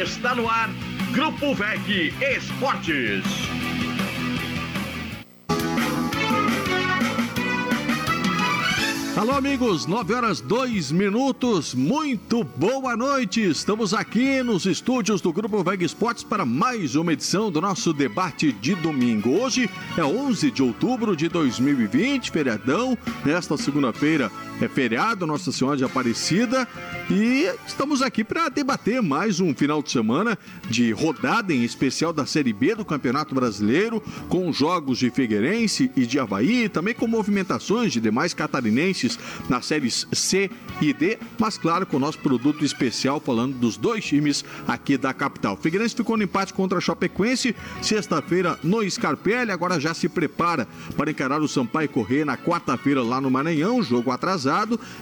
Está no ar, Grupo VEG Esportes. Alô, amigos, 9 horas 2 minutos. Muito boa noite. Estamos aqui nos estúdios do Grupo Veg Esportes para mais uma edição do nosso debate de domingo. Hoje é 11 de outubro de 2020, feriadão. Nesta segunda-feira é feriado Nossa Senhora de Aparecida e estamos aqui para debater mais um final de semana de rodada em especial da Série B do Campeonato Brasileiro, com jogos de Figueirense e de Havaí, também com movimentações de demais catarinenses nas séries C e D, mas claro, com o nosso produto especial falando dos dois times aqui da capital. Figueirense ficou no empate contra a Chapecoense, sexta-feira no Scarpelli, agora já se prepara para encarar o Sampaio Corrêa na quarta-feira lá no Maranhão, jogo atrasado,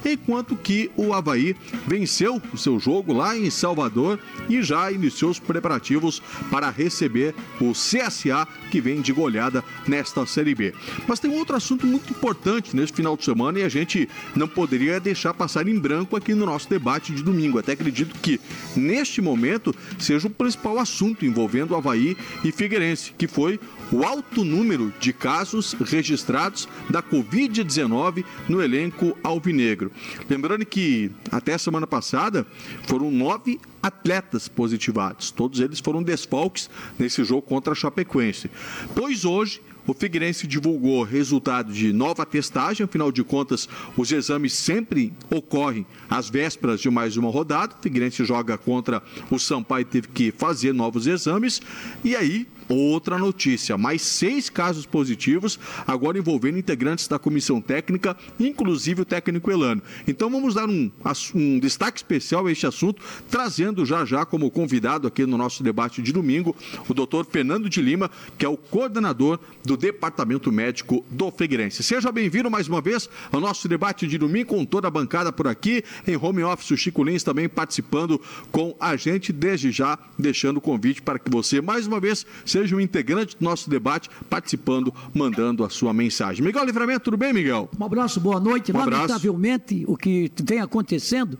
enquanto que o Havaí venceu o seu jogo lá em Salvador e já iniciou os preparativos para receber o CSA que vem de goleada nesta Série B. Mas tem um outro assunto muito importante nesse final de semana e a gente não poderia deixar passar em branco aqui no nosso debate de domingo. Até acredito que, neste momento, seja o principal assunto envolvendo Havaí e Figueirense, que foi o alto número de casos registrados da Covid-19 no elenco alvinegro. Lembrando que até semana passada foram nove atletas positivados. Todos eles foram desfalques nesse jogo contra a Chapecoense. Pois hoje o Figueirense divulgou resultado de nova testagem, afinal de contas, os exames sempre ocorrem às vésperas de mais uma rodada. O Figueirense joga contra o Sampaio, teve que fazer novos exames. E aí, Outra notícia: mais seis casos positivos, agora envolvendo integrantes da comissão técnica, inclusive o técnico Elano. Então vamos dar um, um destaque especial a este assunto, trazendo já já como convidado aqui no nosso debate de domingo o doutor Fernando de Lima, que é o coordenador do Departamento Médico do Figueirense. Seja bem-vindo mais uma vez ao nosso debate de domingo, com toda a bancada por aqui, em home office, o Chico Lins também participando com a gente, desde já deixando o convite para que você, mais uma vez, seja um integrante do nosso debate, participando, mandando a sua mensagem. Miguel Livramento, tudo bem, Miguel? Um abraço, boa noite. Um Lamentavelmente, o que vem acontecendo,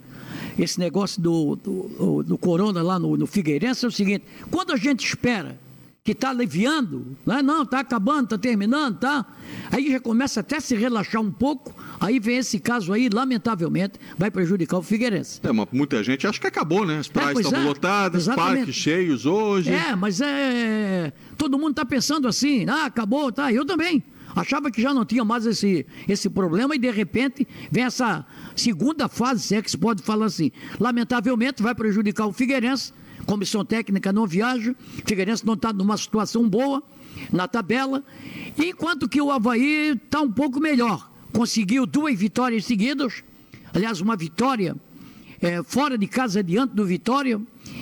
esse negócio do, do, do corona lá no, no Figueirense é o seguinte: quando a gente espera que está aliviando, não, é? não, está acabando, está terminando, tá? Aí já começa até a se relaxar um pouco, aí vem esse caso aí, lamentavelmente, vai prejudicar o Figueirense. É, mas muita gente acha que acabou, né? As praias é, estão é, lotadas, exatamente. parques cheios hoje. É, mas é. Todo mundo está pensando assim, ah, acabou, tá? Eu também. Achava que já não tinha mais esse, esse problema e de repente vem essa segunda fase, se é que se pode falar assim. Lamentavelmente vai prejudicar o Figueirense comissão técnica não viaja, Figueirense não está numa situação boa na tabela, enquanto que o Havaí está um pouco melhor. Conseguiu duas vitórias seguidas, aliás, uma vitória é, fora de casa diante do Vitória.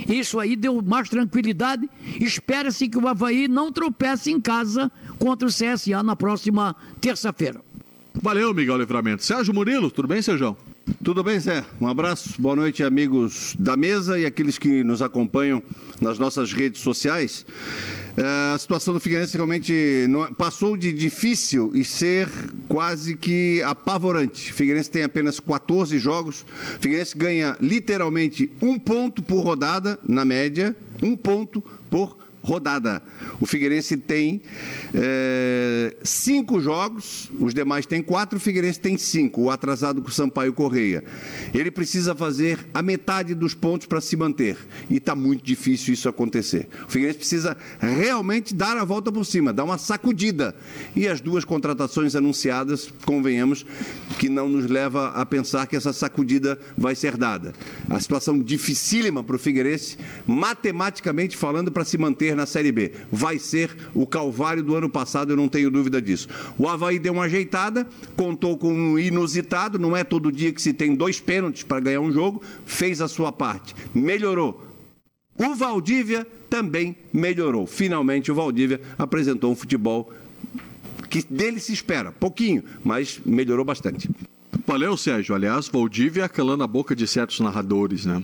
Isso aí deu mais tranquilidade. Espera-se que o Havaí não tropece em casa contra o CSA na próxima terça-feira. Valeu, Miguel Livramento. Sérgio Murilo, tudo bem, Sérgio? Tudo bem, Zé? Um abraço, boa noite, amigos da mesa e aqueles que nos acompanham nas nossas redes sociais. É, a situação do Figueirense realmente não, é, passou de difícil e ser quase que apavorante. Figueirense tem apenas 14 jogos. O Figueirense ganha literalmente um ponto por rodada, na média, um ponto por rodada rodada. O Figueirense tem é, cinco jogos, os demais têm quatro, o Figueirense tem cinco, o atrasado com o Sampaio Correia. Ele precisa fazer a metade dos pontos para se manter. E está muito difícil isso acontecer. O Figueirense precisa realmente dar a volta por cima, dar uma sacudida. E as duas contratações anunciadas, convenhamos, que não nos leva a pensar que essa sacudida vai ser dada. A situação dificílima para o Figueirense, matematicamente falando, para se manter na Série B. Vai ser o calvário do ano passado, eu não tenho dúvida disso. O Havaí deu uma ajeitada, contou com um inusitado, não é todo dia que se tem dois pênaltis para ganhar um jogo, fez a sua parte, melhorou. O Valdívia também melhorou. Finalmente o Valdívia apresentou um futebol que dele se espera, pouquinho, mas melhorou bastante. Valeu, Sérgio. Aliás, Valdívia calando a boca de certos narradores, né?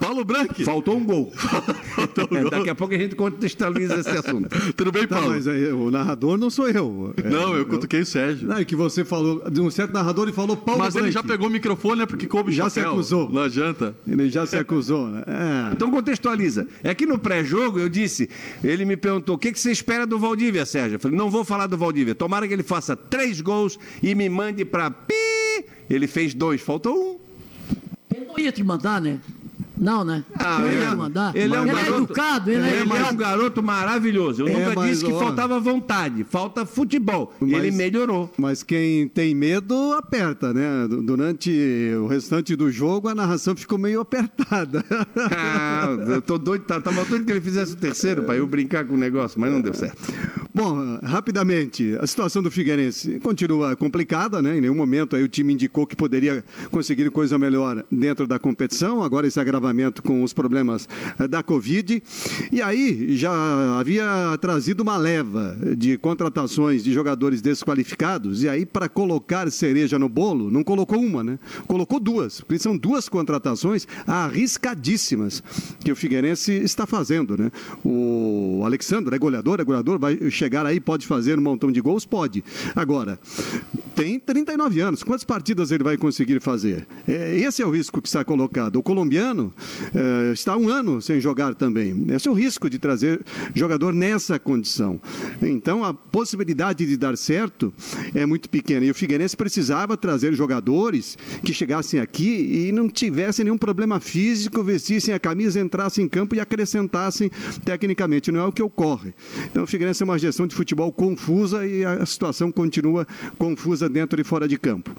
Paulo Branco. Faltou um gol. Faltou um gol. Daqui a pouco a gente contextualiza esse assunto. Tudo bem, Tá, Paulo? mas aí, o narrador não sou eu. É, Não, eu cutuquei o Sérgio. Não, é que você falou de um certo narrador e falou Paulo Mas ele já pegou o microfone, é porque coube Já se chapéu. acusou. Não adianta. Ele já se acusou, né? É. Então contextualiza. É que no pré-jogo eu disse, ele me perguntou, o que, que você espera do Valdívia, Sérgio? Eu falei, não vou falar do Valdívia. Tomara que ele faça três gols e me mande pra pi. Ele fez dois, faltou um. Ele não ia te mandar, né? Não, né? Ah, não ele é- mandar. ele é um garoto- educado, ele, Ele é é, educado. um garoto maravilhoso. Eu É, nunca disse que ó, faltava vontade, falta futebol. Mas- Ele melhorou. Mas quem tem medo, aperta, né? Du- Durante o restante do jogo, a narração ficou meio apertada. Ah, eu tô doido, tá- tava doido que ele fizesse o terceiro para eu brincar com o negócio, mas não deu certo. Bom, rapidamente, a situação do Figueirense continua complicada, né? Em nenhum momento aí o time indicou que poderia conseguir coisa melhor dentro da competição. Agora esse agravamento com os problemas eh, da Covid. E aí já havia trazido uma leva de contratações de jogadores desqualificados. E aí, para colocar cereja no bolo, não colocou uma, né? Colocou duas. Porque são duas contratações arriscadíssimas que o Figueirense está fazendo, né? O Alexandre é goleador, é goleador, vai chegar aí, pode fazer um montão de gols? Pode. Agora, tem 39 anos, quantas partidas ele vai conseguir fazer? É, esse é o risco que está colocado. O colombiano é, está um ano sem jogar também. Esse é o risco de trazer jogador nessa condição. Então, a possibilidade de dar certo é muito pequena. E o Figueirense precisava trazer jogadores que chegassem aqui e não tivessem nenhum problema físico, vestissem a camisa, entrassem em campo e acrescentassem tecnicamente. Não é o que ocorre. Então, o Figueirense é uma gestão de futebol confusa e a situação continua confusa dentro e fora de campo.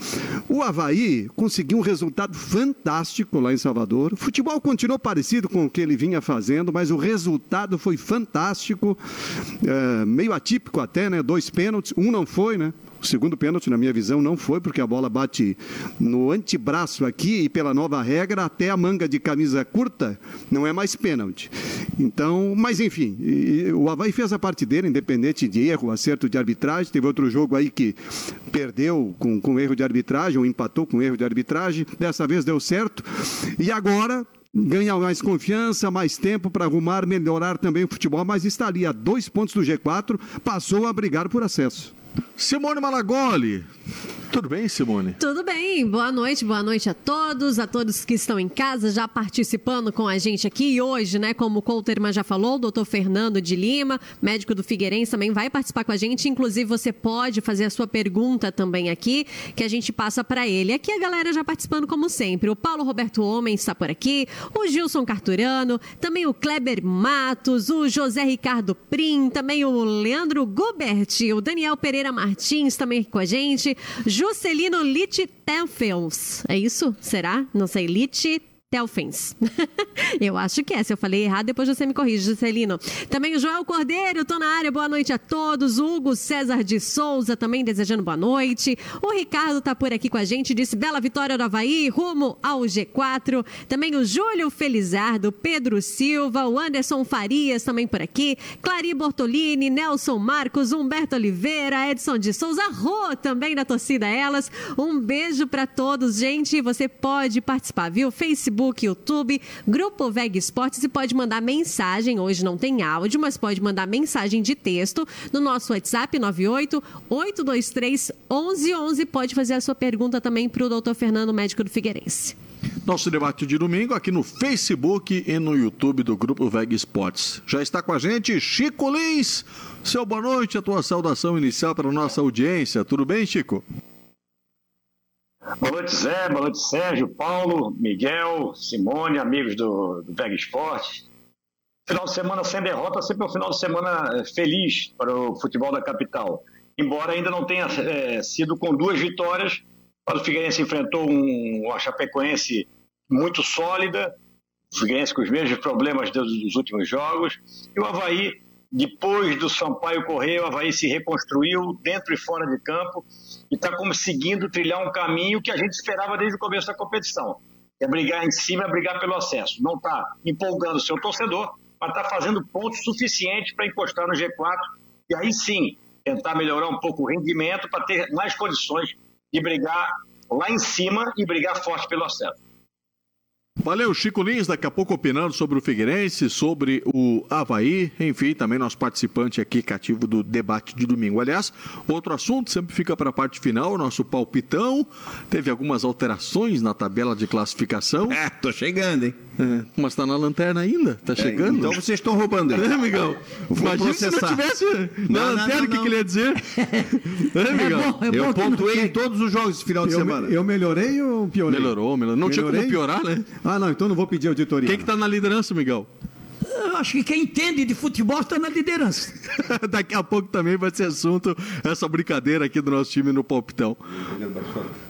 O Havaí conseguiu um resultado fantástico lá em Salvador. O futebol continuou parecido com o que ele vinha fazendo, mas o resultado foi fantástico, é, meio atípico até, né? Dois pênaltis, um não foi, né? O segundo pênalti, na minha visão, não foi, porque a bola bate no antebraço aqui e pela nova regra, até a manga de camisa curta não é mais pênalti. Então, mas enfim, o Havaí fez a parte dele, independente de erro, acerto de arbitragem. Teve outro jogo aí que perdeu com, com erro de arbitragem, ou empatou com erro de arbitragem. Dessa vez deu certo. E agora ganha mais confiança, mais tempo para arrumar, melhorar também o futebol, mas está ali a dois pontos do G4, passou a brigar por acesso. Simone Malagoli. Tudo bem, Simone? Tudo bem, boa noite, boa noite a todos, a todos que estão em casa já participando com a gente aqui. E hoje, né, como o Couterman já falou, o doutor Fernando de Lima, médico do Figueirense, também vai participar com a gente. Inclusive, você pode fazer a sua pergunta também aqui, que a gente passa para ele. Aqui a galera já participando como sempre. O Paulo Roberto Homem está por aqui, o Gilson Carturano, também o Kleber Matos, o José Ricardo Prim, também o Leandro Gubert, o Daniel Pereira Martins também aqui com a gente, Juscelino Litt Telfels. É isso? Será? Não sei. Litt Telfens. eu acho que é. Se eu falei errado, depois você me corrige, Juscelino. Também o Joel Cordeiro, tô na área. Boa noite a todos. Hugo César de Souza também desejando boa noite. O Ricardo tá por aqui com a gente, disse bela vitória do Havaí, rumo ao G4. Também o Júlio Felizardo, Pedro Silva, o Anderson Farias também por aqui. Clari Bortolini, Nelson Marcos, Humberto Oliveira, Edson de Souza, Rô também da torcida Elas. Um beijo para todos, gente. Você pode participar, viu? Facebook, YouTube, Grupo Veg Esportes e pode mandar mensagem. Hoje não tem áudio, mas pode mandar mensagem de texto no nosso WhatsApp 98 823 1111. Pode fazer a sua pergunta também para o doutor Fernando, médico do Figueirense. Nosso debate de domingo aqui no Facebook e no YouTube do Grupo Veg Esportes. Já está com a gente Chico Lins. Seu boa noite, a tua saudação inicial para a nossa audiência. Tudo bem, Chico? Boa noite, Zé. Boa noite, Sérgio, Paulo, Miguel, Simone, amigos do, do Veg Esporte. Final de semana sem derrota sempre é um final de semana eh, feliz para o futebol da capital. Embora ainda não tenha eh, sido com duas vitórias, o Figueirense enfrentou um, uma Chapecoense muito sólida, o Figueirense com os mesmos problemas dos últimos jogos, e o Havaí, depois do Sampaio correr, o Havaí se reconstruiu dentro e fora de campo e está conseguindo trilhar um caminho que a gente esperava desde o começo da competição. É brigar em cima, é brigar pelo acesso. Não está empolgando o seu torcedor, mas está fazendo pontos suficientes para encostar no G4 e aí sim tentar melhorar um pouco o rendimento para ter mais condições de brigar lá em cima e brigar forte pelo acesso. Valeu, Chico Lins, daqui a pouco opinando sobre o Figueirense, sobre o Havaí, enfim, também nosso participante aqui cativo do debate de domingo. Aliás, outro assunto sempre fica para a parte final, nosso palpitão. Teve algumas alterações na tabela de classificação. É, tô chegando, hein? É, mas tá na lanterna ainda? Tá chegando? Então vocês estão roubando ele. É, amigão. Vou Imagina se não processar. tivesse na Não, não, lanterna, o que, que ele ia dizer? É, amigão. bom, é Eu bom que não pontuei em todos os jogos esse final de Eu, semana. eu melhorei ou piorei? Melhorou, melhorou. Não tinha como Melhorei? piorar, né? Ah, não, então não vou pedir auditoria. Quem que tá na liderança, Miguel? Eu acho que quem entende de futebol está na liderança. Daqui a pouco também vai ser assunto essa brincadeira aqui do nosso time no palpitão.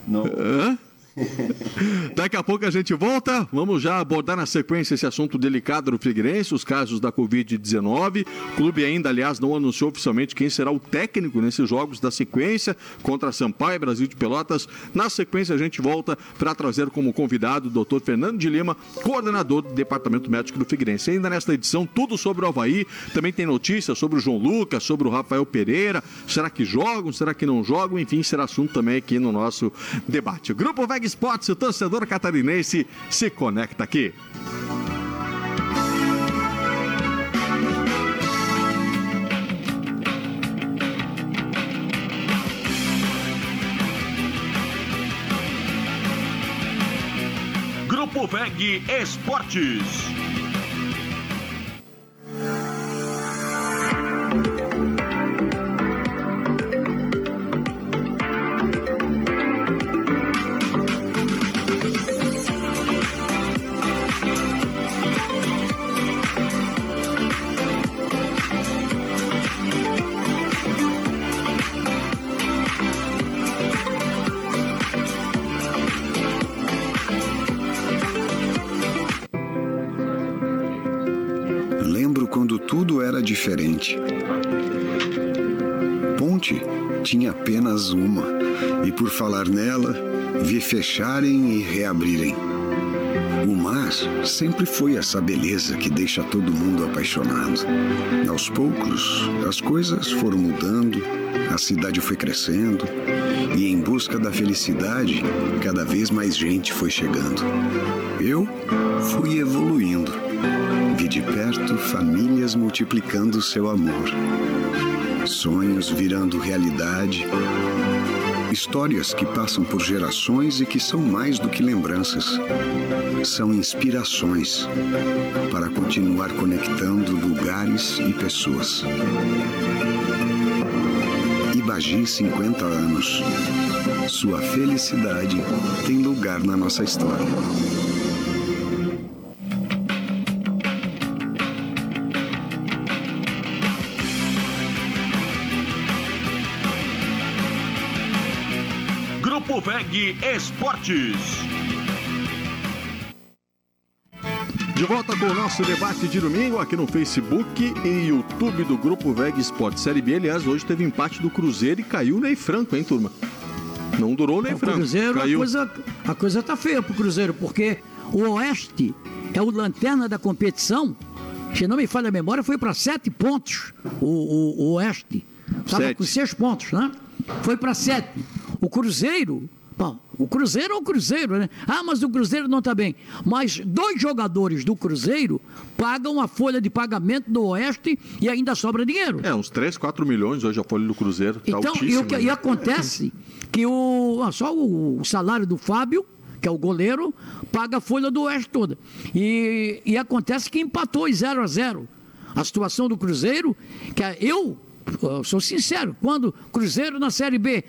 Não. Hã? Daqui a pouco a gente volta. Vamos já abordar na sequência esse assunto delicado do Figueirense, os casos da Covid-19. O clube ainda, aliás, não anunciou oficialmente quem será o técnico nesses jogos da sequência contra Sampaio, Brasil de Pelotas. Na sequência, a gente volta para trazer como convidado o doutor Fernando de Lima, coordenador do Departamento Médico do Figueirense. Ainda nesta edição, tudo sobre o Havaí. Também tem notícias sobre o João Lucas, sobre o Rafael Pereira. Será que jogam? Será que não jogam? Enfim, será assunto também aqui no nosso debate. O Grupo Veg Sports, o torcedor catarinense, se conecta aqui. Grupo VEG Esportes. Diferente. Ponte tinha apenas uma, e por falar nela, vi fecharem e reabrirem. O mar sempre foi essa beleza que deixa todo mundo apaixonado. Aos poucos, as coisas foram mudando, a cidade foi crescendo, e em busca da felicidade, cada vez mais gente foi chegando. Eu fui evoluindo. De perto famílias multiplicando seu amor, sonhos virando realidade, histórias que passam por gerações e que são mais do que lembranças. São inspirações para continuar conectando lugares e pessoas. Ibagi 50 anos. Sua felicidade tem lugar na nossa história. Esportes. De volta com o nosso debate de domingo aqui no Facebook e YouTube do Grupo Veg Sport Série B. Aliás, hoje teve empate do Cruzeiro e caiu o Ney Franco, hein, turma? Não durou o Ney O Franco. Cruzeiro, a caiu. coisa, a coisa tá feia pro Cruzeiro, porque o Oeste é o lanterna da competição. Se não me falha a memória, foi para sete pontos o, o- o Oeste. Estava Sete. com seis pontos, né? Foi para sete. O Cruzeiro, bom, o Cruzeiro é o Cruzeiro, né? Ah, mas o Cruzeiro não está bem. Mas dois jogadores do Cruzeiro pagam a folha de pagamento do Oeste e ainda sobra dinheiro. É, uns 3, 4 milhões hoje a folha do Cruzeiro. Tá Então, e, o que, né? e acontece que o, ah, só o, o salário do Fábio, que é o goleiro, paga a folha do Oeste toda. E, e acontece que empatou em 0 a 0 A situação do Cruzeiro, que é- eu, eu sou sincero, quando Cruzeiro na Série B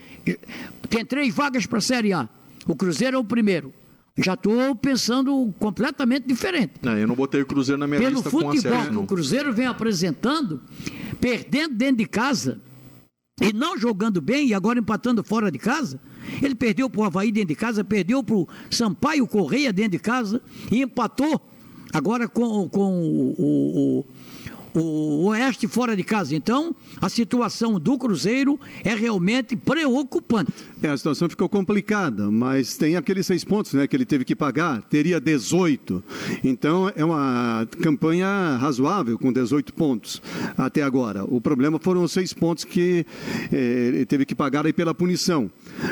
tem três vagas para a Série A, o Cruzeiro é o primeiro. Já estou pensando completamente diferente É, eu não botei o Cruzeiro na minha pelo lista com a futebol série, que o não. Cruzeiro vem apresentando, perdendo dentro de casa e não jogando bem e agora empatando fora de casa. Ele perdeu para o Havaí dentro de casa, perdeu para o Sampaio Correia dentro de casa e empatou agora com, com o, o- o- Oeste fora de casa. Então, a situação do Cruzeiro é realmente preocupante. É, a situação ficou complicada, mas tem aqueles seis pontos né, que ele teve que pagar, teria 18. Então, é uma campanha razoável, com 18 pontos até agora. O problema foram os seis pontos que eh, ele teve que pagar aí pela punição.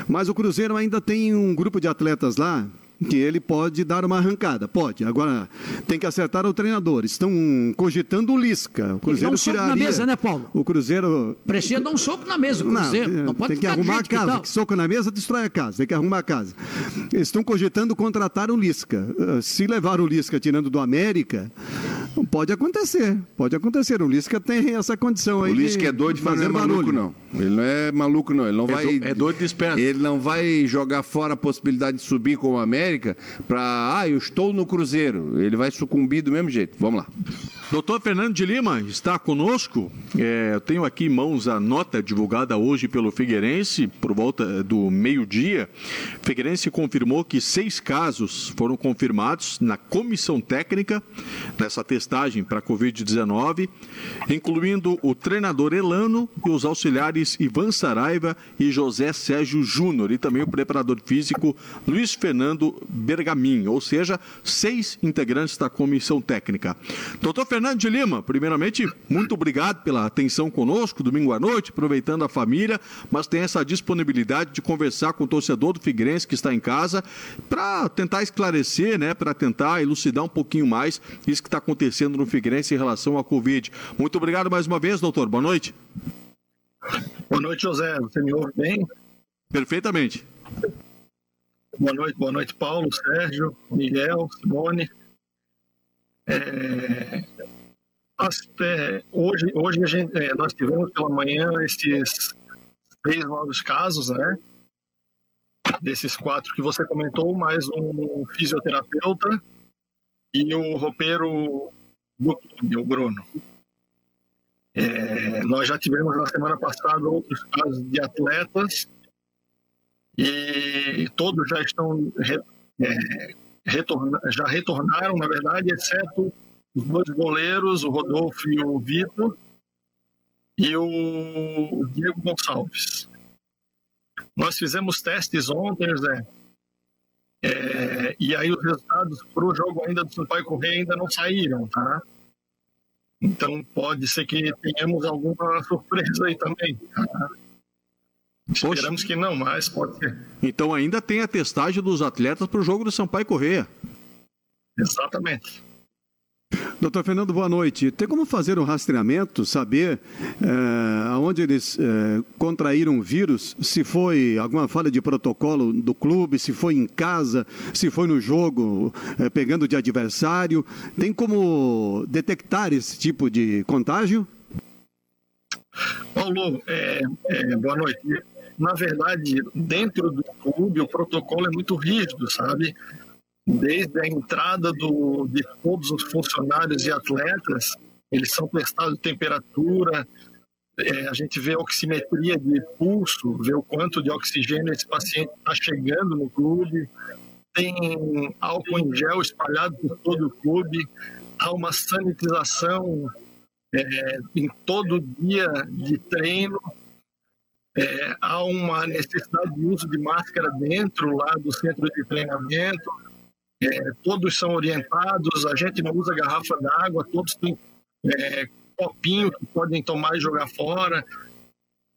Mas o Cruzeiro ainda tem um grupo de atletas lá que ele pode dar uma arrancada. Pode. Agora, tem que acertar o treinador. Estão cogitando o Lisca. O Cruzeiro um soco tiraria... na mesa, né, Paulo? O Cruzeiro... Precisa dar um soco na mesa, o Cruzeiro. Não, não pode tem que arrumar a casa. Que soco na mesa destrói a casa. Tem que arrumar a casa. Estão cogitando contratar o Lisca. Uh, Se levar o Lisca tirando do América, pode acontecer. Pode acontecer. O Lisca tem essa condição aí O Lisca é doido, mas não é maluco, não. Ele não é maluco, não. Ele não É vai. do- é doido de esperto. Ele não vai jogar fora a possibilidade de subir com o América para. Ah, eu estou no Cruzeiro. Ele vai sucumbir do mesmo jeito. Vamos lá. Doutor Fernando de Lima está conosco. É, eu tenho aqui em mãos a nota divulgada hoje pelo Figueirense, por volta eh, do meio-dia. Figueirense confirmou que seis casos foram confirmados na comissão técnica nessa testagem para Covid-19, incluindo o treinador Elano e os auxiliares Ivan Saraiva e José Sérgio Júnior, e também o preparador físico Luiz Fernando Bergamin, ou seja, seis integrantes da comissão técnica. Doutor Fernando de Lima, primeiramente, muito obrigado pela atenção conosco, domingo à noite, aproveitando a família, mas tem essa disponibilidade de conversar com o torcedor do Figueirense que está em casa, para tentar esclarecer, né, para tentar elucidar um pouquinho mais isso que está acontecendo no Figueirense em relação à Covid. Muito obrigado mais uma vez, doutor. Boa noite. Boa noite, José. Você me ouve bem? Perfeitamente. Boa noite, boa noite, Paulo, Sérgio, Miguel, Simone. É, é, hoje, hoje a gente, é, nós tivemos pela manhã esses três novos casos, né? Desses quatro que você comentou, mais um fisioterapeuta e o roupeiro do clube, o Bruno. É, nós já tivemos na semana passada outros casos de atletas e todos já estão re- é, retorna- já retornaram, na verdade, exceto os dois goleiros, o Rodolfo e o Vitor, e o Diego Gonçalves. Nós fizemos testes ontem, Zé, é, e aí os resultados para o jogo ainda do Sampaio Correia ainda não saíram, tá? Então pode ser que tenhamos alguma surpresa aí também. Tá? Esperamos que não, mas pode ser. Então ainda tem a testagem dos atletas para o jogo do Sampaio Correia. Exatamente. Doutor Fernando, boa noite. Tem como fazer um rastreamento, saber aonde eles eh, contraíram o vírus, se foi alguma falha de protocolo do clube, se foi em casa, se foi no jogo, eh, pegando de adversário? Tem como detectar esse tipo de contágio? Paulo, é, é, boa noite. Na verdade, dentro do clube, o protocolo é muito rígido, sabe? Desde a entrada do, de todos os funcionários e atletas, eles são testados de temperatura, é, a gente vê oximetria de pulso, vê o quanto de oxigênio esse paciente está chegando no clube, tem álcool em gel espalhado por todo o clube, há uma sanitização é, em todo dia de treino, é, há uma necessidade de uso de máscara dentro lá do centro de treinamento, é, todos são orientados, a gente não usa garrafa d'água, todos têm é, copinho que podem tomar e jogar fora.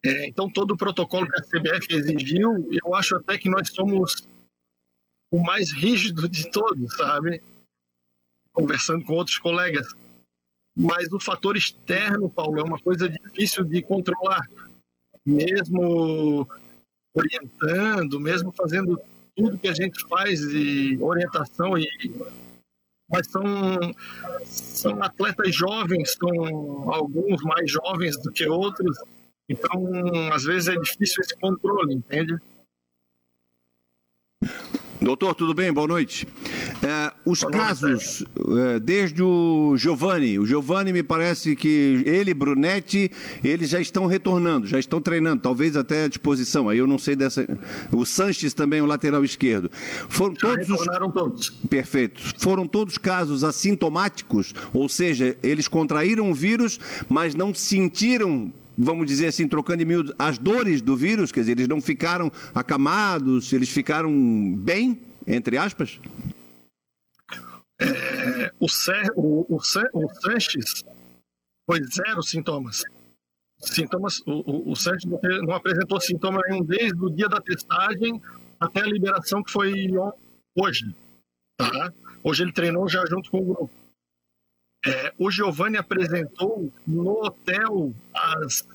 É, então, todo o protocolo que a CBF exigiu, eu acho até que nós somos o mais rígido de todos, sabe? Conversando com outros colegas. Mas o fator externo, Paulo, é uma coisa difícil de controlar. Mesmo orientando, mesmo fazendo tudo que a gente faz de orientação e mas são são atletas jovens, são alguns mais jovens do que outros, então às vezes é difícil esse controle, entende? Doutor, tudo bem? Boa noite. É, os casos, uh, desde o Giovanni, o Giovanni me parece que ele, Brunetti, eles já estão retornando, já estão treinando, talvez até à disposição. Aí eu não sei dessa. O Sanches também, o lateral esquerdo. Foram Já todos os... retornaram todos. Perfeito. Foram todos casos assintomáticos, ou seja, eles contraíram o vírus, mas não sentiram vamos dizer assim, trocando em miúdos, as dores do vírus, quer dizer, eles não ficaram acamados, eles ficaram bem, entre aspas? É, o, Ser, o, o, o Sanches foi zero sintomas. Sintomas, o, o, o Sanches não, apresentou sintoma nenhum desde o dia da testagem até a liberação que foi hoje. Tá? Hoje ele treinou já junto com o grupo. É, o Giovanni apresentou no hotel às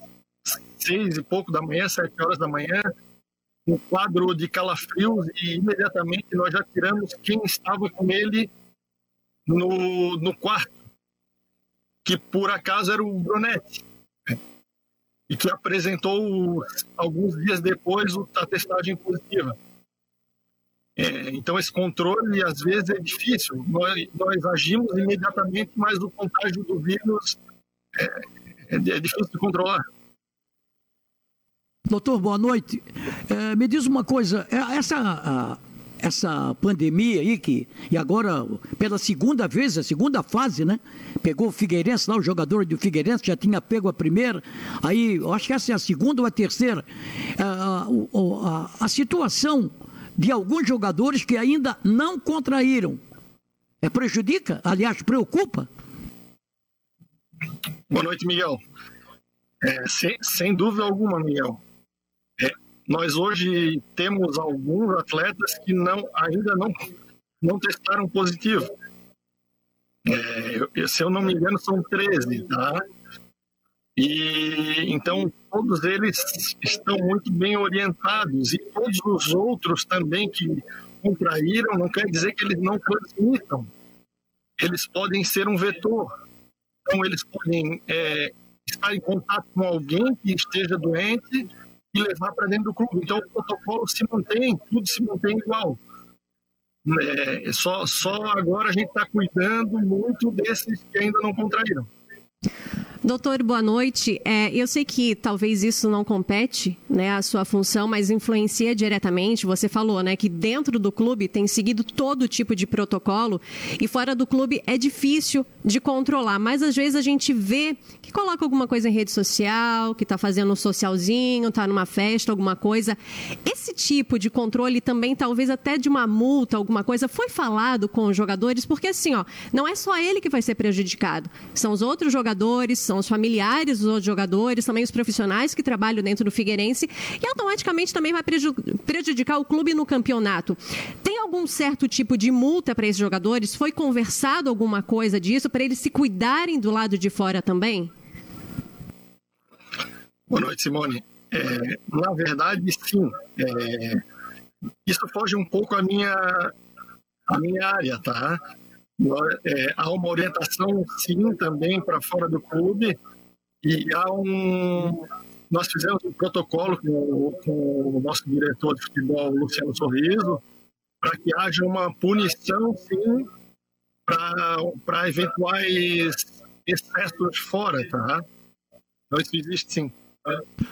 seis e pouco da manhã, sete horas da manhã, um quadro de calafrios e imediatamente nós já tiramos quem estava com ele no, no quarto, que por acaso era o Brunetti, e que apresentou alguns dias depois a testagem positiva. É, então, esse controle, às vezes, é difícil. Nós, nós agimos imediatamente, mas o contágio do vírus é, é, é difícil de controlar. Doutor, boa noite. É, me diz uma coisa, é, essa, essa pandemia aí, que, e agora pela segunda vez, a segunda fase, né? Pegou o Figueirense lá, o jogador do Figueirense já tinha pego a primeira, aí acho que essa é a segunda ou a terceira. É, a, a, a situação de alguns jogadores que ainda não contraíram. É, prejudica? Aliás, preocupa? Boa noite, Miguel. É, sem, sem, dúvida alguma, Miguel. Nós hoje temos alguns atletas que não, ainda não, não testaram positivo. É, se eu não me engano, são 13, tá? E então todos eles estão muito bem orientados e todos os outros também que contraíram não quer dizer que eles não transmitam. Eles podem ser um vetor. Então eles podem é, estar em contato com alguém que esteja doente e levar para dentro do clube. Então o protocolo se mantém, tudo se mantém igual. É, só, só agora a gente está cuidando muito desses que ainda não contraíram. Doutor, boa noite. É, eu sei que talvez isso não compete né, a sua função, mas influencia diretamente. Você falou né, que dentro do clube tem seguido todo tipo de protocolo e fora do clube é difícil de controlar. Mas às vezes a gente vê que coloca alguma coisa em rede social, que está fazendo um socialzinho, está numa festa, alguma coisa. Esse tipo de controle também, talvez até de uma multa, alguma coisa, foi falado com os jogadores, porque assim, ó, não é só ele que vai ser prejudicado, são os outros jogadores são os familiares dos outros jogadores, também os profissionais que trabalham dentro do Figueirense e automaticamente também vai prejudicar o clube no campeonato. Tem algum certo tipo de multa para esses jogadores? Foi conversado alguma coisa disso para eles se cuidarem do lado de fora também? Boa noite, Simone. É, na verdade, sim. É, isso foge um pouco minha, a minha área, tá? É, há uma orientação, sim, também para fora do clube, e há um. Nós fizemos um protocolo com, com o nosso diretor de futebol, Luciano Sorriso, para que haja uma punição, sim, para eventuais excessos fora, tá? Então, isso existe sim.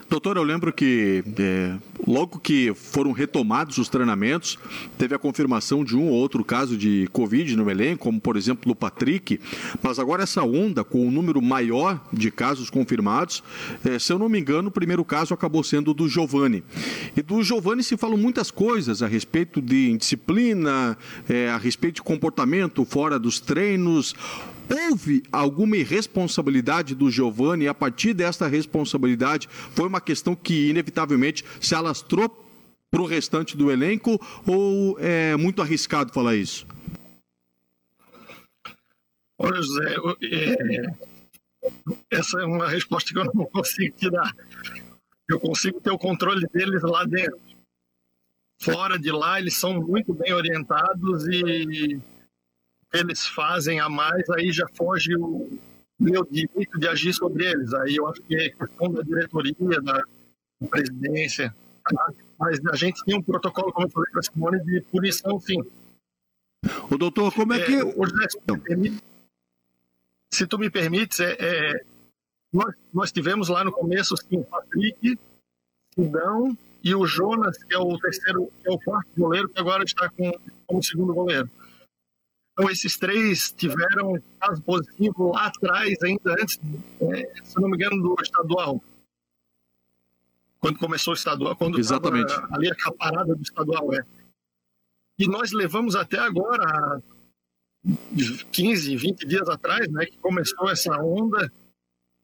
Doutor, eu lembro que é, logo que foram retomados os treinamentos, teve a confirmação de um ou outro caso de Covid no elenco, como por exemplo o Patrick, mas agora essa onda com o um número maior de casos confirmados, é, se eu não me engano, o primeiro caso acabou sendo do Giovanni. E do Giovanni se falam muitas coisas a respeito de indisciplina, é, a respeito de comportamento fora dos treinos. Houve alguma irresponsabilidade do Giovani e a partir desta responsabilidade foi uma questão que inevitavelmente se alastrou para o restante do elenco ou é muito arriscado falar isso? Olha, José, é, essa é uma resposta que eu não consigo te dar. Eu consigo ter o controle deles lá dentro. Fora de lá, eles são muito bem orientados e eles fazem a mais, aí já foge o meu direito de agir sobre eles. Aí eu acho que é questão da diretoria, da presidência. Tá? Mas a gente tem um protocolo, como eu falei para a Simone, de punição, sim. O doutor, como é que. É, se, tu permite, se tu me permites, é, é, nós, nós tivemos lá no começo sim, o Patrick, Sidão e o Jonas, que é o terceiro, que é o quarto goleiro, que agora está com, como segundo goleiro. Então, esses três tiveram caso positivo lá atrás, ainda antes, é, se não me engano, do estadual. Quando começou o estadual, quando Exatamente. ali a parada do estadual, é. E nós levamos até agora, 15, 20 dias atrás, né, que começou essa onda,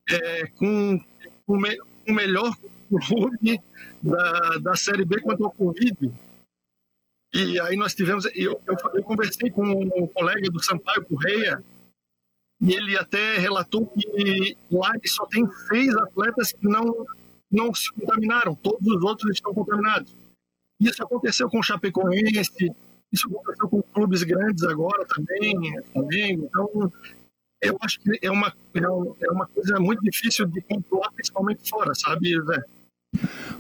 é, com o, me, o melhor clube da, da Série B quanto ao Covid. E aí nós tivemos, eu, eu, eu conversei com um colega do Sampaio Correia, e ele até relatou que lá só tem seis atletas que não, não se contaminaram, todos os outros estão contaminados. Isso aconteceu com o Chapecoense, isso aconteceu com clubes grandes agora também, Flamengo. Então, eu acho que é uma, é uma coisa muito difícil de controlar, principalmente fora, sabe, Zé?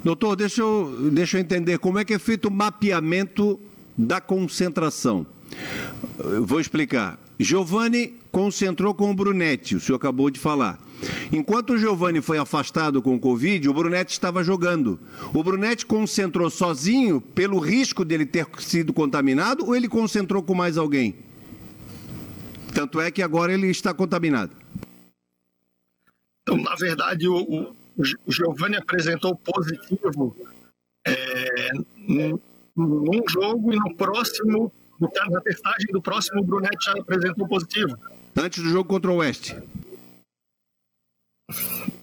Doutor, deixa eu, deixa eu entender como é que é feito o mapeamento da concentração. Eu vou explicar. Giovanni concentrou com o Brunetti, o senhor acabou de falar. Enquanto o Giovanni foi afastado com o Covid, o Brunetti estava jogando. O Brunetti concentrou sozinho pelo risco dele ter sido contaminado ou ele concentrou com mais alguém? Tanto é que agora ele está contaminado. Então, na verdade, o, o, o Giovanni apresentou positivo é, num, jogo e no próximo, na testagem do próximo, o Brunetti já apresentou positivo. Antes do jogo contra o Oeste.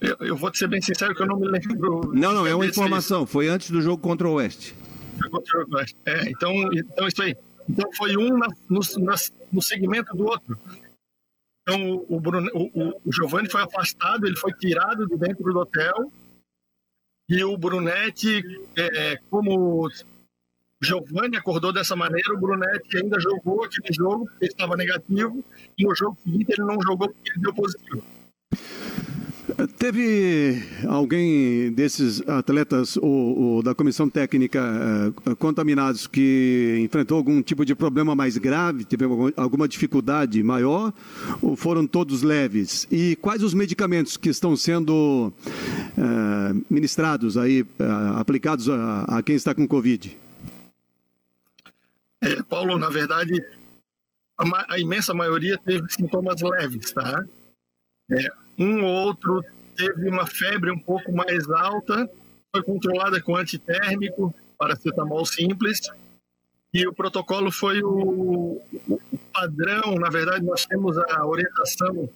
Eu, eu, vou te ser bem sincero que eu não me lembro. Não, não, é uma informação. Foi antes do jogo contra o Oeste. Foi contra o Oeste. É, então, então isso aí. Então foi um na, no, na, no segmento do outro. Então o, Bruno, o, o Giovanni foi afastado, ele foi tirado de dentro do hotel. E o Brunetti, é, como o Giovanni acordou dessa maneira, o Brunetti ainda jogou aquele jogo porque estava negativo. E no jogo seguinte ele não jogou porque ele deu positivo. Teve alguém desses atletas ou, ou da comissão técnica uh, contaminados que enfrentou algum tipo de problema mais grave, teve alguma dificuldade maior, ou foram todos leves? E quais os medicamentos que estão sendo uh, ministrados aí, uh, aplicados a, a, quem está com Covid? É, Paulo, na verdade, a, a, imensa maioria teve sintomas leves, tá? É, um ou outro teve uma febre um pouco mais alta, foi controlada com antitérmico, paracetamol simples, e o protocolo foi o, o padrão. Na verdade, nós temos a orientação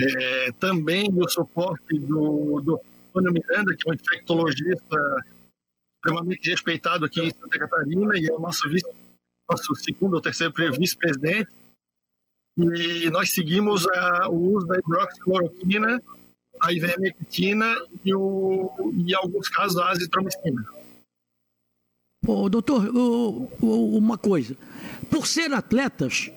é, também do suporte do, do Antônio Miranda, que é um infectologista extremamente respeitado aqui em Santa Catarina e é o nosso, vice, nosso segundo ou terceiro vice-presidente. E nós seguimos a, o uso da hidroxicloroquina a ivermectina e, o, e em alguns casos, a azitromicina. Ô, doutor, ô, ô, uma coisa. Por ser atletas,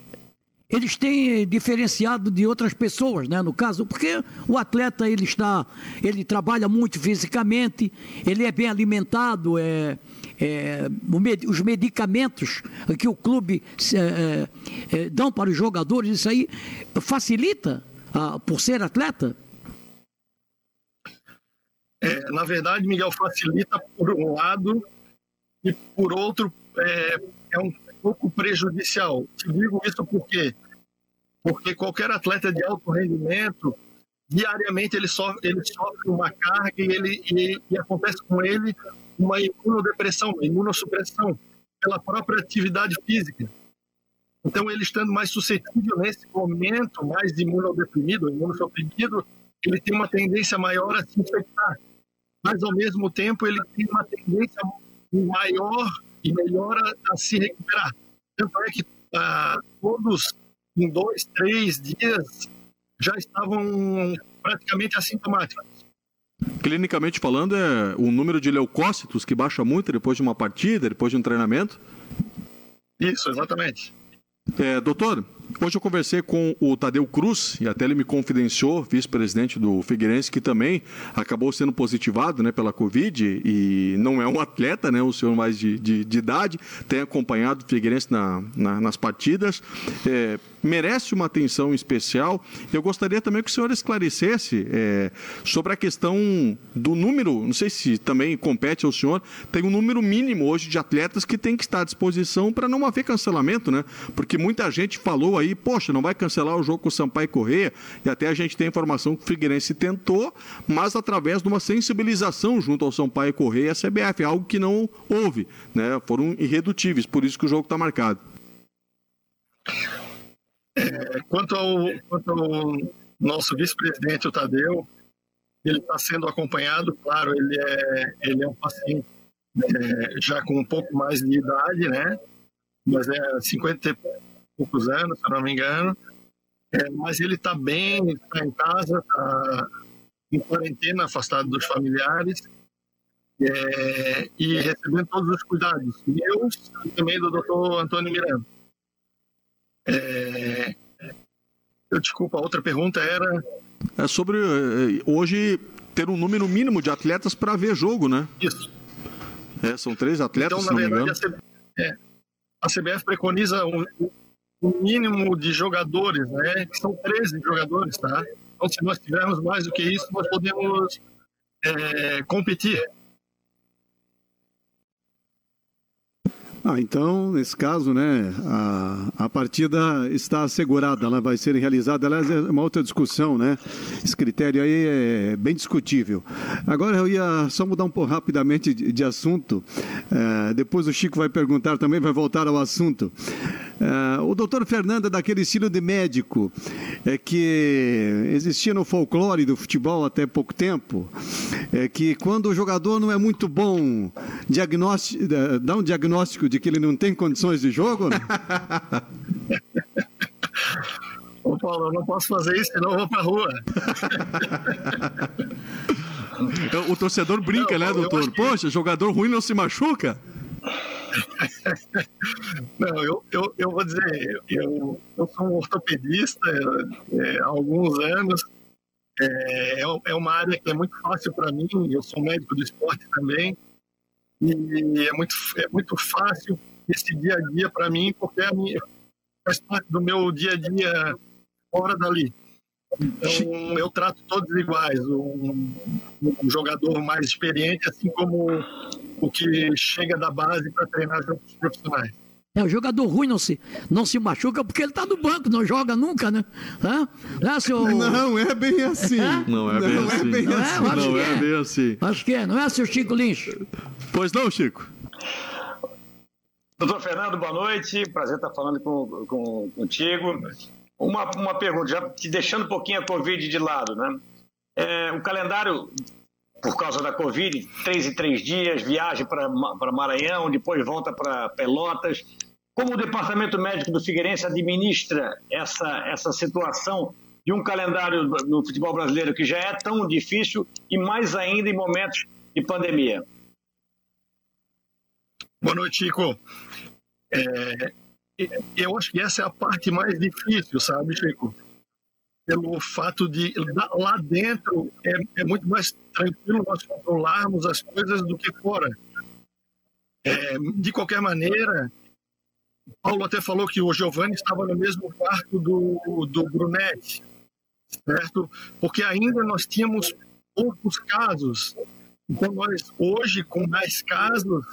eles têm diferenciado de outras pessoas, né? No caso, porque o atleta ele está, ele trabalha muito fisicamente, ele é bem alimentado, é, é os medicamentos que o clube é, é, dão para os jogadores, isso aí facilita ah, por ser atleta. É, na verdade, Miguel facilita por um lado e por outro é, é um pouco prejudicial. Te digo isso porque porque qualquer atleta de alto rendimento diariamente ele sofre, ele sofre uma carga e, ele, e, e acontece com ele uma imunodepressão, uma imunossupressão pela própria atividade física. Então, ele estando mais suscetível nesse momento, mais imunodeprimido, imunossuprimido, ele tem uma tendência maior a se infectar mas ao mesmo tempo ele tem uma tendência maior e melhor a, a se recuperar. Tanto é que ah, todos em dois, três dias já estavam praticamente assintomáticos. Clinicamente falando, é o número de leucócitos que baixa muito depois de uma partida, depois de um treinamento? Isso, exatamente. É, doutor, hoje eu conversei com o Tadeu Cruz e até ele me confidenciou, vice-presidente do Figueirense, que também acabou sendo positivado né, pela Covid e não é um atleta, né, o senhor mais de, de, de idade, tem acompanhado o Figueirense na, na, nas partidas. É, merece uma atenção especial. Eu gostaria também que o senhor esclarecesse é, sobre a questão do número, não sei se também compete ao senhor, tem um número mínimo hoje de atletas que tem que estar à disposição para não haver cancelamento, né? Porque muita gente falou aí, poxa, não vai cancelar o jogo com o Sampaio Correia, e até a gente tem informação que o Figueirense tentou, mas através de uma sensibilização junto ao Sampaio Correia e a CBF, algo que não houve, né? Foram irredutíveis, por isso que o jogo está marcado. É, quanto, ao, quanto ao nosso vice-presidente, o Tadeu, ele está sendo acompanhado, claro, ele é, ele é um paciente é, já com um pouco mais de idade, né? Mas é 50 e poucos anos, se eu não me engano. É, mas ele está bem, está em casa, está em quarentena, afastado dos familiares é, e recebendo todos os cuidados meus e também do doutor Antônio Miranda. É... Eu, desculpa, a outra pergunta era. É sobre eh, hoje ter um número mínimo de atletas para ver jogo, né? Isso. É, são três atletas, então, não verdade, me engano. A, CBF, é, a CBF preconiza um, um, mínimo de jogadores, né? Que são 13 jogadores, tá? Então, se nós tivermos mais do que isso, nós podemos é, competir. Ah, então, nesse caso, né, a, a partida está assegurada, ela vai ser realizada. Aliás, é uma outra discussão, né? Esse critério aí é bem discutível. Agora eu ia só mudar um pouco rapidamente de, de assunto. É, depois o Chico vai perguntar também, vai voltar ao assunto. É, o doutor Fernando é daquele estilo de médico é, que existia no folclore do futebol até pouco tempo, é que quando o jogador não é muito bom, diagnóstico, dá um diagnóstico de que ele não tem condições de jogo? Né? Ô Paulo, eu não posso fazer isso, senão eu vou pra rua. o torcedor brinca, não, né, doutor? Que... Poxa, jogador ruim não se machuca? Não, eu, eu, eu vou dizer, eu, eu sou um ortopedista é, há alguns anos. É, é, é uma área que é muito fácil para mim, eu sou médico do esporte também. E é muito, é muito fácil esse dia a dia para mim, porque a minha, faz parte do meu dia a dia fora dali. Então, eu trato todos iguais. Um, um jogador mais experiente, assim como o que chega da base para treinar jogos profissionais. É, o jogador ruim não se, não se machuca porque ele está no banco, não joga nunca, né? Hã? É, seu... Não é bem assim. É? Não é bem não assim. É bem não assim. É? Não é, bem assim. Acho que é, não é, seu Chico Lynch? Pois não, Chico? Doutor Fernando, boa noite. Prazer estar falando com, com, contigo. Uma, uma pergunta, já te deixando um pouquinho a Covid de lado, né? É, o calendário, por causa da Covid, três e três dias, viagem para Maranhão, depois volta para Pelotas. Como o Departamento Médico do Figueirense administra essa, essa situação de um calendário no futebol brasileiro que já é tão difícil e mais ainda em momentos de pandemia? Boa noite, Chico. É, eu acho que essa é a parte mais difícil, sabe, Chico? Pelo fato de lá dentro é, é muito mais tranquilo nós controlarmos as coisas do que fora. É, de qualquer maneira, Paulo até falou que o Giovanni estava no mesmo quarto do, do Brunetti, certo? Porque ainda nós tínhamos poucos casos. Então, nós, hoje, com mais casos,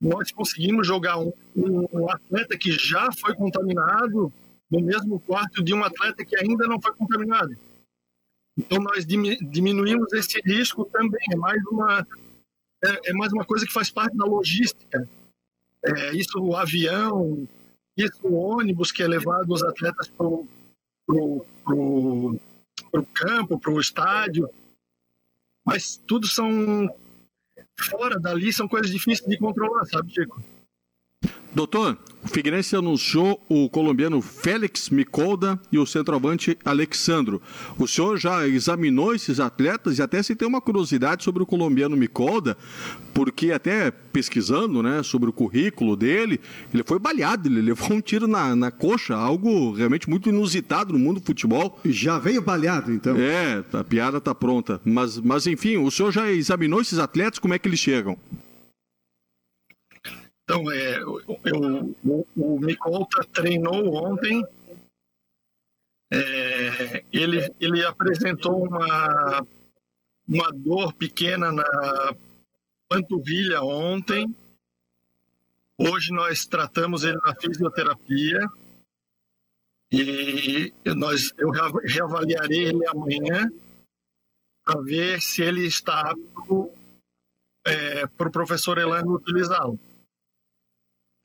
nós conseguimos jogar um, um, atleta que já foi contaminado no mesmo quarto de um atleta que ainda não foi contaminado. Então nós diminuímos esse risco também. É mais uma é, é mais uma coisa que faz parte da logística. É, isso o avião, isso o ônibus que é levado os atletas para o campo, para o estádio. Mas tudo são fora dali são coisas difíceis de controlar, sabe, Chico? Doutor, o Figueirense anunciou o colombiano Félix Micolda e o centroavante Alexandro. O senhor já examinou esses atletas e até se tem uma curiosidade sobre o colombiano Micolda, porque até pesquisando né, sobre o currículo dele, ele foi baleado, ele levou um tiro na, na coxa, algo realmente muito inusitado no mundo do futebol. Já veio baleado, então? É, a piada está pronta. Mas, mas enfim, o senhor já examinou esses atletas, como é que eles chegam? Então, é, eu, o, o Micolta treinou ontem. É, ele, ele apresentou uma, uma dor pequena na panturrilha ontem. Hoje nós tratamos ele na fisioterapia e nós, eu reavaliarei ele amanhã para ver se ele está apto é, para o professor Elano utilizá-lo.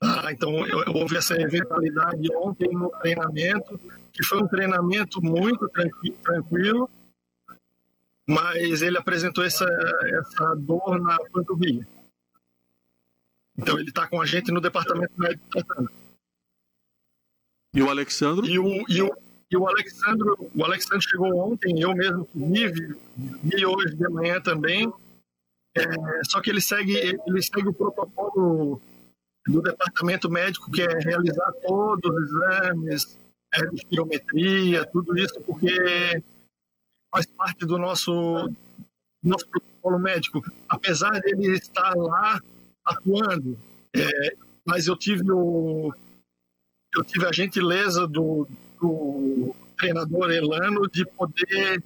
Ah, então, houve essa eventualidade ontem no treinamento, que foi um treinamento muito tranquilo, mas ele apresentou essa, essa dor na panturrilha. Então, ele está com a gente no departamento médico tratando. E o Alexandro? E o, e o, e o Alexandro, o Alexandro chegou ontem, eu mesmo vi, vi hoje de manhã também. É, só que ele segue, ele segue o protocolo do departamento médico, que é realizar todos os exames, é, espirometria, tudo isso, porque faz parte do nosso, nosso protocolo médico. Apesar dele estar lá atuando, é, mas eu tive o eu tive a gentileza do, do treinador Elano de poder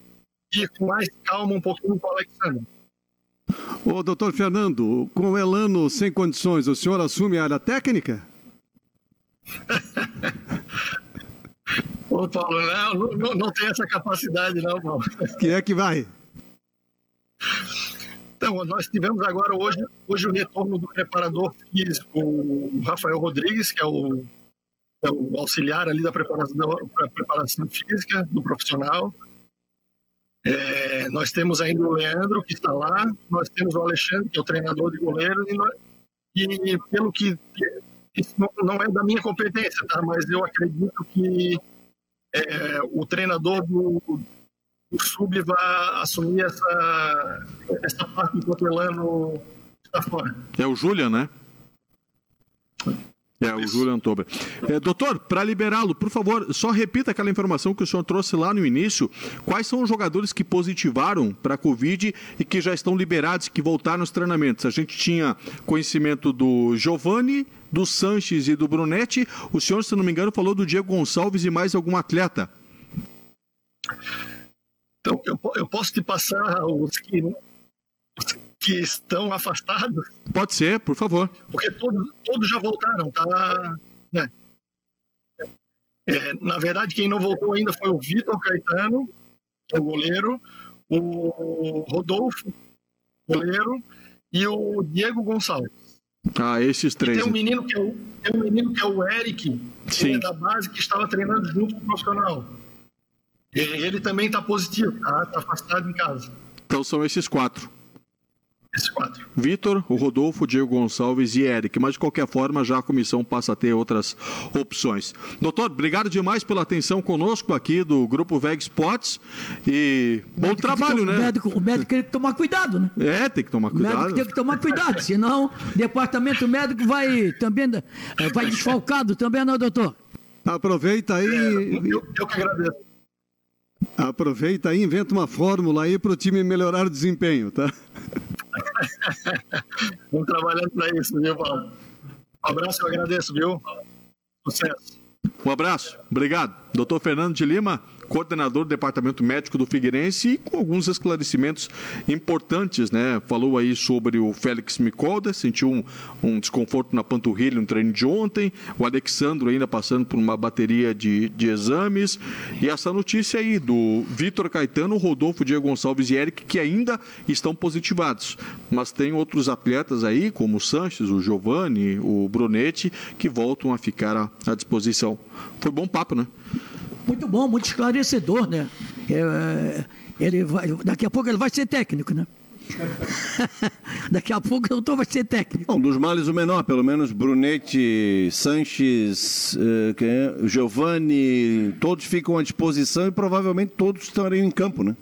ir com mais calma um pouquinho com o Alexandre. Ô, doutor Fernando, com o Elano sem condições, o senhor assume a área técnica? Ô, Paulo, não, não, não tem essa capacidade, não, Paulo. Quem é que vai? Então, nós tivemos agora hoje, hoje o retorno do preparador físico, o Rafael Rodrigues, que é o, é o auxiliar ali da preparação, da preparação física do profissional. É, nós temos ainda o Leandro, que está lá, nós temos o Alexandre, que é o treinador de goleiros, e, nós, e pelo que. Isso não, não, é da minha competência, tá? mas eu acredito que é, o treinador do, do Sub vai assumir essa, essa parte enquanto o Elano está fora. É o Julian, né? É, o Julian Tober. É, doutor, para liberá-lo, por favor, só repita aquela informação que o senhor trouxe lá no início. Quais são os jogadores que positivaram para a Covid e que já estão liberados, que voltaram aos treinamentos? A gente tinha conhecimento do Giovanni, do Sanches e do Brunetti. O senhor, se não me engano, falou do Diego Gonçalves e mais algum atleta. Então, eu, eu posso te passar os que, os que estão afastados? Pode ser, por favor. Porque todos, todos já voltaram, tá? Né? É, na verdade, quem não voltou ainda foi o Vitor Caetano, que é o goleiro, o Rodolfo, goleiro, e o Diego Gonçalves. Ah, esses três. E tem um menino que é o, tem um menino que é o Eric, Sim. É da base, que estava treinando junto com o profissional. Ele também está positivo, tá? Está afastado em casa. Então são esses quatro. Vitor, o Rodolfo, Diego Gonçalves e Eric. Mas de qualquer forma, já a comissão passa a ter outras opções. Doutor, obrigado demais pela atenção conosco aqui do Grupo VEG Sports. E bom trabalho, né? O médico, o médico tem que tomar cuidado, né? É, tem que tomar O cuidado. médico tem que tomar cuidado, senão o departamento médico vai também eh, vai desfalcado também, não, doutor? Aproveita aí. Eu, eu que agradeço. Aproveita aí, inventa uma fórmula aí para o time melhorar o desempenho, tá? Vamos trabalhando para isso, viu, Paulo? Um abraço, eu agradeço, viu? Sucesso. Um abraço, obrigado. Doutor Fernando de Lima, coordenador do Departamento Médico do Figueirense, e com alguns esclarecimentos importantes, né? Falou aí sobre o Félix Micolda, sentiu um, um desconforto na panturrilha no treino de ontem, o Alexandro ainda passando por uma bateria de, de exames, e essa notícia aí do Vitor Caetano, Rodolfo, Diego Gonçalves e Eric, que ainda estão positivados. Mas tem outros atletas aí, como o Sanches, o Giovanni, o Brunetti, que voltam a ficar à, à disposição. Foi bom papo, né? Muito bom, muito esclarecedor, né? É, ele vai, daqui a pouco ele vai ser técnico, né? Daqui a pouco o doutor vai ser técnico. Um dos males o menor, pelo menos Brunetti, Sanches, eh, é? Giovanni, todos ficam à disposição e provavelmente todos estariam em campo, né?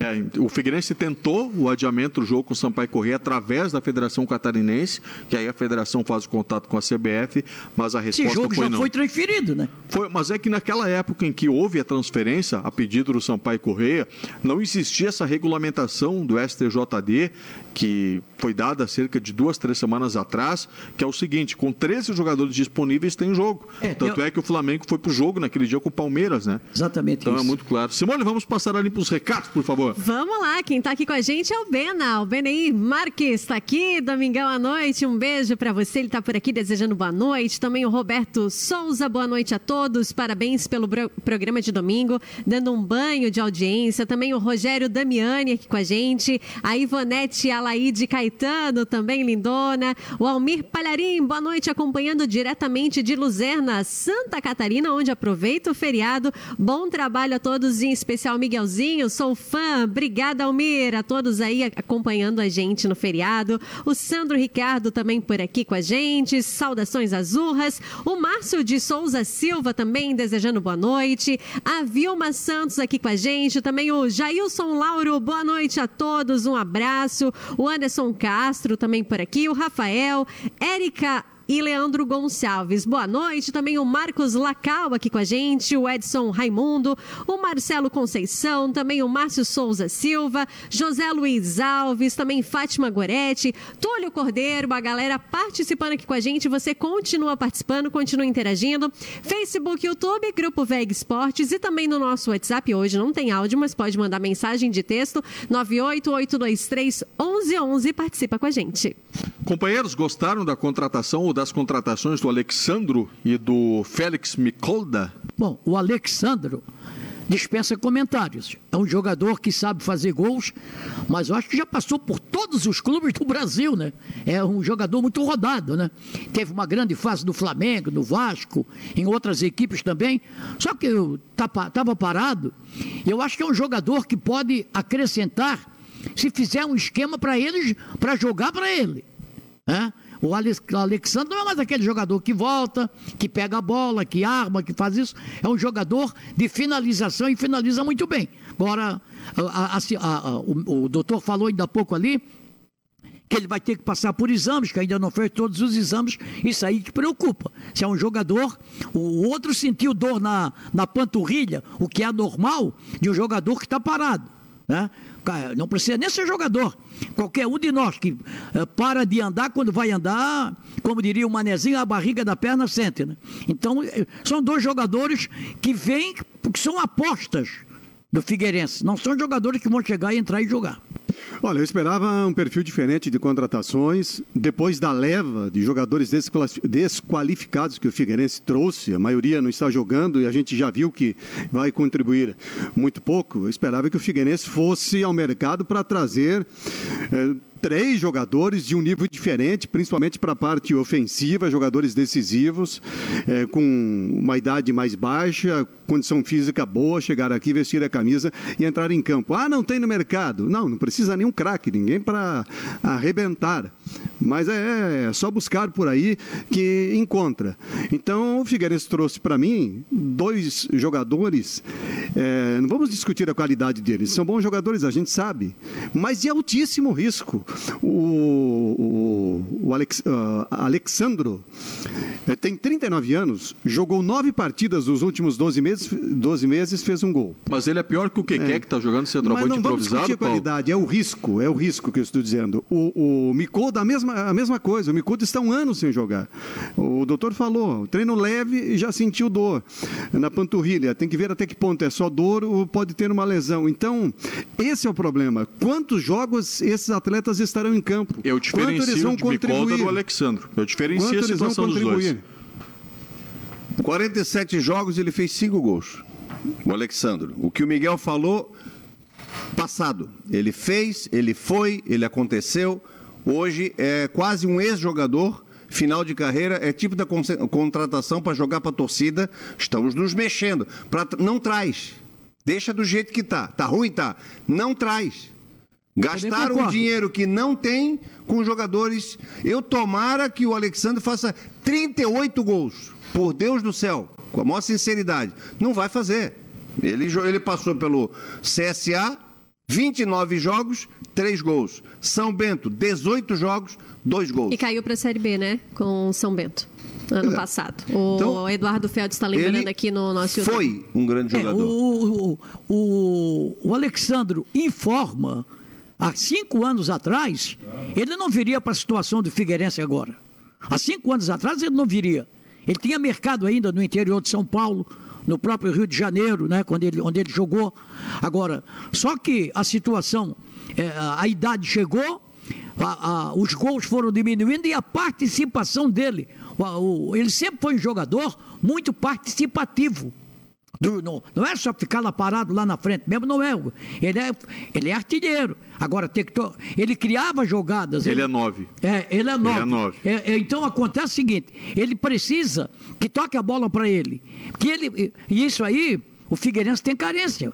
É, o Figueirense tentou o adiamento do jogo com o Sampaio Corrêa através da Federação Catarinense, que aí a federação faz o contato com a CBF, mas a resposta Esse jogo foi já não. foi transferido, né? Foi, mas é que naquela época em que houve a transferência, a pedido do Sampaio Correia, não existia essa regulamentação do STJD, que foi dada cerca de duas, três semanas atrás, que é o seguinte: com 13 jogadores disponíveis tem jogo. É, Tanto eu- é que o Flamengo foi pro jogo naquele dia com o Palmeiras, né? Exatamente Então é isso. muito claro. Simone, vamos passar ali para os recados, por favor. Vamos lá, quem tá aqui com a gente é o Bena. O Benaí Marques está aqui, domingão à noite. Um beijo para você, ele tá por aqui desejando boa noite. Também o Roberto Souza, boa noite a todos. Parabéns pelo programa de domingo, dando um banho de audiência. Também o Rogério Damiani aqui com a gente. A Ivonete Alaide Caetano, também lindona. O Almir Palharim, boa noite, acompanhando diretamente de Luzerna, Santa Catarina, onde aproveita o feriado. Bom trabalho a todos, em especial Miguelzinho, sou fã. Obrigada, Almir, a todos aí acompanhando a gente no feriado. O Sandro Ricardo também por aqui com a gente. Saudações azurras. O Márcio de Souza Silva também desejando boa noite. A Vilma Santos aqui com a gente. Também o Jailson Lauro, boa noite a todos. Um abraço. O Anderson Castro também por aqui. O Rafael. Érica e Leandro Gonçalves. Boa noite. Também o Marcos Lacal aqui com a gente, o Edson Raimundo, o Marcelo Conceição, também o Márcio Souza Silva, José Luiz Alves, também Fátima Goretti, Túlio Cordeiro, a galera participando aqui com a gente. Você continua participando, continua interagindo. Facebook, YouTube, Grupo VEG Esportes e também no nosso WhatsApp. Hoje não tem áudio, mas pode mandar mensagem de texto 98823 1111 e participa com a gente. Companheiros, gostaram da contratação das contratações do Alexandro e do Félix Mikolda? Bom, o Alexandro dispensa comentários. É um jogador que sabe fazer gols, mas eu acho que já passou por todos os clubes do Brasil, né? É um jogador muito rodado, né? Teve uma grande fase no Flamengo, no Vasco, em outras equipes também. Só que eu estava parado. Eu acho que é um jogador que pode acrescentar se fizer um esquema para eles, para jogar para ele. né? O Alex- Alexandre não é mais aquele jogador que volta, que pega a bola, que arma, que faz isso. É um jogador de finalização e finaliza muito bem. Agora, a- a- a- o, o doutor falou ainda há pouco ali que ele vai ter que passar por exames, que ainda não fez todos os exames, isso aí que preocupa. Se é um jogador, o outro sentiu dor na, na panturrilha, o que é normal de um jogador que está parado. Né? Não precisa nem ser jogador. Qualquer um de nós que eh, para de andar, quando vai andar, como diria o manezinho, a barriga da perna sente. Né? Então, eh, são dois jogadores que vêm, porque são apostas do Figueirense. Não são jogadores que vão chegar e entrar e jogar. Olha, eu esperava um perfil diferente de contratações. Depois da leva de jogadores desquali- desqualificados que o Figueirense trouxe, a maioria não está jogando e a gente já viu que vai contribuir muito pouco. Eu esperava que o Figueirense fosse ao mercado para trazer. eh, Três jogadores de um nível diferente, principalmente para a parte ofensiva, jogadores decisivos, eh, com uma idade mais baixa, condição física boa, chegar aqui, vestir a camisa e entrar em campo. Ah, não tem no mercado. Não, não precisa nenhum craque, ninguém para arrebentar. Mas é, é só buscar por aí que encontra. Então, o Figueirense trouxe para mim dois jogadores. eh, não vamos discutir a qualidade deles, são bons jogadores, a gente sabe, mas de altíssimo risco. O, o, o Alex, ah, Alexandro eh, tem 39 anos, jogou nove partidas nos últimos 12 meses, 12 meses fez um gol. Mas ele é pior que o Keké, É. que está jogando Mas centroavante não vamos discutir improvisado, Paulo. qualidade, é o risco, é o risco que eu estou dizendo. O, o Micoda, a mesma, a mesma coisa, o Micoda está um ano sem jogar. O doutor falou, treino leve e já sentiu dor na panturrilha. Tem que ver até que ponto é só dor ou pode ter uma lesão. Então, esse é o problema. Quantos jogos esses atletas estarão em campo? Eu Quanto eles diferencio vão contribuir? do Alexandro. Eu diferencio Quanto a eles vão situação dos dois. contribuir? 47 jogos, ele fez 5 gols. O Alexandro. O que o Miguel falou, passado. Ele fez, ele foi, ele aconteceu. Hoje é quase um ex-jogador. Final de carreira é tipo da contratação para jogar para a torcida. Estamos nos mexendo. Pra- não traz. Deixa do jeito que tá. Tá ruim, tá. Não traz. Gastaram concordo. dinheiro que não tem com jogadores. Eu tomara que o Alexandre faça 38 gols. Por Deus do céu, com a maior sinceridade. Não vai fazer. Ele, ele passou pelo CSA, 29 jogos, 3 gols. São Bento, 18 jogos, 2 gols. E caiu para a Série B, né? Com o São Bento, ano É. passado. O Então, Eduardo Feld está lembrando aqui no nosso YouTube. Foi um grande É, jogador. o, o, o, o Alexandro informa, há cinco anos atrás, ele não viria para a situação do Figueirense agora. Há cinco anos atrás ele não viria. Ele tinha mercado ainda no interior de São Paulo, no próprio Rio de Janeiro, né, quando ele, onde ele jogou. Agora, só que a situação, é, a, idade chegou, a- a- os gols foram diminuindo e a participação dele. o- o- ele sempre foi um jogador muito participativo. Do- não, não é só ficar lá parado lá na frente, mesmo não é. Ele é, ele é artilheiro. Agora, tem que to- ele criava jogadas. Ele é nove. É, ele é nove. é nove. É, é, então acontece o seguinte: ele precisa que toque a bola para ele. Que ele. E isso aí, o Figueirense tem carência.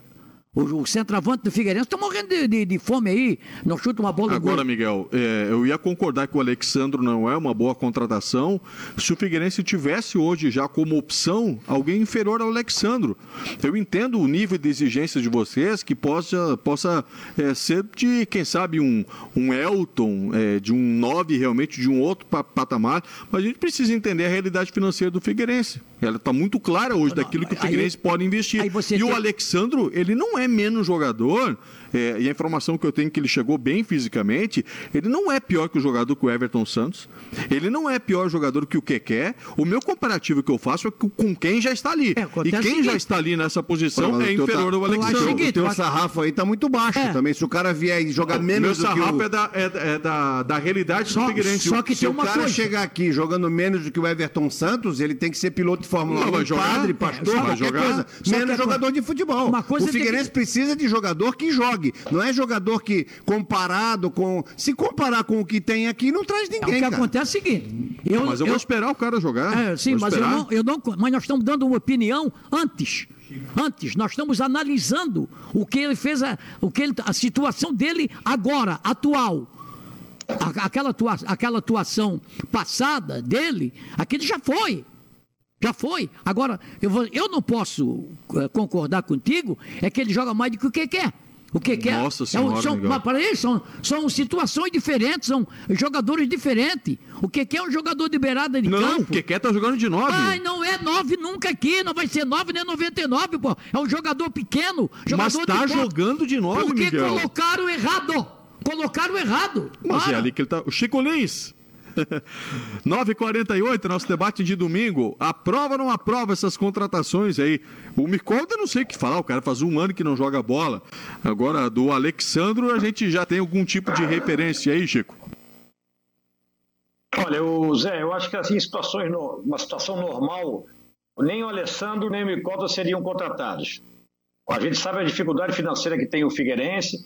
O, o centroavante do Figueirense está morrendo de, de- de fome aí. Não chuta uma bola Agora. Miguel, é, eu ia concordar que o Alexandro não é uma boa contratação se o Figueirense tivesse hoje já como opção alguém inferior ao Alexandro. Eu entendo o nível de exigência de vocês que possa, possa é, ser de, quem sabe, um, um Elton, é, de um 9 realmente, de um outro pa- patamar, mas a gente precisa entender a realidade financeira do Figueirense. Ela está muito clara hoje daquilo que o aí- Figueirense pode investir. E o Alexandro, ele não é menos jogador, é, e a informação que eu tenho é que ele chegou bem fisicamente, ele não é pior que o jogador que o Everton Santos, ele não é pior jogador que o Keké. O meu comparativo que eu faço é com quem já está ali. É, e quem já está ali nessa posição Mas é inferior tá- ao Alexandro. o seguinte, O teu mas- sarrafo aí tá muito baixo É. também. Se o cara vier e jogar O menos meu do que sarrafo o... é, da, é, da- é da, da realidade Só- do Figueirense. só que Se tem o uma cara coisa. chegar aqui jogando menos do que o Everton Santos, ele tem que ser piloto de Fórmula Não, 1, vai jogar. padre, É, pastor, só- qualquer jogar. coisa. Menos é- jogador de futebol. Uma coisa o Figueirense precisa de jogador que jogue. Não é jogador que, comparado com... Se comparar com o que tem aqui, não traz É, o ninguém, que cara. acontece é o seguinte. Eu, Mas eu, vou esperar o cara jogar. É, sim, Vou mas eu não, eu não. Mas nós estamos dando uma opinião antes. Antes, nós estamos analisando o que ele fez, a, o que ele, a situação dele agora, atual. A- aquela, atua, aquela atuação passada dele, aquilo já foi. Já foi. Agora, eu, vou- eu não posso eh, concordar contigo, é que ele joga mais do que o que quer. O que quer. Nossa é, um- Senhora, são, Miguel. mas para eles são, são situações diferentes, são jogadores diferentes. O que quer é um jogador de beirada de Não, o campo. Keké tá jogando de nove. Ai, não é 9 nunca aqui, não vai ser 9 nem 99, pô. É um jogador pequeno, Mas jogador tá de jogando de nove, Porque Miguel. colocaram errado. Colocaram errado. Mas é Para. ali que ele tá. O Chico Lins. 9h48, nosso debate de domingo. Aprova ou não aprova essas contratações aí? O Micolda, não sei o que falar, o cara faz um ano que não joga bola. Agora, do Alexandro, a gente já tem algum tipo de referência aí, Chico? Olha, o Zé, eu acho que assim, situações no- uma situação normal, nem o Alessandro nem o Micota seriam contratados. A gente sabe a dificuldade financeira que tem o Figueirense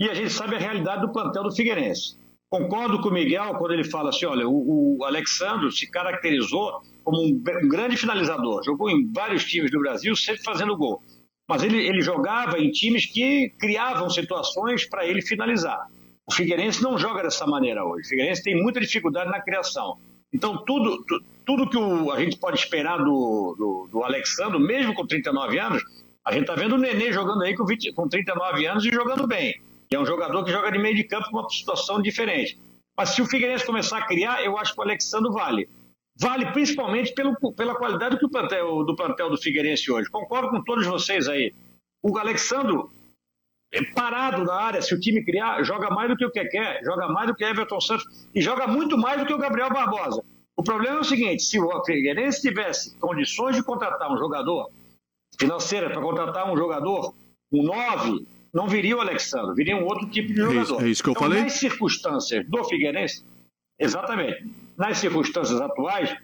e a gente sabe a realidade do plantel do Figueirense. Concordo com o Miguel quando ele fala assim, olha, o, o Alexandro se caracterizou como um, um grande finalizador, jogou em vários times do Brasil, sempre fazendo gol. Mas ele, ele jogava em times que criavam situações para ele finalizar. O Figueirense não joga dessa maneira hoje. O Figueirense tem muita dificuldade na criação. Então, tudo, tu- tudo que o- a gente pode esperar do, do, do Alexandre, mesmo com 39 anos, a gente está vendo o Nenê jogando aí com, 20 com 39 anos e jogando bem. E é um jogador que joga de meio de campo uma situação diferente. Mas se o Figueirense começar a criar, eu acho que o Alexandre vale. Vale principalmente pelo, pela qualidade que o plantel, do plantel do Figueirense hoje. Concordo com todos vocês aí. O Alexandro é parado na área, se o time criar, joga mais do que o quer, joga mais do que Everton Santos e joga muito mais do que o Gabriel Barbosa. O problema é o seguinte: se o Figueirense tivesse condições de contratar um jogador financeira para contratar um jogador, um 9, não viria o Alexandre, viria um outro tipo de É isso- jogador. é isso que eu então, falei. Nas circunstâncias do Figueirense, exatamente, nas circunstâncias atuais,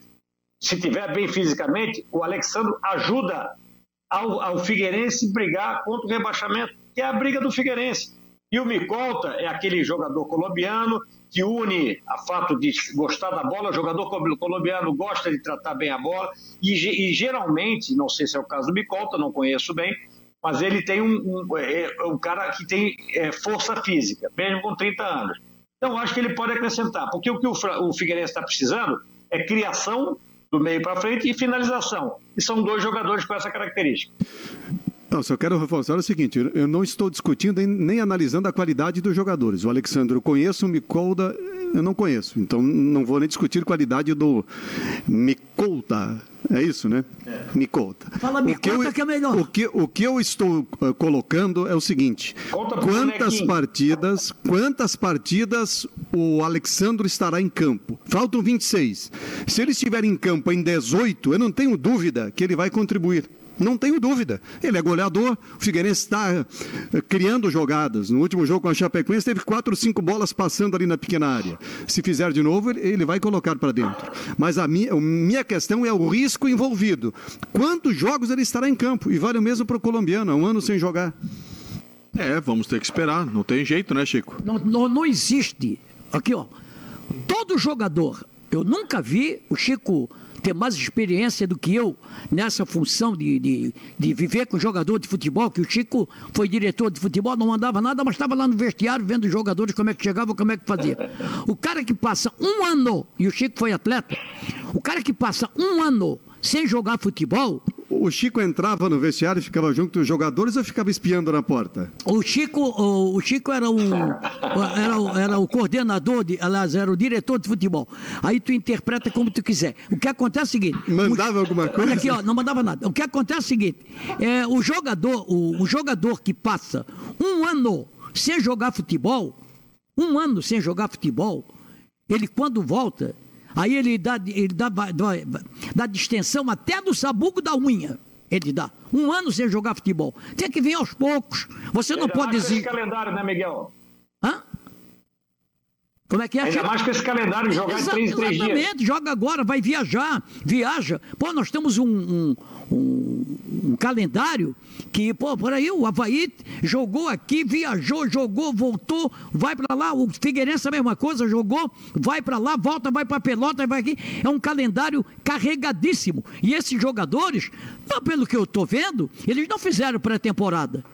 se tiver bem fisicamente, o Alexandre ajuda ao, ao Figueirense brigar contra o rebaixamento, que é a briga do Figueirense. E o Micolta é aquele jogador colombiano que une a fato de gostar da bola, o jogador col- colombiano gosta de tratar bem a bola, e, e geralmente, não sei se é o caso do Micolta, não conheço bem, mas ele tem um, um, é, é um cara que tem é, força física, mesmo com 30 anos. Então, acho que ele pode acrescentar, porque o que o, o Figueirense está precisando é criação do meio para frente e finalização. E são dois jogadores com essa característica. Não, só quero reforçar o seguinte: eu não estou discutindo nem analisando a qualidade dos jogadores. O Alexandre eu conheço, o Micolda eu não conheço. Então não vou nem discutir a qualidade do Micolta. É isso, né? É. Fala Micolta que, que, é melhor. O que, o que eu estou uh, colocando é o seguinte: quantas partidas, quantas partidas o Alexandre estará em campo? Faltam 26. Se ele estiver em campo em 18, eu não tenho dúvida que ele vai contribuir. Não tenho dúvida. Ele é goleador. O Figueirense está eh, criando jogadas. No último jogo com a Chapecoense, teve quatro ou cinco bolas passando ali na pequena área. Se fizer de novo, ele vai colocar para dentro. Mas a minha, a minha questão é o risco envolvido. Quantos jogos ele estará em campo? E vale o mesmo para o colombiano, um ano sem jogar. É, vamos ter que esperar. Não tem jeito, né, Chico? Não, não, não existe. Aqui, ó. Todo jogador. Eu nunca vi o Chico ter mais experiência do que eu nessa função de, de, de viver com jogador de futebol, que o Chico foi diretor de futebol, não mandava nada, mas estava lá no vestiário vendo os jogadores como é que chegava, como é que fazia. O cara que passa um ano, e o Chico foi atleta, o cara que passa um ano sem jogar futebol, o Chico entrava no vestiário e ficava junto com os jogadores ou ficava espiando na porta? O Chico, o, o Chico era o, era, o, era o coordenador, de, aliás, era o diretor de futebol. Aí tu interpreta como tu quiser. O que acontece é o seguinte. Mandava o, alguma coisa? Olha aqui, ó, não mandava nada. O que acontece é o seguinte: é, o, jogador, o, o jogador que passa um ano sem jogar futebol, um ano sem jogar futebol, ele quando volta, Aí ele dá, ele dá, dá, dá distensão até do sabugo da unha. Ele dá. Um ano sem jogar futebol. Tem que vir aos poucos. Você não pode dizer. calendário, né, Miguel? Hã? Como é que é? Ainda mais com esse calendário, jogar Exa três, três dias. Exatamente, joga agora, vai viajar, viaja. Pô, nós temos um, um, um, um, calendário que, pô, por aí o Havaí jogou aqui, viajou, jogou, voltou, vai para lá, o Figueirense a mesma coisa, jogou, vai para lá, volta, vai para Pelota, vai aqui. É um calendário carregadíssimo. E esses jogadores, pelo que eu estou vendo, eles não fizeram pré-temporada.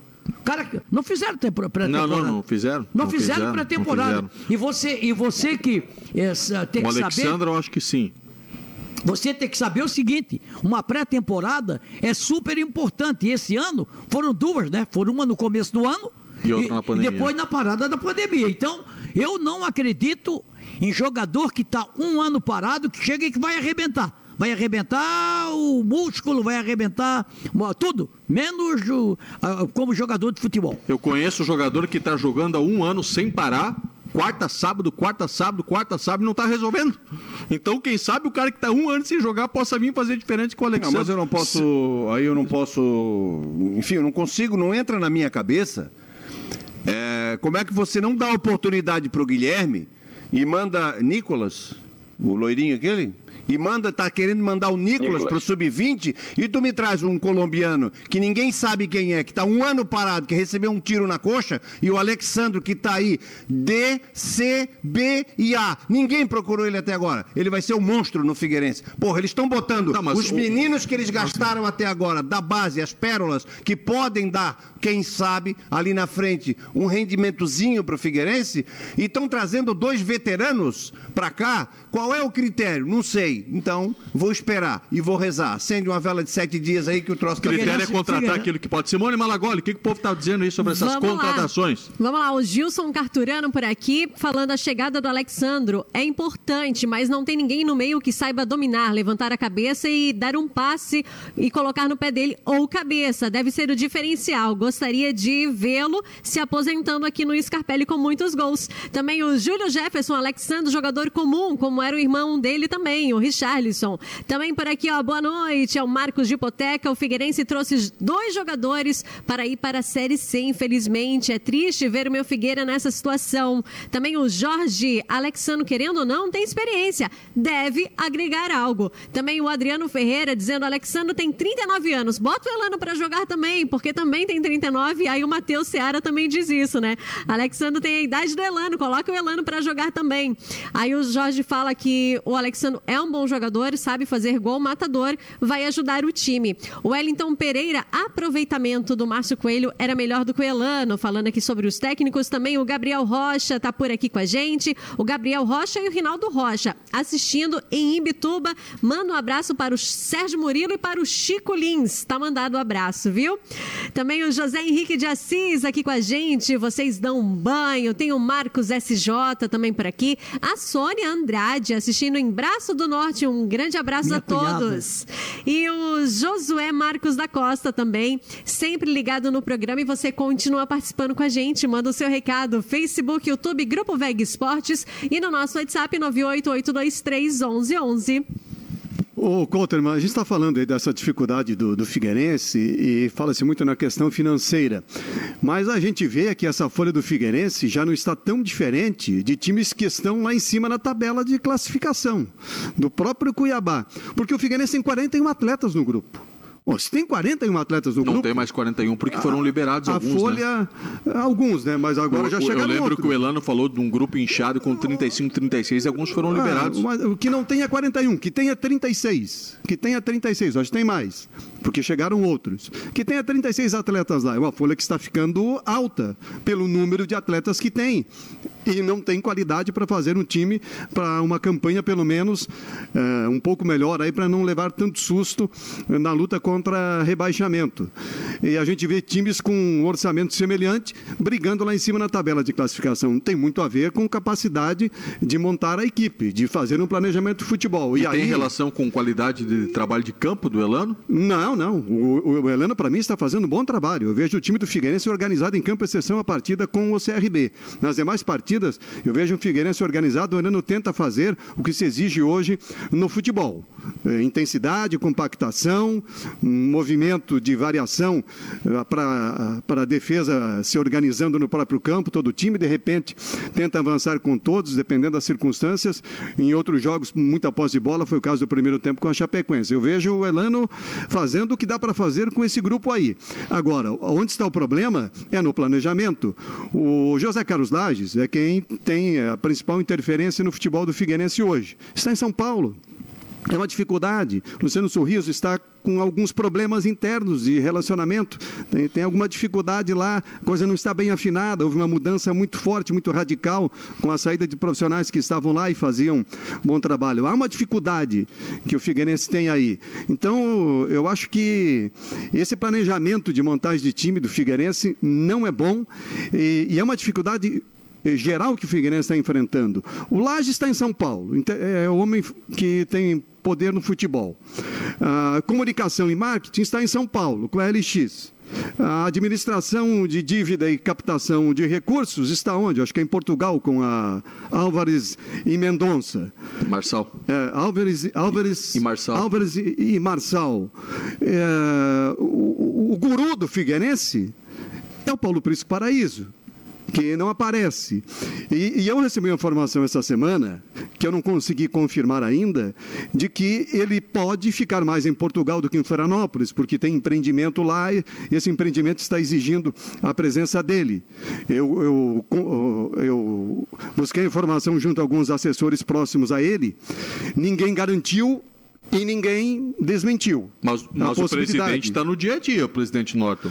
Cara, não fizeram pré-temporada. Não, não, não fizeram. Não, não fizeram, fizeram pré-temporada. E você, e você que é, tem o que Alexandre, saber. eu acho que sim. Você tem que saber o seguinte: uma pré-temporada é super importante. E esse ano foram duas, né? Foram uma no começo do ano e, outra na pandemia. e depois na parada da pandemia. Então, eu não acredito em jogador que está um ano parado, que chega e que vai arrebentar vai arrebentar o músculo, vai arrebentar tudo, menos como jogador de futebol. Eu conheço jogador que está jogando há um ano sem parar, quarta, sábado, quarta, sábado, quarta, sábado, não está resolvendo. Então, quem sabe o cara que está um ano sem jogar possa vir fazer diferente com o Alexandre. Não, mas eu não posso, aí eu não posso, enfim, eu não consigo, não entra na minha cabeça. É, como é que você não dá oportunidade para o Guilherme e manda Nicolas, o loirinho aquele, e manda, tá querendo mandar o Nicolas para o sub-20 e tu me traz um colombiano que ninguém sabe quem é, que está um ano parado, que recebeu um tiro na coxa, e o Alexandre que está aí, D, C, B e A. Ninguém procurou ele até agora. Ele vai ser um monstro no Figueirense. Porra, eles estão botando tá, os meninos que eles gastaram até agora, da base, as pérolas, que podem dar, quem sabe, ali na frente, um rendimentozinho para o Figueirense, e estão trazendo dois veteranos para cá. Qual é o critério? Não sei. Então, vou esperar e vou rezar. Acende uma vela de sete dias aí que o troço... O critério é contratar aquilo que pode. Simone Malagoli, o que, que o povo está dizendo aí sobre essas Vamos contratações? Lá. Vamos lá, o Gilson Carturano por aqui, falando a chegada do Alexandro. É importante, mas não tem ninguém no meio que saiba dominar, levantar a cabeça e dar um passe e colocar no pé dele ou cabeça. Deve ser o diferencial. Gostaria de vê-lo se aposentando aqui no Scarpelli com muitos gols. Também o Júlio Jefferson, Alexandro, jogador comum, como era o irmão dele também, o Richarlison. Também por aqui, ó, boa noite, é o Marcos de Hipoteca. O Figueirense trouxe dois jogadores para ir para a Série C, infelizmente. É triste ver o meu Figueira nessa situação. Também o Jorge Alexandro, querendo ou não, tem experiência. Deve agregar algo. Também o Adriano Ferreira dizendo: Alexandro tem 39 anos. Bota o Elano para jogar também, porque também tem 39. Aí o Matheus Seara também diz isso, né? Alexandro tem a idade do Elano, coloca o Elano para jogar também. Aí o Jorge fala que que o Alexandre é um bom jogador, sabe fazer gol matador, vai ajudar o time. O Wellington Pereira, aproveitamento do Márcio Coelho era melhor do que o Elano. Falando aqui sobre os técnicos também, o Gabriel Rocha está por aqui com a gente. O Gabriel Rocha e o Rinaldo Rocha assistindo em Imbituba. Manda um abraço para o Sérgio Murilo e para o Chico Lins. Tá mandado o um abraço, viu? Também o José Henrique de Assis aqui com a gente. Vocês dão um banho. Tem o Marcos SJ também por aqui. A Sônia Andrade assistindo em Braço do Norte. Um grande abraço Minha a todos. Cunhada. E o Josué Marcos da Costa também, sempre ligado no programa e você continua participando com a gente. Manda o seu recado, Facebook, YouTube, Grupo Veg Esportes e no nosso WhatsApp 988231111. Ô, Colterman, a gente está falando aí dessa dificuldade do, do Figueirense e fala-se muito na questão financeira. Mas a gente vê que essa folha do Figueirense já não está tão diferente de times que estão lá em cima na tabela de classificação, do próprio Cuiabá. Porque o Figueirense tem 41 atletas no grupo. Bom, se tem 41 atletas no não grupo. Não tem mais 41, porque foram liberados a, alguns. A folha. Né? Alguns, né? Mas agora eu, já chegaram. Eu lembro outros. que o Elano falou de um grupo inchado com 35, 36 e alguns foram liberados. Ah, mas, que não tenha 41, que tenha 36. Que tenha 36, acho que tem mais. Porque chegaram outros. Que tenha 36 atletas lá. É uma folha que está ficando alta pelo número de atletas que tem. E não tem qualidade para fazer um time para uma campanha, pelo menos, é, um pouco melhor aí, para não levar tanto susto na luta contra rebaixamento. E a gente vê times com um orçamento semelhante brigando lá em cima na tabela de classificação. Tem muito a ver com capacidade de montar a equipe, de fazer um planejamento de futebol. E, e tem aí... relação com qualidade de trabalho de campo do Elano? Não, não. O, o Elano, para mim, está fazendo um bom trabalho. Eu vejo o time do Figueirense organizado em campo, exceção a partida com o CRB. Nas demais partidas, eu vejo o Figueirense organizado, o Elano tenta fazer o que se exige hoje no futebol. É, intensidade, compactação, movimento de variação eh, para a defesa se organizando no próprio campo, todo o time, de repente, tenta avançar com todos, dependendo das circunstâncias. Em outros jogos, muita posse de bola, foi o caso do primeiro tempo com a Chapecoense. Eu vejo o Elano fazendo o que dá para fazer com esse grupo aí. Agora, onde está o problema é no planejamento. O José Carlos Lages é quem tem a principal interferência no futebol do Figueirense hoje. Está em São Paulo. É uma dificuldade. Luciano Sorriso está com alguns problemas internos de relacionamento. Tem, tem, alguma dificuldade lá, a coisa não está bem afinada. Houve uma mudança muito forte, muito radical com a saída de profissionais que estavam lá e faziam bom trabalho. Há uma dificuldade que o Figueirense tem aí. Então, eu acho que esse planejamento de montagem de time do Figueirense não é bom e, e é uma dificuldade geral que o Figueirense está enfrentando. O Laje está em São Paulo, é o homem que tem poder no futebol. A comunicação e marketing está em São Paulo, com a LX. A administração de dívida e captação de recursos está onde? Acho que é em Portugal, com a Álvares e Mendonça. Marçal. É, Álvares, Álvares, e Marçal. Álvares e, e Marçal. É, o, o, guru do Figueirense é o Paulo Prisco Paraíso que não aparece. E, e, eu recebi uma informação essa semana, que eu não consegui confirmar ainda, de que ele pode ficar mais em Portugal do que em Florianópolis, porque tem empreendimento lá e esse empreendimento está exigindo a presença dele. Eu, eu, eu busquei informação junto a alguns assessores próximos a ele, ninguém garantiu e ninguém desmentiu. Mas, mas o presidente está no dia a dia, o presidente Norton.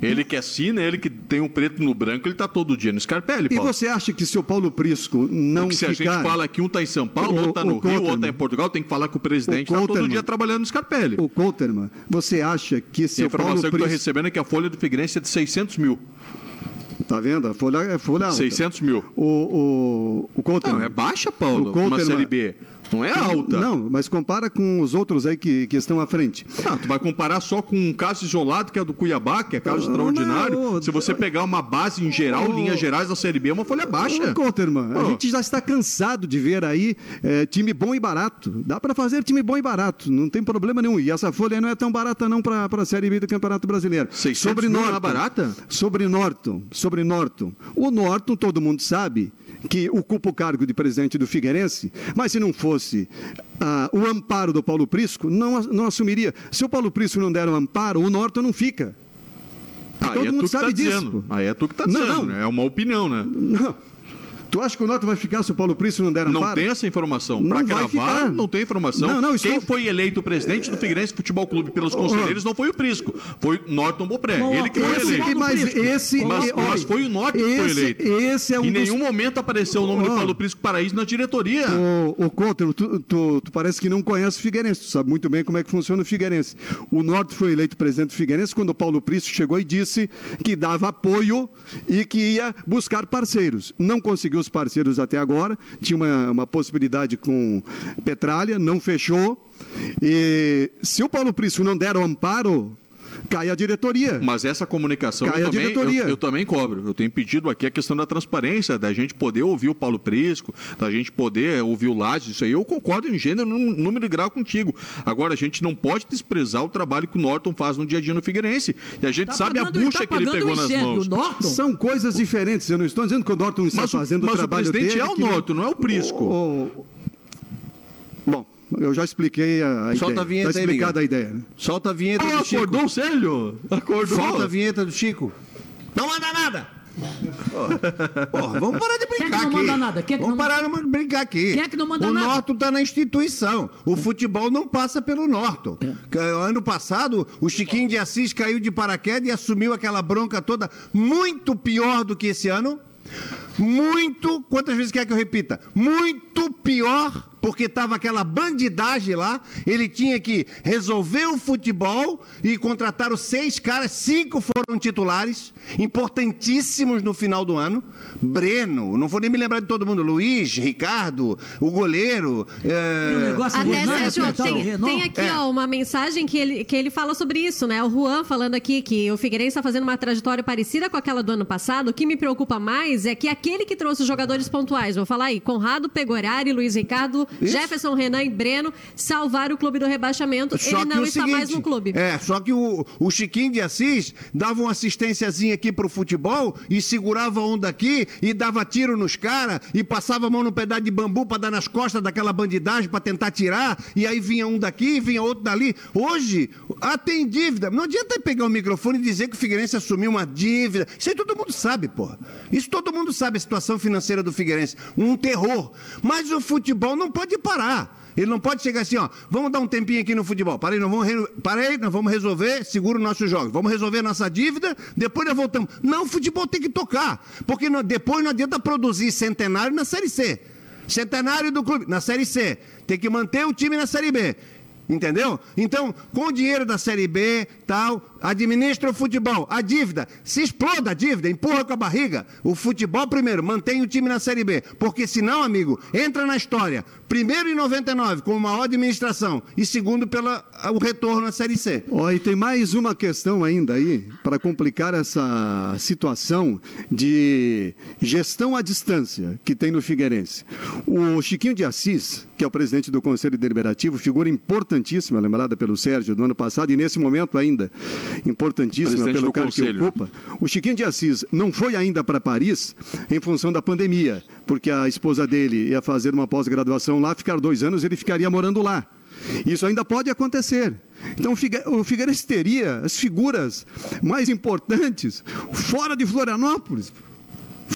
Ele que assina, ele que tem um preto no branco, ele está todo dia no Scarpelli, Paulo. E você acha que se o Paulo Prisco não Porque se ficar... a gente fala que um está em São Paulo, outro está no o Rio, outro está em Portugal, tem que falar que o presidente está todo dia trabalhando no Scarpelli. O Couterman, você acha que se a o Paulo informação Prisco... que eu estou recebendo é que a folha do Figueirense é de 600 mil. Tá vendo? A folha é folha alta. 600 mil. O, o, o Couterman... Não, é baixa, Paulo, o Couterman, uma Série B. Não é alta. Não, mas compara com os outros aí que, que estão à frente. Ah, tu vai comparar só com um caso isolado, que é do Cuiabá, que é caso Não, extraordinário. não, Se você pegar uma base em geral, Ô, linhas gerais da Série B, é uma folha baixa. Ô, Couterman, a gente já está cansado de ver aí é, time bom e barato. Dá para fazer time bom e barato, não tem problema nenhum. E essa folha aí não é tão barata não para a Série B do Campeonato Brasileiro. 600 sobre mil Norton, não é barata? Sobre Norton, sobre Norton. O Norton, todo mundo sabe que ocupa o cargo de presidente do Figueirense, mas se não fosse ah, o amparo do Paulo Prisco, não, não assumiria. Se o Paulo Prisco não der o amparo, o Norton não fica. Aí todo é mundo tu que sabe tá disso. dizendo. Aí é tu que tá Não, dizendo. não. né? É uma opinião, né? Não. Tu acha que o Norton vai ficar se o Paulo Prício não der Não amparo? tem essa informação. Não Para gravar, ficar. não tem informação. Não, não, Quem estou- foi eleito presidente do Figueirense Futebol Clube pelos conselheiros não foi o Prisco, foi Norton Bopré. Ele que foi Esse, eleito. mas Prisco. esse, Mas, mas foi o Norton que foi esse- eleito. Esse é um em dos- nenhum momento apareceu o nome do Ó. Paulo Prisco Paraíso na diretoria. O, o Couto, tu, tu- tu parece que não conhece o Figueirense, tu sabe muito bem como é que funciona o Figueirense. O Norte foi eleito presidente do Figueirense quando o Paulo Prício chegou e disse que dava apoio e que ia buscar parceiros. Não conseguiu os parceiros até agora, tinha uma, uma possibilidade com Petralha, não fechou. E se o Paulo Prício não der o amparo, cai a diretoria. Mas essa comunicação Cai eu a também, diretoria. eu, eu também cobro. Eu tenho pedido aqui a questão da transparência, da gente poder ouvir o Paulo Prisco, da gente poder ouvir o Lages, isso aí eu concordo em gênero, número e grau contigo. Agora, a gente não pode desprezar o trabalho que o Norton faz no dia a dia no Figueirense. E a gente Tá sabe pagando- a bucha tá que ele pegou o nas mãos. O Norton? São coisas diferentes. Eu não estou dizendo que o Norton está Mas, o- fazendo mas o o trabalho presidente dele. é o que- Norton, não é o Prisco. O- Bom, eu já expliquei a, a Solta ideia. a vinheta aí, explicada a ideia. né? Solta a vinheta Ah, do Chico. acordou o Célio? Acordou? Solta a vinheta do Chico. Não manda nada. Porra, vamos parar de Quem é brincar que não aqui. manda nada? Quem é que vamos não- parar de brincar aqui. Quem é que não manda o nada? Norton está na instituição. O futebol não passa pelo Norton. É. Que, Ano passado, o Chiquinho de Assis caiu de paraquedas e assumiu aquela bronca toda muito pior do que esse ano. Muito, quantas vezes quer que eu repita? Muito pior, porque estava aquela bandidagem lá. Ele tinha que resolver o futebol e contrataram seis caras, cinco foram titulares, importantíssimos no final do ano. Breno, não vou nem me lembrar de todo mundo. Luiz, Ricardo, o goleiro. é, E o negócio Até, Renan, Sérgio, Renan, tem, tem aqui É. ó, uma mensagem que ele, que ele fala sobre isso, né? O Juan falando aqui que o Figueirense está fazendo uma trajetória parecida com aquela do ano passado. O que me preocupa mais é que aquele que trouxe os jogadores pontuais, vou falar aí, Conrado, Pegorari, Luiz Ricardo, Isso. Jefferson, Renan e Breno, salvaram o clube do rebaixamento. Só ele não está seguinte, mais no clube. É, só que o, o Chiquinho de Assis dava uma assistênciazinha aqui pro futebol e segurava onda aqui e dava tiro nos caras e passava a mão no pedaço de bambu para dar nas costas daquela bandidagem para tentar tirar e aí vinha um daqui, vinha outro dali. Hoje, ah, tem dívida. Não adianta pegar o microfone e dizer que o Figueirense assumiu uma dívida. Isso aí todo mundo sabe, porra. Isso todo mundo sabe, a situação financeira do Figueirense. Um terror. Mas o futebol não pode parar. Ele não pode chegar assim, ó, vamos dar um tempinho aqui no futebol. Parei, nós vamos, re... Parei, nós vamos resolver, segura os nossos jogos. Vamos resolver nossa dívida, depois nós voltamos. Não, o futebol tem que tocar. Porque não- depois não adianta produzir centenário na Série C. Centenário do clube, na Série C. Tem que manter o time na Série B. Entendeu? Então, com o dinheiro da Série B, tal, administra o futebol. A dívida, se exploda a dívida, empurra com a barriga. O futebol, primeiro, mantém o time na Série B. Porque senão, amigo, entra na história. Primeiro em 99, com maior administração. E segundo, pelo o retorno à Série C. Ó, e tem mais uma questão ainda aí, para complicar essa situação de gestão à distância que tem no Figueirense. O Chiquinho de Assis, que é o presidente do Conselho Deliberativo, figura importantíssima, lembrada pelo Sérgio do ano passado, e nesse momento ainda importantíssima Presidente pelo cargo que Conselho. ocupa. O Chiquinho de Assis não foi ainda para Paris em função da pandemia, porque a esposa dele ia fazer uma pós-graduação lá, ficar dois anos, ele ficaria morando lá. Isso ainda pode acontecer. Então o Figue- o Figueirense teria as figuras mais importantes fora de Florianópolis.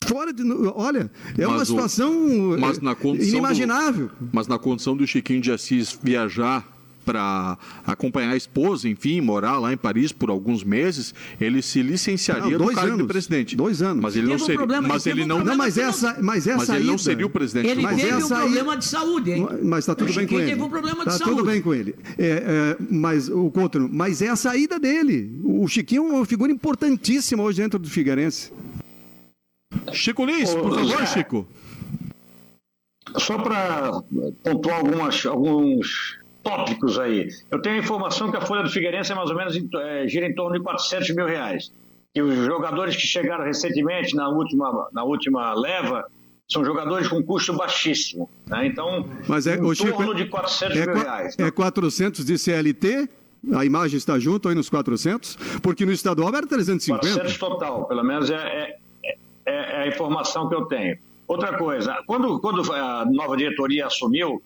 Fora de. Olha, é uma Mas o- situação mas na condição inimaginável. Do, mas na condição do Chiquinho de Assis viajar para acompanhar a esposa, enfim, morar lá em Paris por alguns meses, ele se licenciaria Não, do dois cargo de anos. presidente. Dois anos. Mas ele não um seria, problema- mas ele não, Não, mas essa, mas essa mas ele não seria o presidente Ele Mas teve um problema de saúde, hein? Mas está tudo bem com Chiquinho ele. teve um problema de tá saúde. tudo bem com ele. É, é, mas o Couto, mas é a saída dele. O Chiquinho é uma figura importantíssima hoje dentro do Figueirense. Chico Lins, por favor. Chico. Só para pontuar algumas, alguns tópicos aí. Eu tenho a informação que a folha do Figueirense é mais ou menos é, gira em torno de 400 mil reais. E os jogadores que chegaram recentemente na última, na última leva são jogadores com custo baixíssimo. né? Então, Mas é, em Chico, torno de 400 é, mil reais. é 400 de CLT? A imagem está junto aí nos 400? Porque no estadual era 350. 400 total, pelo menos é, é, é- é a informação que eu tenho. Outra coisa, quando, quando a nova diretoria assumiu,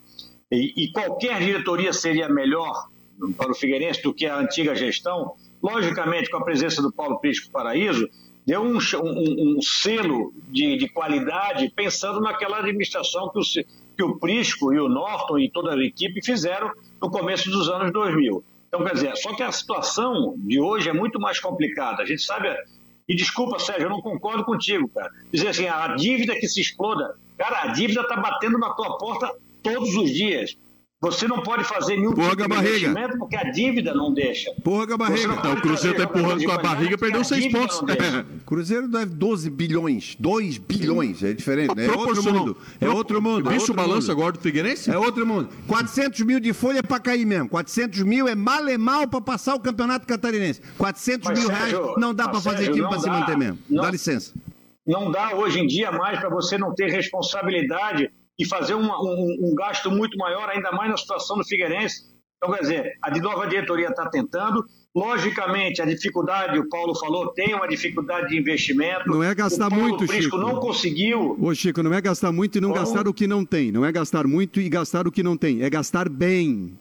e, e qualquer diretoria seria melhor para o Figueirense do que a antiga gestão, logicamente com a presença do Paulo Prisco Paraíso, deu um, um, um selo de, de, qualidade pensando naquela administração que o, que o Prisco e o Norton e toda a equipe fizeram no começo dos anos 2000. Então, quer dizer, só que a situação de hoje é muito mais complicada. A gente sabe. E desculpa, Sérgio, eu não concordo contigo, cara. Dizer assim, a dívida que se exploda. Cara, a dívida está batendo na tua porta todos os dias. Você não pode fazer nenhum Porra tipo de barriga. investimento porque a dívida não deixa. Porra a barriga. Então, o Cruzeiro está empurrando com a barriga perdeu seis pontos. Cruzeiro deve 12 bilhões. 2 bilhões. É diferente. É outro mundo. É outro mundo. Viu o outro balanço agora do Figueirense? É outro mundo. 400 mil de folha é pra cair mesmo. 400 mil é mal e mal pra passar o campeonato catarinense. 400 Mas, mil Sérgio, reais não dá mas, pra fazer Sérgio, time pra se manter mesmo. Não. Dá licença. Não dá hoje em dia mais para você não ter responsabilidade e fazer uma- um, um gasto muito maior, ainda mais na situação do Figueirense. Então, quer dizer, a de nova diretoria está tentando. Logicamente, a dificuldade, o Paulo falou, tem uma dificuldade de investimento. Não é gastar o Paulo muito, Prisco Chico. não conseguiu. Ô, Chico, não é gastar muito e não Como? gastar o que não tem. Não é gastar muito e gastar o que não tem. É gastar bem.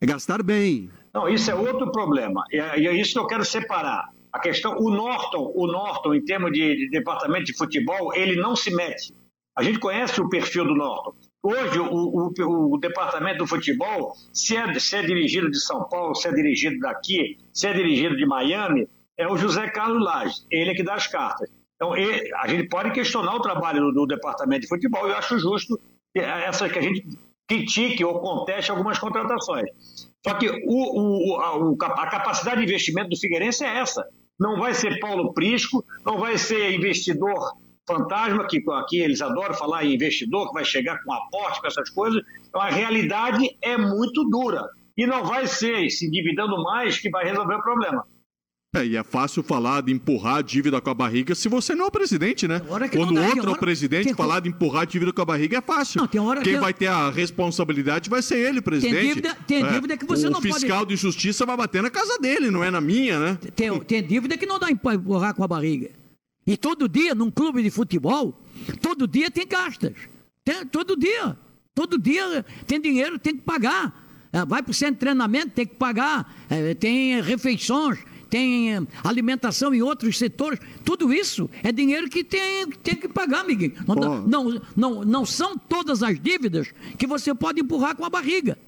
É gastar bem. Não, isso é outro problema. E é, é isso que eu quero separar. A questão, o Norton, o Norton, em termos de, de departamento de futebol, ele não se mete. A gente conhece o perfil do Norton. Hoje, o, o- o departamento do futebol, se é, se é dirigido de São Paulo, se é dirigido daqui, se é dirigido de Miami, é o José Carlos Lage. Ele é que dá as cartas. Então, ele- a gente pode questionar o trabalho do, do departamento de futebol. Eu acho justo que essa que a gente critique ou conteste algumas contratações. Só que o- o- a, a capacidade de investimento do Figueirense é essa. Não vai ser Paulo Prisco, não vai ser investidor fantasma, que aqui eles adoram falar em investidor, que vai chegar com aporte, com essas coisas. Então a realidade é muito dura. E não vai ser se endividando mais que vai resolver o problema. É, e é fácil falar de empurrar a dívida com a barriga se você não é o presidente, né? Quando dá, tem outro é o presidente, tem- falar de empurrar a dívida com a barriga é fácil. Não, tem hora- Quem tem- vai ter a responsabilidade vai ser ele, presidente. dívida- tem É, dívida que você o não pode- fiscal de justiça vai bater na casa dele, não é na minha, né? Tem, tem dívida que não dá para empurrar com a barriga. E todo dia, num clube de futebol, todo dia tem gastas. Tem- todo dia. Todo dia tem dinheiro, tem que pagar. É, vai para o centro de treinamento, tem que pagar. É, tem refeições, tem eh, alimentação em outros setores. Tudo isso é dinheiro que tem, tem que pagar, Miguel. Não, não, não, não são todas as dívidas que você pode empurrar com a barriga.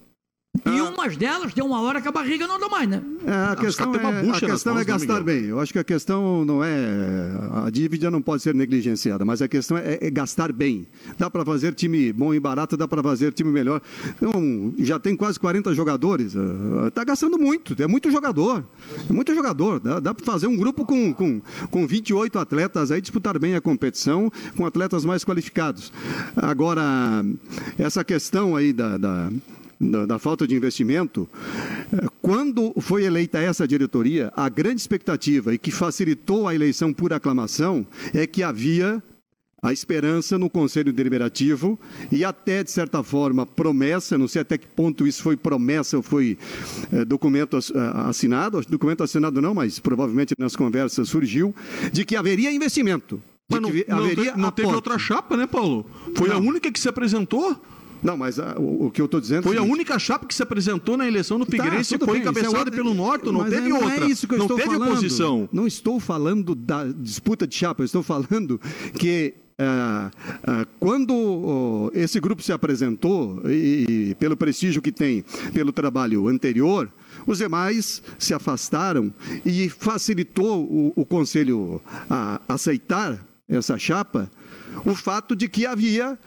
E umas delas tem uma hora que a barriga não dá mais, né? É, a questão, tem uma é, bucha a questão é gastar bem. Eu acho que a questão não é. A dívida não pode ser negligenciada, mas a questão é, é gastar bem. Dá para fazer time bom e barato, dá para fazer time melhor. Então, já tem quase 40 jogadores. Está gastando muito, é muito jogador. É muito jogador. Dá, dá para fazer um grupo com, com, com 28 atletas aí, disputar bem a competição com atletas mais qualificados. Agora, essa questão aí da- da da, da falta de investimento, eh, quando foi eleita essa diretoria, a grande expectativa e que facilitou a eleição por aclamação é que havia a esperança no Conselho Deliberativo e até, de certa forma, promessa, não sei até que ponto isso foi promessa ou foi eh, documento ah, assinado, documento assinado não, mas provavelmente nas conversas surgiu, de que haveria investimento. Mas não, não haveria te- não teve outra chapa, né, Paulo? Foi a Não. única que se apresentou. Não, mas ah, o, o que eu estou dizendo... é Foi a única chapa que se apresentou na eleição do Figueirense Tá, e tudo foi bem, é encabeçada outra- pelo Norte, não teve é- não outra. É isso que eu não estou teve falando. oposição. Não estou falando da disputa de chapa, eu estou falando que ah, ah, quando oh, esse grupo se apresentou, e, e pelo prestígio que tem pelo trabalho anterior, os demais se afastaram e facilitou o, o Conselho a aceitar essa chapa o fato de que havia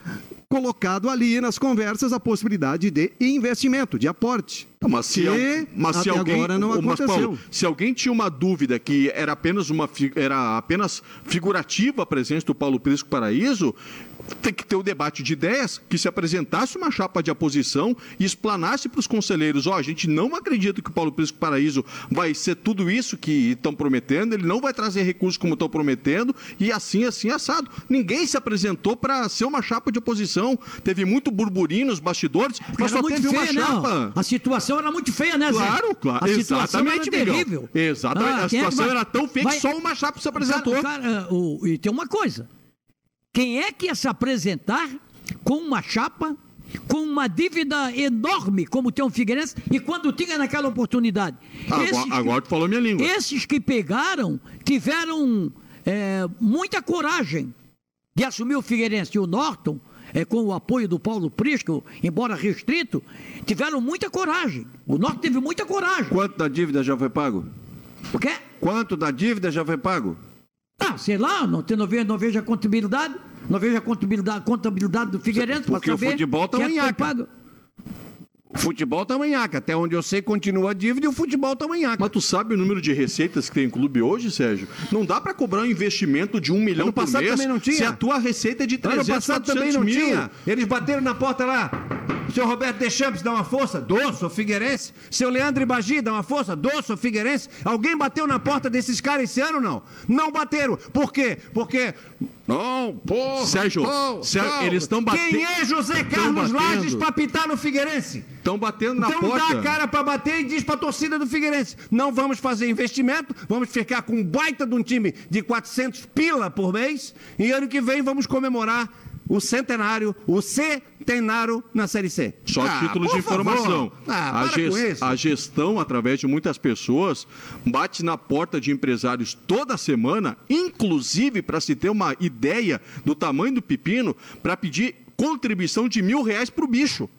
colocado ali nas conversas a possibilidade de investimento, de aporte. Não, Mas se, que mas se alguém, agora não aconteceu. Paulo, se alguém tinha uma dúvida que era apenas uma era apenas figurativa a presença do Paulo Prisco Paraíso, tem que ter o debate de ideias, que se apresentasse uma chapa de oposição e explanasse para os conselheiros, ó, a gente não acredita que o Paulo Prisco Paraíso vai ser tudo isso que estão prometendo, ele não vai trazer recursos como estão prometendo, e assim, assim, assado. Ninguém se apresentou para ser uma chapa de oposição, teve muito burburinho nos bastidores, mas era só teve uma feia, né? chapa. A situação era muito feia, né, Zé? Claro, claro. A situação Exatamente, era terrível. Exatamente. Ah, a é situação vai- era tão feia vai- que só uma chapa se apresentou. Cara, cara, o- e tem uma coisa. Quem é que ia se apresentar com uma chapa, com uma dívida enorme, como tem o Figueirense, e quando tinha naquela oportunidade? Agora- agora tu falou minha língua. Esses que pegaram tiveram é, muita coragem de assumir o Figueirense e o Norton, é, com o apoio do Paulo Prisco, embora restrito, tiveram muita coragem. O Norton teve muita coragem. Quanto da dívida já foi pago? O quê? Quanto da dívida já foi pago? Ah, sei lá, não, não, vejo, não vejo a contabilidade, não vejo a contabilidade, contabilidade do Figueirense para Porque o futebol tá que é pago. O futebol tá manhaca. Até onde eu sei, continua a dívida e o futebol tá manhaca. Mas tu sabe o número de receitas que tem o clube hoje, Sérgio? Não dá pra cobrar um investimento de um milhão Ano por passado mês também não tinha. se a tua receita é de 300, Ano passado 400 também não mil. tinha. Eles bateram na porta lá. Seu Roberto Deschamps dá uma força? Dou, sou Figueirense. Seu Leandro Ibagi dá uma força? Dou, sou Figueirense. Alguém bateu na porta desses caras esse ano, não? Não bateram. Por quê? Porque... Não, porra. Sérgio, Sérgio, eles estão batendo- Quem é José Carlos. Lages pra pitar no Figueirense? Estão batendo na então porta. dá a cara pra bater e diz pra torcida do Figueirense: não vamos fazer investimento, vamos ficar com um baita de um time de 400 pila por mês e ano que vem vamos comemorar o centenário, o centenário na Série C. Só Ah, título de informação. Ah, a, para ges- com isso. a gestão, através de muitas pessoas, bate na porta de empresários toda semana, inclusive para se ter uma ideia do tamanho do pepino, para pedir contribuição de mil reais para o bicho.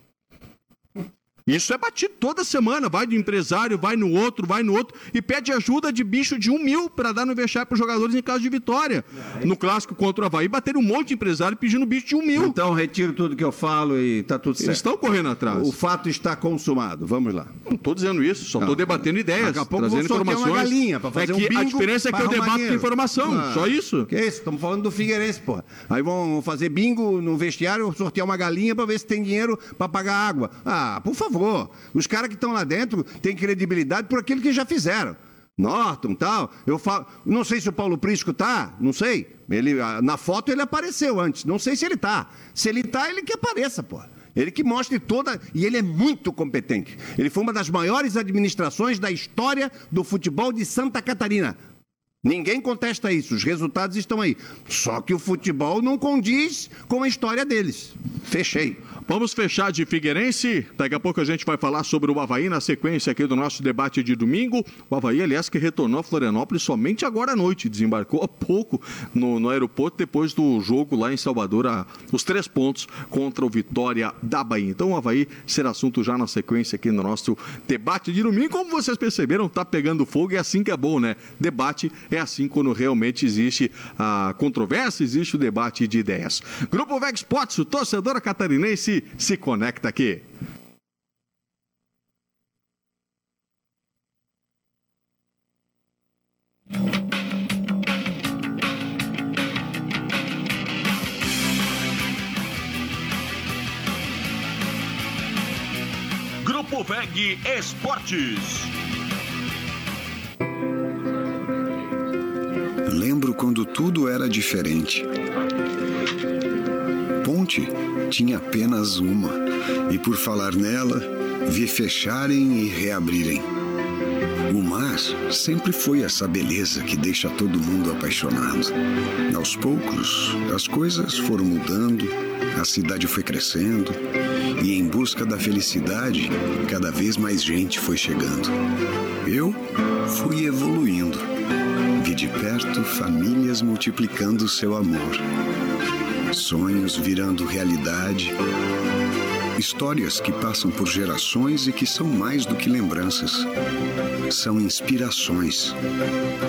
Isso é batido toda semana. Vai do empresário, vai no outro, vai no outro e pede ajuda de bicho de um mil para dar no vestiário para os jogadores em caso de vitória. No clássico contra o Havaí, bateram um monte de empresário pedindo bicho de um mil. Então retiro tudo que eu falo e tá tudo certo. Eles estão correndo atrás. O fato está consumado. Vamos lá. Não estou dizendo isso, só estou debatendo ideias, Daqui a pouco trazendo informações. uma galinha para fazer é um que bingo a diferença é que eu debato com dinheiro. informação, Ah, só isso. Que isso? Estamos falando do Figueirense, pô. Aí vão fazer bingo no vestiário, sortear uma galinha para ver se tem dinheiro para pagar água. Ah, por favor. Os caras que estão lá dentro têm credibilidade por aquilo que já fizeram. Norton, tal. Eu falo, não sei se o Paulo Prisco tá, não sei. Ele na foto ele apareceu antes. Não sei se ele tá. Se ele tá, ele que apareça, pô. Ele que mostre toda. E ele é muito competente. Ele foi uma das maiores administrações da história do futebol de Santa Catarina. Ninguém contesta isso, os resultados estão aí. Só que o futebol não condiz com a história deles. Fechei. Vamos fechar de Figueirense. Daqui a pouco a gente vai falar sobre o Havaí na sequência aqui do nosso debate de domingo. O Havaí, aliás, que retornou a Florianópolis somente agora à noite. Desembarcou há pouco no, no aeroporto depois do jogo lá em Salvador, a, os três pontos contra o Vitória da Bahia. Então o Havaí será assunto já na sequência aqui no nosso debate de domingo. Como vocês perceberam, tá pegando fogo e é assim que é bom, né? Debate é assim quando realmente existe a controvérsia, existe o debate de ideias. Grupo Veg Sports, o torcedor catarinense se conecta aqui. Grupo VEG Esportes. Lembro quando tudo era diferente. Ponte tinha apenas uma, e por falar nela, vi fecharem e reabrirem. O mar sempre foi essa beleza que deixa todo mundo apaixonado. Aos poucos, as coisas foram mudando, a cidade foi crescendo, e em busca da felicidade, cada vez mais gente foi chegando. Eu fui evoluindo. Vi de perto famílias multiplicando seu amor, sonhos virando realidade, histórias que passam por gerações e que são mais do que lembranças. São inspirações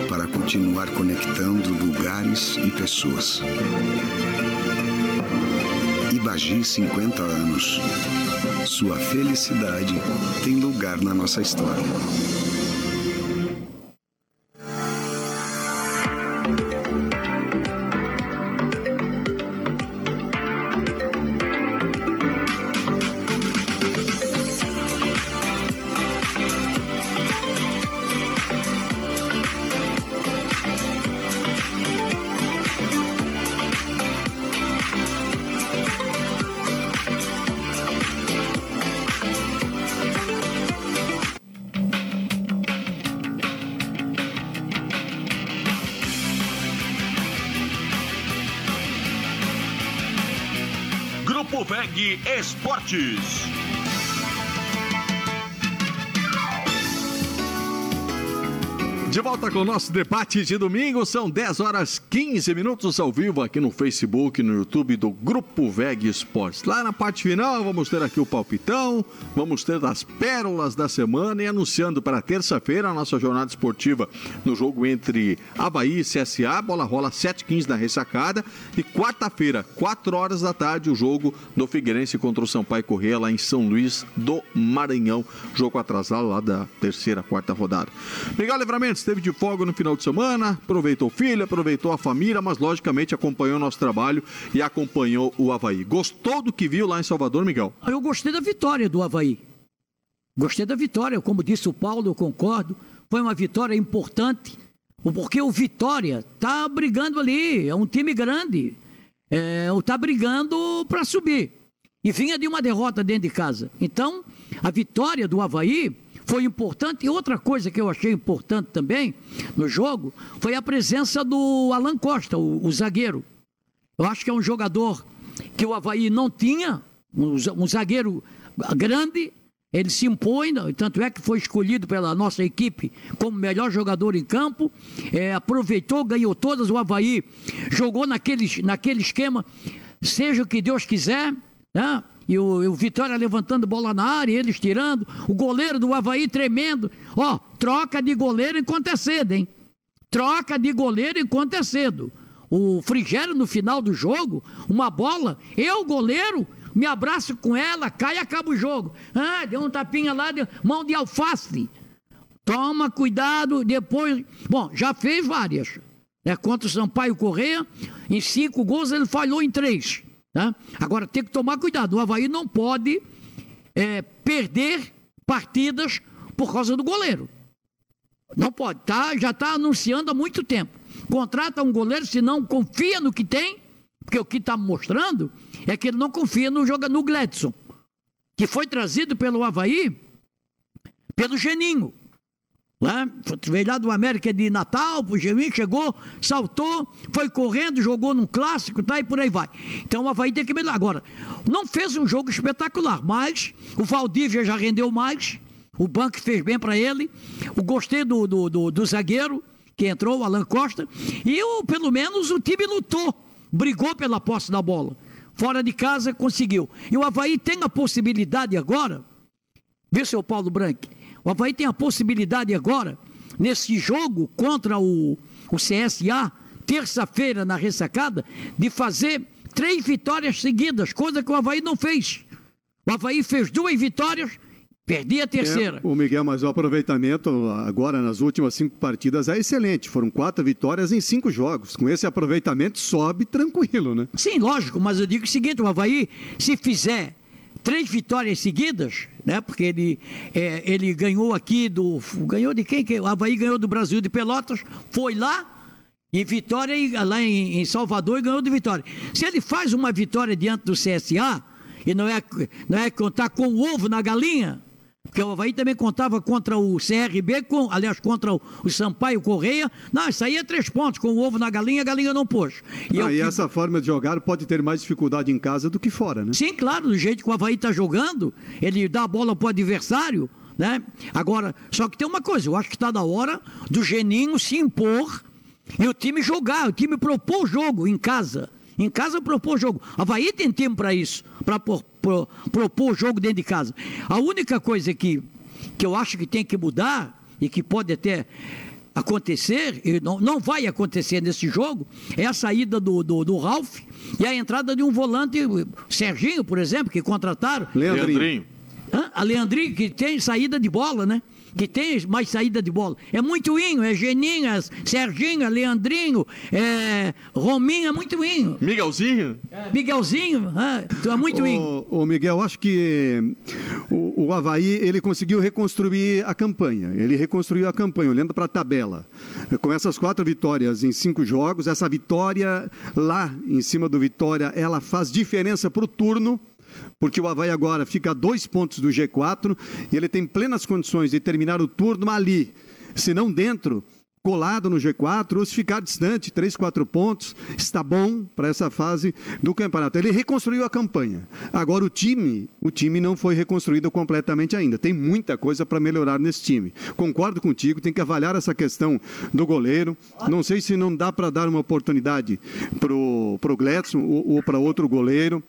para continuar conectando lugares e pessoas. Ibagi 50 anos. Sua felicidade tem lugar na nossa história. Esportes. De volta com o nosso debate de domingo, são 10 horas 15 minutos ao vivo aqui no Facebook, no YouTube do Grupo VEG Esportes. Lá na parte final, vamos ter aqui o palpitão, vamos ter as pérolas da semana e anunciando para terça-feira a nossa jornada esportiva no jogo entre Havaí e CSA. Bola rola 7h15 na ressacada e quarta-feira, 4 horas da tarde, o jogo do Figueirense contra o Sampaio Correia lá em São Luís do Maranhão. Jogo atrasado lá da terceira, quarta rodada. Miguel Livramento esteve de folga no final de semana, aproveitou o filho, aproveitou a família, mas logicamente acompanhou o nosso trabalho e acompanhou o Havaí. Gostou do que viu lá em Salvador, Miguel? Eu gostei da vitória do Havaí. Gostei da vitória, como disse o Paulo, eu concordo. Foi uma vitória importante, porque o Vitória está brigando ali, é um time grande, está é, brigando para subir. E vinha de uma derrota dentro de casa. Então, a vitória do Havaí foi importante. E outra coisa que eu achei importante também no jogo foi a presença do Alan Costa, o, o zagueiro. Eu acho que é um jogador que o Havaí não tinha, um, um zagueiro grande, ele se impõe, tanto é que foi escolhido pela nossa equipe como melhor jogador em campo, é, aproveitou, ganhou todas, o Havaí jogou naquele, naquele esquema, seja o que Deus quiser, né? E o, o, Vitória levantando bola na área, eles tirando, o goleiro do Havaí tremendo. Ó, troca de goleiro enquanto é cedo, hein? Troca de goleiro enquanto é cedo. O Frigério no final do jogo, uma bola, eu, goleiro, me abraço com ela, cai e acaba o jogo. Ah, deu um tapinha lá, deu, mão de alface. Toma cuidado, depois. Bom, já fez várias. É, contra o Sampaio Correia, em cinco gols ele falhou em três. Tá? Agora tem que tomar cuidado. O Havaí não pode é, perder partidas por causa do goleiro. Não pode, tá? Já está anunciando há muito tempo. Contrata um goleiro se não confia no que tem, porque o que está mostrando é que ele não confia no jogo no Gledson, que foi trazido pelo Havaí pelo Geninho. Né? Veio lá do América de Natal, Geninho chegou, saltou, foi correndo, jogou num clássico, tá? E por aí vai. Então o Havaí tem que melhorar. Agora, não fez um jogo espetacular, mas o Valdívia já rendeu mais, o banco fez bem para ele, o gostei do, do, do, do, zagueiro que entrou, o Alan Costa, e o, pelo menos o time lutou, brigou pela posse da bola. Fora de casa conseguiu. E o Havaí tem a possibilidade agora, viu, seu Paulo Branco? O Havaí tem a possibilidade agora, nesse jogo contra o, o CSA, terça-feira na ressacada, de fazer três vitórias seguidas, coisa que o Havaí não fez. O Havaí fez duas vitórias, perdi a terceira. É, o Miguel, mas o aproveitamento agora nas últimas cinco partidas é excelente. Foram quatro vitórias em cinco jogos. Com esse aproveitamento, sobe tranquilo, né? Sim, lógico, mas eu digo o seguinte: o Havaí, se fizer três vitórias seguidas, né? Porque ele, é, ele ganhou aqui do. Ganhou de quem? O Havaí ganhou do Brasil de Pelotas, foi lá em Vitória, lá em, em Salvador e ganhou de Vitória. Se ele faz uma vitória diante do CSA, e não é, não é contar com o ovo na galinha, porque o Havaí também contava contra o CRB, com, aliás, contra o, o Sampaio Correia. Não, isso aí é três pontos. Com o ovo na galinha, a galinha não pôs. E, ah, e essa forma de jogar pode ter mais dificuldade em casa do que fora, né? Sim, claro. Do jeito que o Havaí está jogando, ele dá a bola para o adversário, né? Agora, só que tem uma coisa. Eu acho que está na hora do Geninho se impor e o time jogar. O time propor o jogo em casa. Em casa propor jogo. Havaí tem tempo para isso, para pro, pro, propor jogo dentro de casa. A única coisa que, que eu acho que tem que mudar e que pode até acontecer, e não, não vai acontecer nesse jogo, é a saída do, do, do Ralph e a entrada de um volante, Serginho, por exemplo, que contrataram. Leandrinho. Leandrinho. Hã? A Leandrinho, que tem saída de bola, né? Que tem mais saída de bola. É muito inho, é Geninho, é Serginho, é Leandrinho, é Rominho, é muito inho. Miguelzinho? É. Miguelzinho, é, é muito inho. O, o Miguel, acho que o, o Havaí, ele conseguiu reconstruir a campanha. Ele reconstruiu a campanha, olhando para a tabela. Com essas quatro vitórias em cinco jogos, essa vitória lá em cima do Vitória, ela faz diferença para o turno porque o Havaí agora fica a dois pontos do G4 e ele tem plenas condições de terminar o turno ali, se não dentro, colado no G4 ou se ficar distante, 3, 4 pontos, está bom para essa fase do campeonato. Ele reconstruiu a campanha. Agora o time, o time não foi reconstruído completamente ainda. Tem muita coisa para melhorar nesse time. Concordo contigo, tem que avaliar essa questão do goleiro. Não sei se não dá para dar uma oportunidade pro pro Gledson ou, ou para outro goleiro.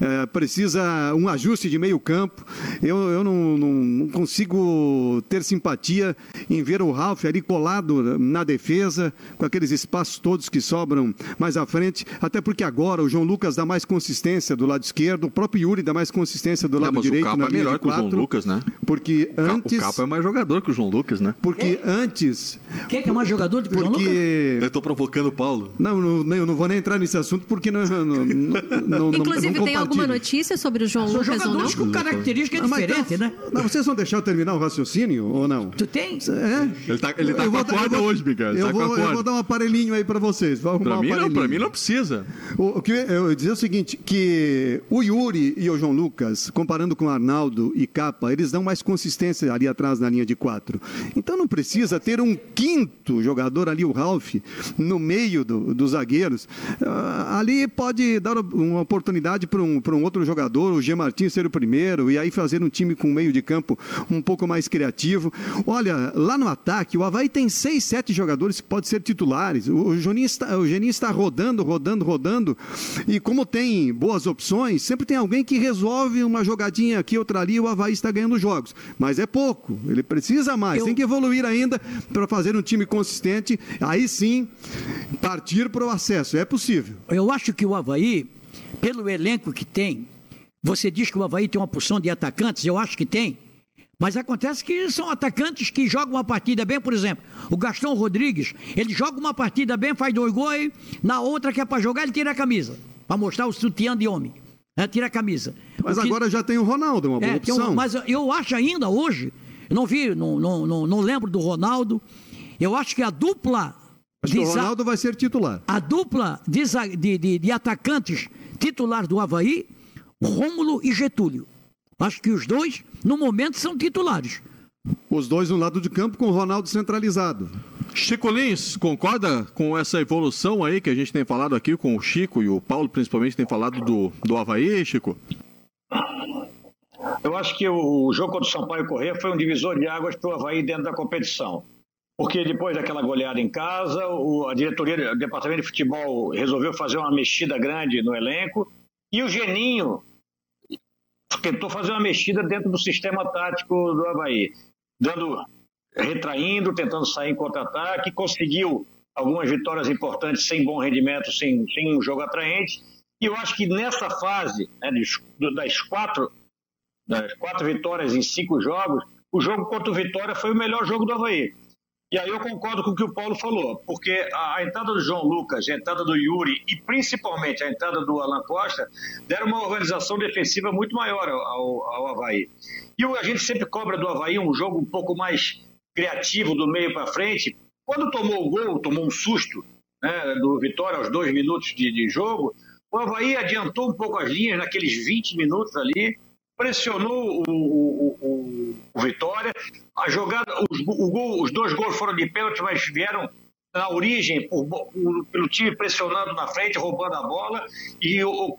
É, precisa um ajuste de meio campo. Eu, eu não, não, consigo ter simpatia em ver o Ralf ali colado na defesa, com aqueles espaços todos que sobram mais à frente, até porque agora o João Lucas dá mais consistência do lado esquerdo, o próprio Yuri dá mais consistência do lado mas direito o Capa na é melhor que o João Lucas, né? Porque O antes O Capa é mais jogador que o João Lucas, né? porque antes Quem que é mais jogador do que o João Lucas? porque Eu tô provocando o Paulo. não, não, eu não vou nem entrar nesse assunto porque não, não, não, não, Inclusive, não tem alguma notícia sobre o João São Lucas ou não? jogadores com característica Ah, mas diferente, então- né? Não, vocês vão deixar eu terminar o raciocínio ou não? Tu tem? É? Ele tá, ele tá Eu com a corda hoje. Ele Eu tá vou, eu vou dar um aparelhinho aí para vocês. Vou arrumar Pra um mim, não, aparelhinho. pra mim não precisa. O, o que eu ia dizer é o seguinte, que o Yuri e o João Lucas, comparando com o Arnaldo e Capa, eles dão mais consistência ali atrás na linha de quatro. Então não precisa ter um quinto jogador ali, o Ralf, no meio do- dos zagueiros. Ah, ali pode dar uma oportunidade para um, pra um outro jogador, o G. Martins ser o primeiro, e aí fazer um time com meio de campo um pouco mais criativo. Olha, lá no ataque, o Havaí tem seis, sete jogadores que podem ser titulares. O, o, Juninho está, o Geninho está rodando, rodando, rodando. E como tem boas opções, sempre tem alguém que resolve uma jogadinha aqui, outra ali, o Havaí está ganhando jogos. Mas é pouco, ele precisa mais, Eu- tem que evoluir ainda para fazer um time consistente. Aí sim, partir para o acesso. É possível. Eu acho que o Havaí, pelo elenco que tem, você diz que o Havaí tem uma porção de atacantes, eu acho que tem. Mas acontece que são atacantes que jogam uma partida bem, por exemplo, o Gastão Rodrigues, ele joga uma partida bem, faz dois gols, na outra que é para jogar, ele tira a camisa, para mostrar o sutiã de homem. É, tira a camisa. Mas O que- agora já tem o Ronaldo, uma boa é, um- opção. mas eu acho ainda hoje, não vi, não, não, não, não lembro do Ronaldo, eu acho que a dupla. Acho que de o za- Ronaldo vai ser titular. a dupla de, de- de atacantes titular do Havaí, Rômulo e Getúlio. Acho que os dois, no momento, são titulares. Os dois no lado de campo com o Ronaldo centralizado. Chico Lins, concorda com essa evolução aí que a gente tem falado aqui com o Chico e o Paulo, principalmente, tem falado do, do Havaí, Chico? Eu acho que o jogo contra o Sampaio Corrêa foi um divisor de águas para o Havaí dentro da competição. Porque depois daquela goleada em casa, o- a diretoria, o departamento de futebol resolveu fazer uma mexida grande no elenco e o Geninho tentou fazer uma mexida dentro do sistema tático do Havaí, dando, retraindo, tentando sair em contra-ataque, conseguiu algumas vitórias importantes sem bom rendimento, sem, sem um jogo atraente. E eu acho que nessa fase, né, das quatro das quatro vitórias em cinco jogos, o jogo contra o Vitória foi o melhor jogo do Havaí. E aí eu concordo com o que o Paulo falou, porque a, a entrada do João Lucas, a entrada do Yuri e principalmente a entrada do Alan Costa deram uma organização defensiva muito maior ao, ao, Havaí. E a gente sempre cobra do Havaí um jogo um pouco mais criativo do meio para frente. Quando tomou o gol, tomou um susto né, do Vitória aos dois minutos de, de jogo, o Havaí adiantou um pouco as linhas naqueles 20 minutos ali, pressionou o, o- o- o Vitória. A jogada, os, o gol- os dois gols foram de pênalti, mas vieram na origem por por- pelo time pressionando na frente, roubando a bola e o-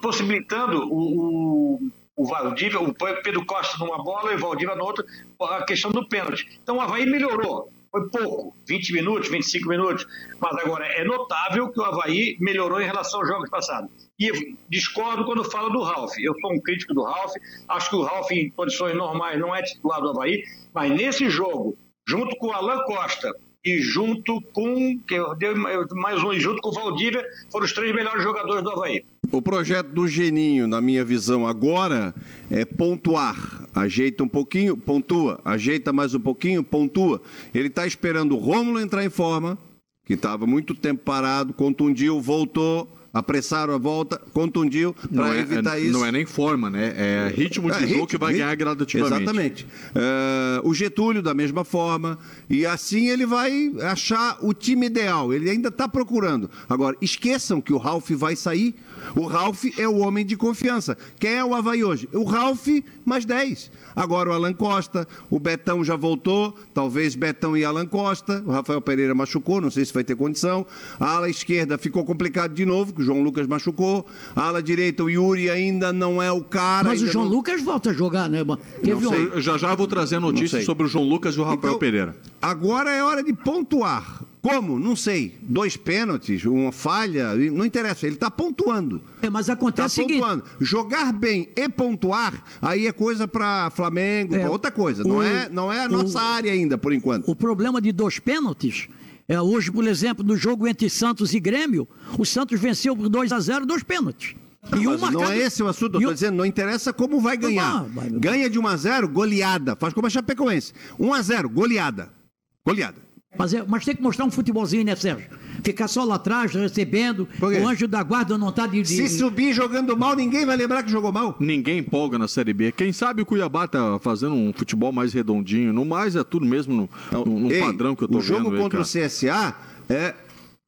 possibilitando o, o, o Valdívia, o Pedro Costa numa bola e o Valdívia na outra, a questão do pênalti. Então o Havaí melhorou. Foi pouco, 20 minutos, 25 minutos, mas agora é notável que o Havaí melhorou em relação aos jogos passados. E discordo quando fala do Ralf. Eu sou um crítico do Ralf, acho que o Ralf, em condições normais, não é titular do Havaí, mas nesse jogo, junto com o Alan Costa e junto com, que eu dei mais um, junto com o Valdívia, foram os três melhores jogadores do Havaí. O projeto do Geninho, na minha visão agora, é pontuar. Ajeita um pouquinho, pontua. Ajeita mais um pouquinho, pontua. Ele está esperando o Rômulo entrar em forma, que estava muito tempo parado, contundiu, voltou. Apressaram a volta, contundiu para é, evitar é- isso. não é nem forma, né? É ritmo de É, jogo que vai ritmo. ganhar gradativamente. Exatamente. É, o Getúlio, da mesma forma. E assim ele vai achar o time ideal. Ele ainda está procurando. Agora, esqueçam que o Ralf vai sair. O Ralf é o homem de confiança. Quem é o Havaí hoje? O Ralf mais 10. Agora o Alan Costa, o Betão já voltou, talvez Betão e Alan Costa, o Rafael Pereira machucou, não sei se vai ter condição. A ala esquerda ficou complicado de novo, que o João Lucas machucou. A ala direita, o Yuri ainda não é o cara. Mas o João não- Lucas volta a jogar, né? Teve um... Eu Já já vou trazer notícias sobre o João Lucas e o Rafael Então, Pereira. Agora é hora de pontuar. Como? Não sei. Dois pênaltis, uma falha, não interessa. Ele está pontuando. É, mas acontece o seguinte. pontuando. Jogar bem e pontuar, aí é coisa para Flamengo, É, para outra coisa. Não o- é, não é a o- nossa área ainda, por enquanto. O problema de dois pênaltis é hoje, por exemplo, no jogo entre Santos e Grêmio, o Santos venceu por 2 a 0 dois pênaltis. E um Mas não marcado- é esse o assunto, eu estou um- dizendo, não interessa como vai ganhar. Ah, mas- Ganha de 1 a 0, goleada. Faz como a Chapecoense. 1 a 0, goleada. Goleada. Mas, é- mas tem que mostrar um futebolzinho, né, Sérgio? Ficar só lá atrás, recebendo. O anjo da guarda não tá de. de- Se subir jogando mal, ninguém vai lembrar que jogou mal. Ninguém empolga na Série B. Quem sabe o Cuiabá tá fazendo um futebol mais redondinho. No mais, é tudo mesmo no, no- no Ei, padrão que eu tô o jogo vendo. aí, contra cara. o CSA é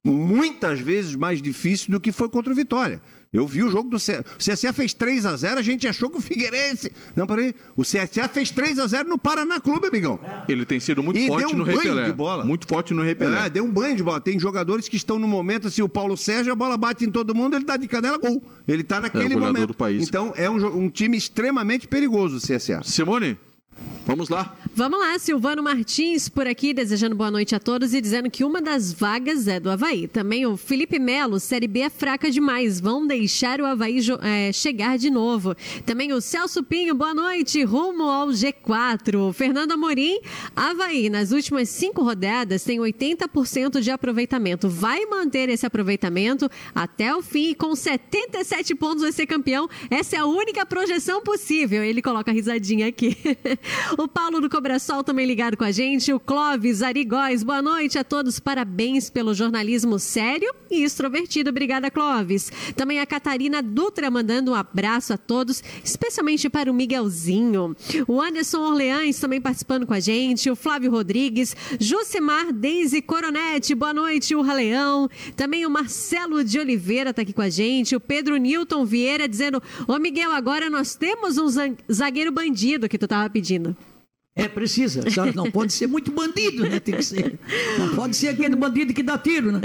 muitas vezes mais difícil do que foi contra o Vitória. Eu vi o jogo do CSA. O CSA fez 3 a 0 a gente achou que o Figueirense. Não, peraí. O CSA fez 3 a 0 no Paraná Clube, amigão. Ele tem sido muito E forte deu um no banho repelé. de bola. Muito forte no repelé. É, deu um banho de bola. Tem jogadores que estão no momento, assim, o Paulo Sérgio, a bola bate em todo mundo, ele dá de canela, gol. Ele tá naquele goleador momento. do país. Então, é um, um time extremamente perigoso, o CSA. Simone, vamos lá. Vamos lá, Silvano Martins por aqui, desejando boa noite a todos e dizendo que uma das vagas é do Havaí. Também o Felipe Melo, Série B é fraca demais, vão deixar o Havaí eh, chegar de novo. Também o Celso Pinho, boa noite, rumo ao G4. Fernando Amorim, Havaí, nas últimas cinco rodadas tem 80% de aproveitamento. Vai manter esse aproveitamento até o fim e com 77 pontos vai ser campeão. Essa é a única projeção possível. Ele coloca a risadinha aqui. o Paulo do Cobrasol também ligado com a gente. O Clóvis Arigóis, boa noite a todos. Parabéns pelo jornalismo sério e extrovertido. Obrigada, Clóvis. Também a Catarina Dutra mandando um abraço a todos, especialmente para o Miguelzinho. O Anderson Orleães também participando com a gente. O Flávio Rodrigues. Jucimar Deise Coronete, boa noite. O Raleão. Também o Marcelo de Oliveira está aqui com a gente. O Pedro Newton Vieira dizendo: Ô Miguel, agora nós temos um zagueiro bandido que tu tava pedindo. É, precisa. Não pode ser muito bandido, né? Tem que ser. Não pode ser aquele bandido que dá tiro, né?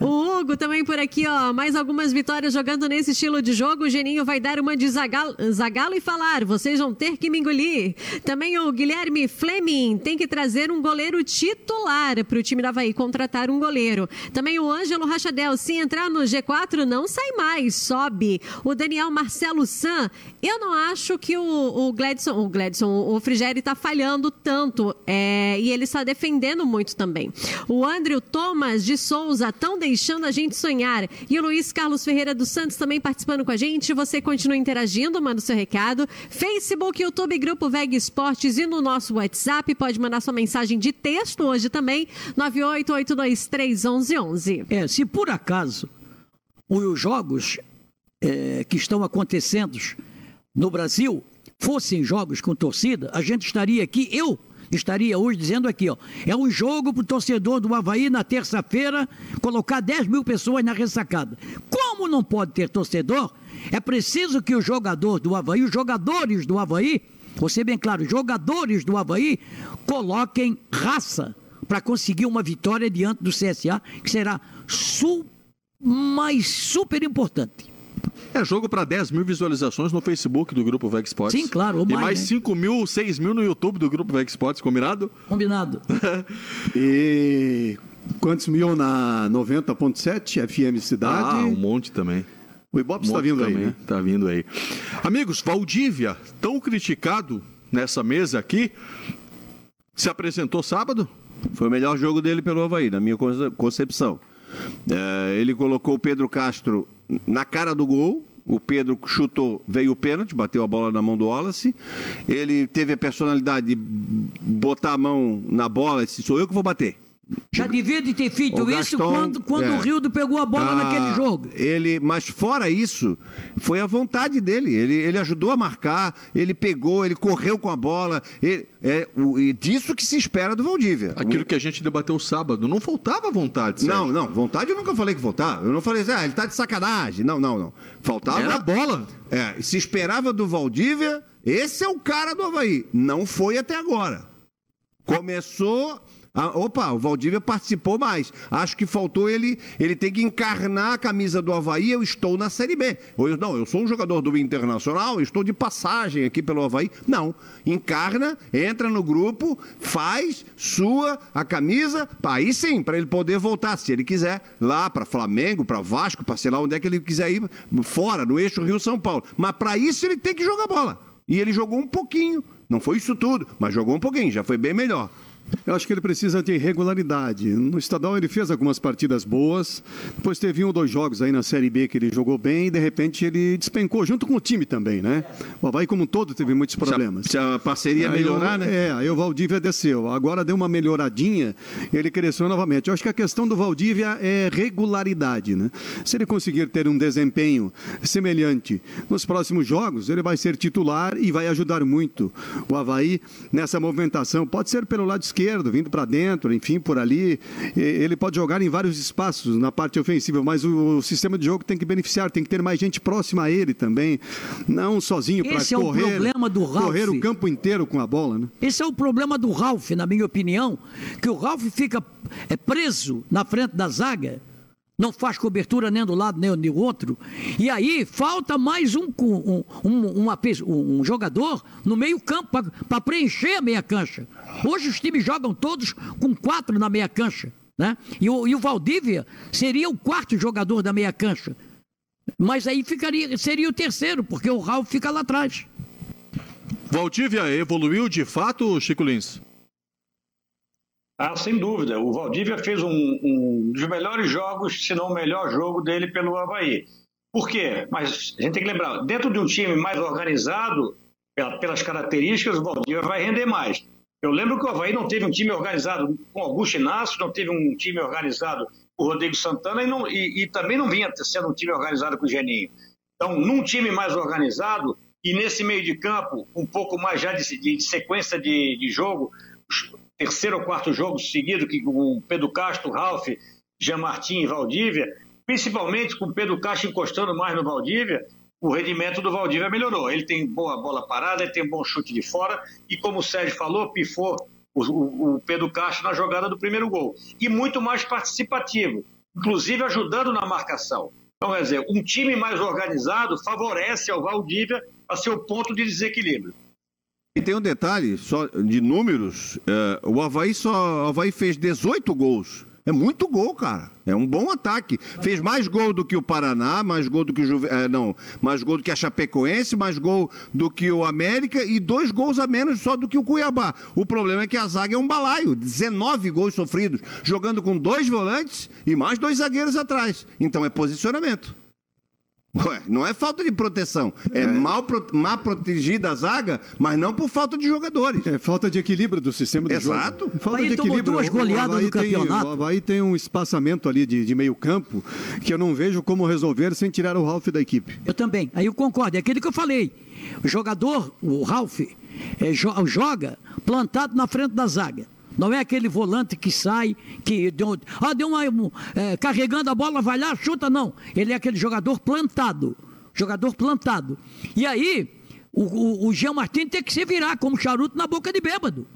O Hugo também por aqui, ó. Mais algumas vitórias jogando nesse estilo de jogo. O Geninho vai dar uma de Zagalo, Zagalo e falar: vocês vão ter que me engolir. Também o Guilherme Fleming tem que trazer um goleiro titular para o time da Havaí, contratar um goleiro. Também o Ângelo Rachadel, se entrar no G4, não sai mais, sobe. O Daniel Marcelo San, eu não acho que o, o Gladson, o Gladson, o Frigeri tá falhando tanto é, e ele está defendendo muito também. O Andrew Thomas de Souza estão deixando a gente sonhar. E o Luiz Carlos Ferreira dos Santos também participando com a gente. Você continua interagindo, manda o seu recado. Facebook, YouTube, Grupo VEG Esportes e no nosso WhatsApp. Pode mandar sua mensagem de texto hoje também. 988231111. É, se por acaso os jogos é, que estão acontecendo no Brasil fossem jogos com torcida, a gente estaria aqui, eu estaria hoje dizendo aqui, ó, é um jogo para o torcedor do Havaí na terça-feira colocar 10 mil pessoas na ressacada. Como não pode ter torcedor, é preciso que o jogador do Havaí, os jogadores do Havaí, ser bem claro, jogadores do Havaí coloquem raça para conseguir uma vitória diante do CSA, que será su mas super importante. É jogo para 10 mil visualizações no Facebook do Grupo Veg Sports. Sim, claro, ou E mais, mais né? 5 mil, 6 mil no YouTube do Grupo Veg Sports, combinado? Combinado. E quantos mil na 90.7 FM Cidade? Ah, um monte também. O Ibope está Monte vindo aí, também, né? Tá vindo aí. Amigos, Valdívia, tão criticado nessa mesa aqui, se apresentou sábado? Foi o melhor jogo dele pelo Havaí, na minha conce- concepção. É, ele colocou o Pedro Castro na cara do gol. O Pedro chutou, veio o pênalti, bateu a bola na mão do Wallace. Ele teve a personalidade de botar a mão na bola e disse: sou eu que vou bater. Já devia de ter feito O isso Gaston, quando, quando é. o Rildo pegou a bola Ah, naquele jogo. Ele, mas fora isso, foi a vontade dele. Ele, ele ajudou a marcar, ele pegou, ele correu com a bola. ele- é o, e disso que se espera do Valdívia. Aquilo que a gente debateu sábado, não faltava vontade, Sérgio. Não, não, vontade eu nunca falei que faltava. Eu não falei assim, ah, ele tá de sacanagem. Não, não, não. Faltava. Era bola. É, se esperava do Valdívia, esse é o cara do Havaí. Não foi até agora. Começou. A- opa, o Valdívia participou mais. Acho que faltou ele. Ele tem que encarnar a camisa do Havaí. Eu estou na Série B. Ou eu, não, eu sou um jogador do Internacional, estou de passagem aqui pelo Havaí. Não. Encarna, entra no grupo, faz, sua a camisa. Aí sim, para ele poder voltar, se ele quiser, lá para Flamengo, para Vasco, para sei lá onde é que ele quiser ir, fora, no eixo Rio-São Paulo. Mas para isso ele tem que jogar bola. E ele jogou um pouquinho. Não foi isso tudo, mas jogou um pouquinho, já foi bem melhor. Eu acho que ele precisa de regularidade. No estadual ele fez algumas partidas boas, depois teve um ou dois jogos aí na Série B que ele jogou bem e de repente ele despencou junto com o time também, né? O Havaí como um todo teve muitos problemas. Se a parceria Aí melhorar, o- né? É, aí o Valdívia desceu. Agora deu uma melhoradinha, ele cresceu novamente. Eu acho que a questão do Valdívia é regularidade, né? Se ele conseguir ter um desempenho semelhante nos próximos jogos, ele vai ser titular e vai ajudar muito o Havaí nessa movimentação. Pode ser pelo lado esquerdo, vindo para dentro, enfim, por ali. Ele pode jogar em vários espaços na parte ofensiva, mas o, o sistema de jogo tem que beneficiar, tem que ter mais gente próxima a ele também, não sozinho para é o correr, problema do Ralf. correr o campo inteiro com a bola, né? Esse é o problema do Ralf, na minha opinião, que o Ralf fica é, preso na frente da zaga, não faz cobertura nem do lado nem do outro, e aí falta mais um, um, um, uma um jogador no meio campo para preencher a meia cancha. Hoje os times jogam todos com quatro na meia cancha. Né? E, o, e o Valdívia seria o quarto jogador da meia cancha. Mas aí ficaria, seria o terceiro, porque o Ralf fica lá atrás. Valdívia evoluiu de fato, Chico Lins? Ah, sem dúvida. O Valdívia fez um, um dos melhores jogos, se não o melhor jogo dele pelo Havaí. Por quê? Mas a gente tem que lembrar, dentro de um time mais organizado, pela- pelas características, o Valdívia vai render mais. Eu lembro que o Havaí não teve um time organizado com Augusto Inácio, não teve um time organizado com o Rodrigo Santana e, não- e- e também não vinha sendo um time organizado com o Geninho. Então, num time mais organizado e nesse meio de campo, um pouco mais já de, de sequência de, de jogo, terceiro ou quarto jogo seguido, que com Pedro Castro, Ralf, Jean Martin e Valdívia, principalmente com Pedro Castro encostando mais no Valdívia, o rendimento do Valdívia melhorou. Ele tem boa bola parada, ele tem bom chute de fora e, como o Sérgio falou, pifou o, o- o Pedro Castro na jogada do primeiro gol. E muito mais participativo, inclusive ajudando na marcação. Então, quer dizer, um time mais organizado favorece ao Valdívia a seu ponto de desequilíbrio. E tem um detalhe só de números. é, o Havaí só. O Havaí fez 18 gols. É muito gol, cara. É um bom ataque. Fez mais gol do que o Paraná, mais gol do que o Juve... é, não, mais gol do que a Chapecoense, mais gol do que o América e dois gols a menos só do que o Cuiabá. O problema é que a zaga é um balaio, 19 gols sofridos, jogando com dois volantes e mais dois zagueiros atrás. Então é posicionamento. Ué, não é falta de proteção. É, mal, pro- mal protegida a zaga, mas não por falta de jogadores. É falta de equilíbrio do sistema de Exato. jogo. Falta Aí de equilíbrio. duas O- o goleadas Havaí no tem- campeonato. o Havaí tem um espaçamento ali de, de meio campo que eu não vejo como resolver sem tirar o Ralf da equipe. Eu também. Aí eu concordo. É aquilo que eu falei. O jogador, o Ralf, é, jo- joga plantado na frente da zaga. Não é aquele volante que sai, que deu, ah, deu uma, um, é, carregando a bola, vai lá, chuta, não. Ele é aquele jogador plantado. Jogador plantado. E aí, o, o, o Jean Martin tem que se virar como charuto na boca de bêbado.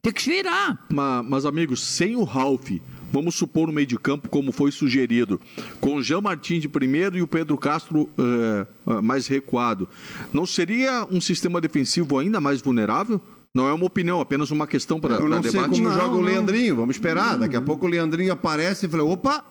Tem que se virar. Ma- Mas, amigos, sem o Ralf, vamos supor no meio de campo, como foi sugerido, com o Jean Martin de primeiro e o Pedro Castro eh, mais recuado, não seria um sistema defensivo ainda mais vulnerável? Não é uma opinião, apenas uma questão para Eu não sei debate. como Não, joga o não. Leandrinho, vamos esperar. Daqui a pouco o Leandrinho aparece e fala: opa,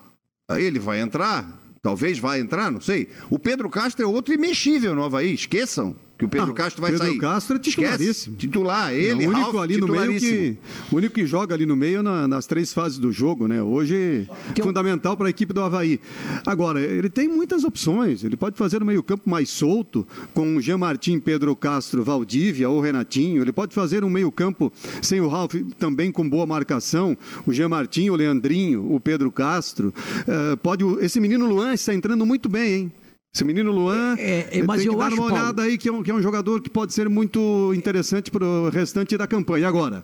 aí ele vai entrar. Talvez vai entrar, não sei. O Pedro Castro é outro imexível no Havaí, esqueçam. Que o Pedro Castro vai Pedro sair. Castro é titularíssimo. Esquece. Titular, ele, o único Ralf, ali no meio que o único que joga ali no meio na- nas três fases do jogo, né? Hoje um fundamental para a equipe do Havaí. Agora ele tem muitas opções. Ele pode fazer o meio campo mais solto com o Jean Martin, Pedro Castro, Valdívia ou Renatinho. Ele pode fazer um meio campo sem o Ralf também com boa marcação. O Jean Martin, o Leandrinho, o Pedro Castro. Eh, pode esse menino Luan está entrando muito bem, hein? Esse menino Luan, É, é, mas tem que eu dar acho, uma Paulo- olhada aí que é, um, que é um jogador que pode ser muito interessante para o restante da campanha. Agora,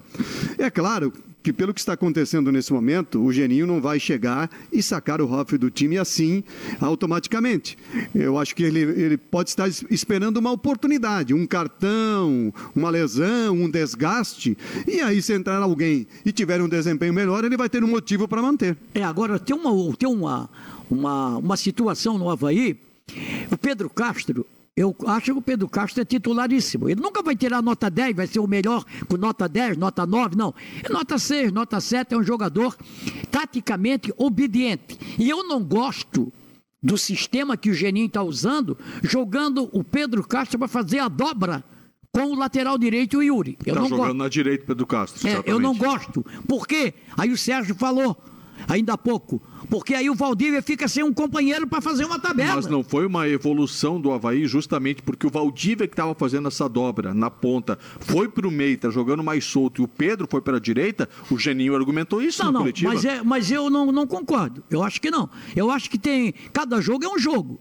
é claro que pelo que está acontecendo nesse momento, o Geninho não vai chegar e sacar o Hoff do time assim automaticamente. Eu acho que ele, ele pode estar es- esperando uma oportunidade, um cartão, uma lesão, um desgaste, e aí se entrar alguém e tiver um desempenho melhor, ele vai ter um motivo para manter. É, agora tem uma, tem uma, uma, uma situação no Havaí. O Pedro Castro, eu acho que o Pedro Castro é titularíssimo. Ele nunca vai tirar nota 10, vai ser o melhor com nota 10, nota 9, não. É nota 6, nota 7, é um jogador taticamente obediente. E eu não gosto do sistema que o Geninho está usando, jogando o Pedro Castro para fazer a dobra com o lateral direito, o Yuri. Eu tá não jogando gosto. na direita, Pedro Castro. É, eu não gosto. Por quê? Aí o Sérgio falou, ainda há pouco. Porque aí o Valdívia fica sem um companheiro para fazer uma tabela. Mas não foi uma evolução do Havaí justamente porque o Valdívia que estava fazendo essa dobra na ponta foi para o meio, tá jogando mais solto, e o Pedro foi para a direita, o Geninho argumentou isso Não, no não, coletivo. mas, é, mas eu não, não concordo. Eu acho que não. Eu acho que tem. Cada jogo é um jogo.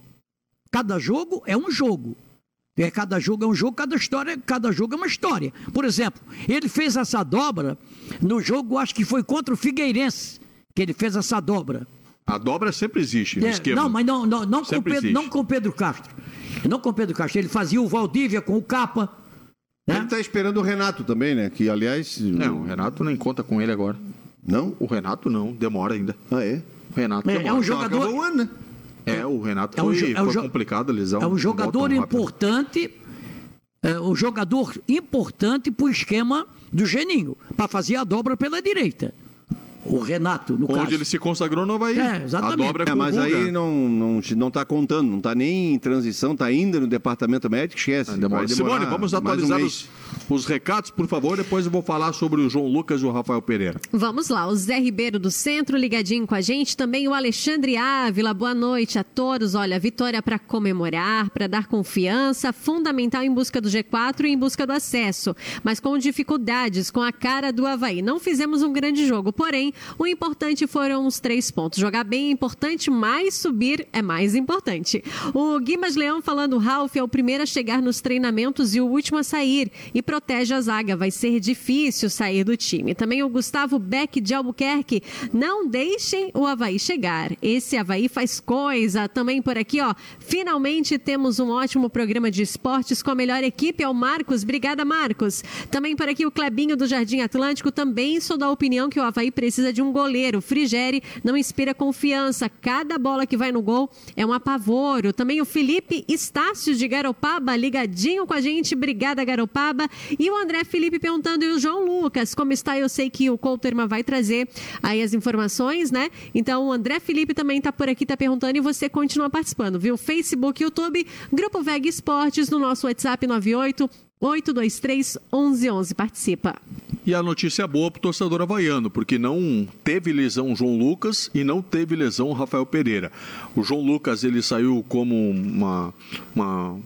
Cada jogo é um jogo. É, cada jogo é um jogo, cada história, cada jogo é uma história. Por exemplo, ele fez essa dobra no jogo, acho que foi contra o Figueirense, que ele fez essa dobra. A dobra sempre existe no É, esquema. não, mas não, não, não, com Pedro, existe. não com o Pedro Castro. Não com o Pedro Castro. Ele fazia o Valdívia com o Capa. Ele está esperando o Renato também, né? Que, aliás... Não, o Renato nem conta com ele agora. Não? O Renato não, demora ainda. Ah, é? O Renato É, demora. é um Então jogador. acabou o ano, né? É, o Renato É um foi, é um foi complicado a lesão. É um jogador importante, é um jogador importante para o esquema do Geninho, para fazer a dobra pela direita. O Renato, no Onde caso. ele se consagrou no Havaí. É, exatamente. A dobra é, com mas aí não, não, não tá contando, não tá nem em transição, tá ainda no departamento médico, esquece. Ah, Simone, vamos um atualizar mês. os, os recados, por favor. Depois eu vou falar sobre o João Lucas e o Rafael Pereira. Vamos lá, o Zé Ribeiro do Centro ligadinho com a gente, também o Alexandre Ávila. Boa noite a todos. Olha, vitória para comemorar, para dar confiança, fundamental em busca do G4 e em busca do acesso, mas com dificuldades, com a cara do Havaí. Não fizemos um grande jogo, porém, o importante foram os três pontos. Jogar bem é importante, mas subir é mais importante. O Guimas Leão falando, Ralf é o primeiro a chegar nos treinamentos e o último a sair e protege a zaga. Vai ser difícil sair do time. Também o Gustavo Beck de Albuquerque. Não deixem o Havaí chegar. Esse Havaí faz coisa. Também por aqui, ó. Finalmente temos um ótimo programa de esportes com a melhor equipe. É o Marcos. Obrigada, Marcos. Também por aqui o Clebinho do Jardim Atlântico. Também sou da opinião que o Havaí precisa de um goleiro. Frigeri não inspira confiança. Cada bola que vai no gol é um apavoro. Também o Felipe Estácio de Garopaba, ligadinho com a gente. Obrigada, Garopaba. E o André Felipe perguntando, e o João Lucas, como está? Eu sei que o Couterman vai trazer aí as informações, né? Então o André Felipe também está por aqui, está perguntando, e você continua participando, viu? Facebook, YouTube, Grupo Veg Esportes, no nosso WhatsApp 98 823 1111. Participa. E a notícia boa para o torcedor havaiano, porque não teve lesão João Lucas e não teve lesão Rafael Pereira. O João Lucas ele saiu como uma, uma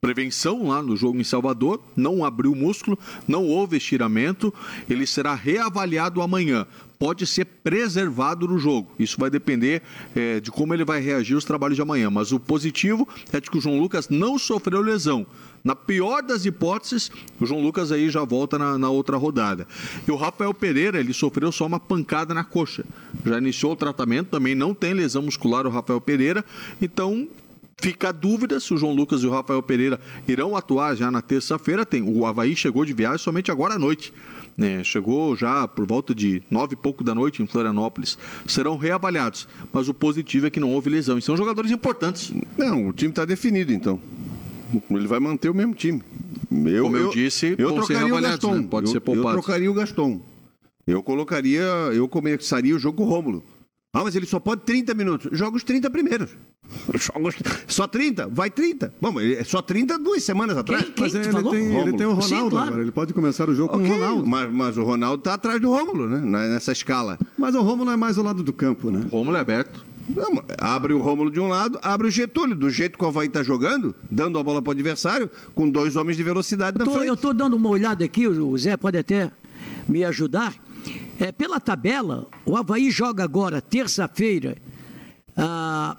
prevenção lá no jogo em Salvador, não abriu músculo, não houve estiramento, ele será reavaliado amanhã. Pode ser preservado no jogo. Isso vai depender eh, de como ele vai reagir aos trabalhos de amanhã. Mas o positivo é de que o João Lucas não sofreu lesão. Na pior das hipóteses, o João Lucas aí já volta na, na outra rodada. E o Rafael Pereira, ele sofreu só uma pancada na coxa. Já iniciou o tratamento, também não tem lesão muscular o Rafael Pereira. Então, Fica a dúvida se o João Lucas e o Rafael Pereira irão atuar já na terça-feira. Tem O Havaí chegou de viagem somente agora à noite. né? chegou já por volta de nove e pouco da noite em Florianópolis. Serão reavaliados. Mas o positivo é que não houve lesão. E são jogadores importantes. Não, o time está definido, então. Ele vai manter o mesmo time. Eu, Como eu disse, eu vão ser trocaria o Gaston. né? Pode eu, ser poupado. Eu trocaria o Gaston. Eu colocaria, eu começaria o jogo com o Rômulo. Ah, mas ele só pode 30 minutos. Joga os 30 primeiros. Só 30? Vai 30. Bom, é só 30 duas semanas atrás. Quem? Mas tu ele falou? tem, ele Rômulo. tem o Ronaldo Sim, claro. agora. Ele pode começar o jogo com Ok, o Ronaldo. Mas, mas o Ronaldo tá atrás do Rômulo, né? Na- Nessa escala. Mas o Romulo é mais ao lado do campo, né? Rômulo é aberto. Não, abre o Rômulo de um lado, abre o Getúlio. Do jeito que o Havaí tá jogando, dando a bola pro adversário, com dois homens de velocidade na Tô- frente. eu estou dando uma olhada aqui, o Zé pode até me ajudar. É, pela tabela, o Havaí joga agora, terça-feira, ah,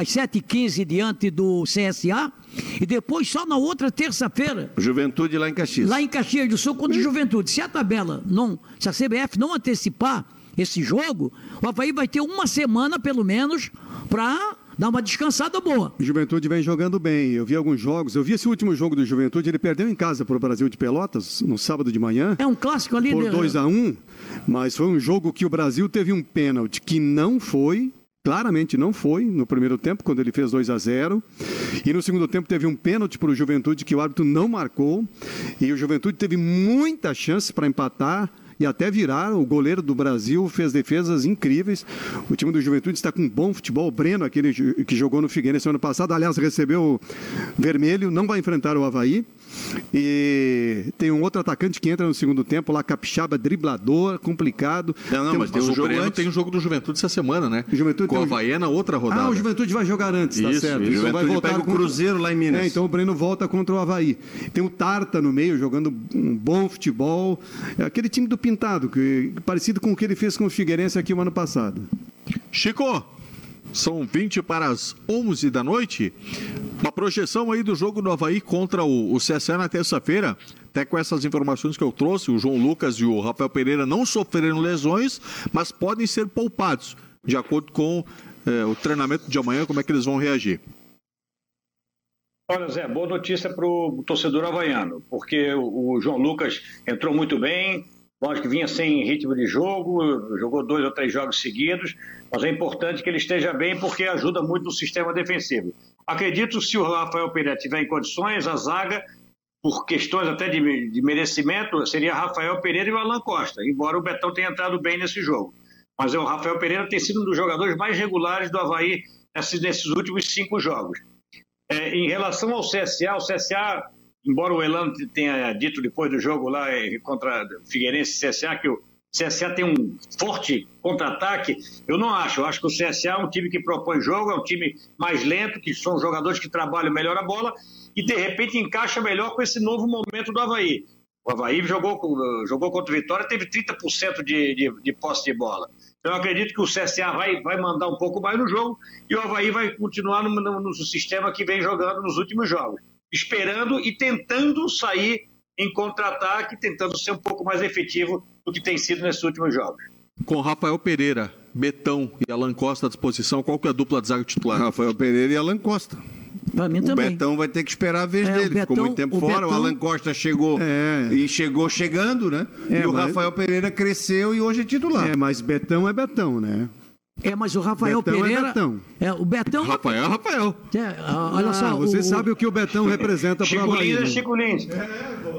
às 7h15, diante do CSA, e depois só na outra terça-feira, Juventude lá em Caxias. lá em Caxias do Sul, contra o Juventude. Se a tabela não, se a CBF não antecipar esse jogo, o Havaí vai ter uma semana, pelo menos, para dar uma descansada boa. O Juventude vem jogando bem. Eu vi alguns jogos. Eu vi esse último jogo do Juventude. Ele perdeu em casa para o Brasil de Pelotas, no sábado de manhã. É um clássico ali. por de- 2 a 1 um, mas foi um jogo que o Brasil teve um pênalti que não foi, claramente não foi, no primeiro tempo, quando ele fez 2 a 0 E no segundo tempo teve um pênalti para o Juventude que o árbitro não marcou. E o Juventude teve muita chance para empatar. E até virar, o goleiro do Brasil fez defesas incríveis. O time do Juventude está com um bom futebol. O Breno, aquele que jogou no Figueirense ano passado, aliás, recebeu vermelho, não vai enfrentar o Havaí. E tem um outro atacante que entra no segundo tempo, lá Capixaba, driblador, complicado. Não, não, Tem um- mas tem Mas um o jogo Breno antes. tem o jogo do Juventude essa semana, né? O Juventude Com tem o um- Havaí na outra rodada. Ah, o Juventude vai jogar antes, tá Isso, certo. isso. Então vai voltar pega o Cruzeiro lá em Minas. É, então o Breno volta contra o Havaí. Tem o Tarta no meio, jogando um bom futebol. É aquele time do Pintado, que, parecido com o que ele fez com o Figueirense aqui o ano passado. Chico, são 20 para as 11 da noite. Uma projeção aí do jogo do Havaí contra o, o CSA na terça-feira. Até com essas informações que eu trouxe, o João Lucas e o Rafael Pereira não sofreram lesões, mas podem ser poupados, de acordo com eh, o treinamento de amanhã, como é que eles vão reagir. Olha, Zé, boa notícia para o torcedor havaiano, porque o, o João Lucas entrou muito bem, lógico que vinha sem ritmo de jogo, jogou dois ou três jogos seguidos, mas é importante que ele esteja bem porque ajuda muito no sistema defensivo. Acredito que se o Rafael Pereira tiver em condições, a zaga, por questões até de, de merecimento, seria Rafael Pereira e o Alan Costa, embora o Betão tenha entrado bem nesse jogo. Mas é, o Rafael Pereira tem sido um dos jogadores mais regulares do Havaí nesses, nesses últimos cinco jogos. É, em relação ao CSA, o CSA, embora o Elano tenha dito depois do jogo lá eh, contra Figueirense e CSA que o CSA tem um forte contra-ataque, eu não acho. Eu acho que o CSA é um time que propõe jogo, é um time mais lento, que são jogadores que trabalham melhor a bola e de repente encaixa melhor com esse novo momento do Havaí. O Havaí jogou, com- jogou contra o Vitória, teve 30% de, de, de posse de bola. Então eu acredito que o CSA vai, vai mandar um pouco mais no jogo e o Havaí vai continuar no, no- no sistema que vem jogando nos últimos jogos. Esperando e tentando sair em contra-ataque, tentando ser um pouco mais efetivo do que tem sido nesses últimos jogos. Com Rafael Pereira, Betão e Alan Costa à disposição, qual que é a dupla de zaga titular? Rafael Pereira e Alan Costa. Pra mim O também. Betão vai ter que esperar a vez É, o dele. Ficou Betão- muito tempo o fora. O Betão- Alan Costa chegou É. e chegou chegando, né? É, e o mas- Rafael Pereira cresceu e hoje é titular. É, mas Betão é Betão, né? É, mas o Rafael Betão é Pereira. Betão. É, o Betão. Rafael, Rafael. É, ah, olha Ah, só. você o- sabe o que o Betão representa para o Chico Havaí. Lins é né? Chico Lins.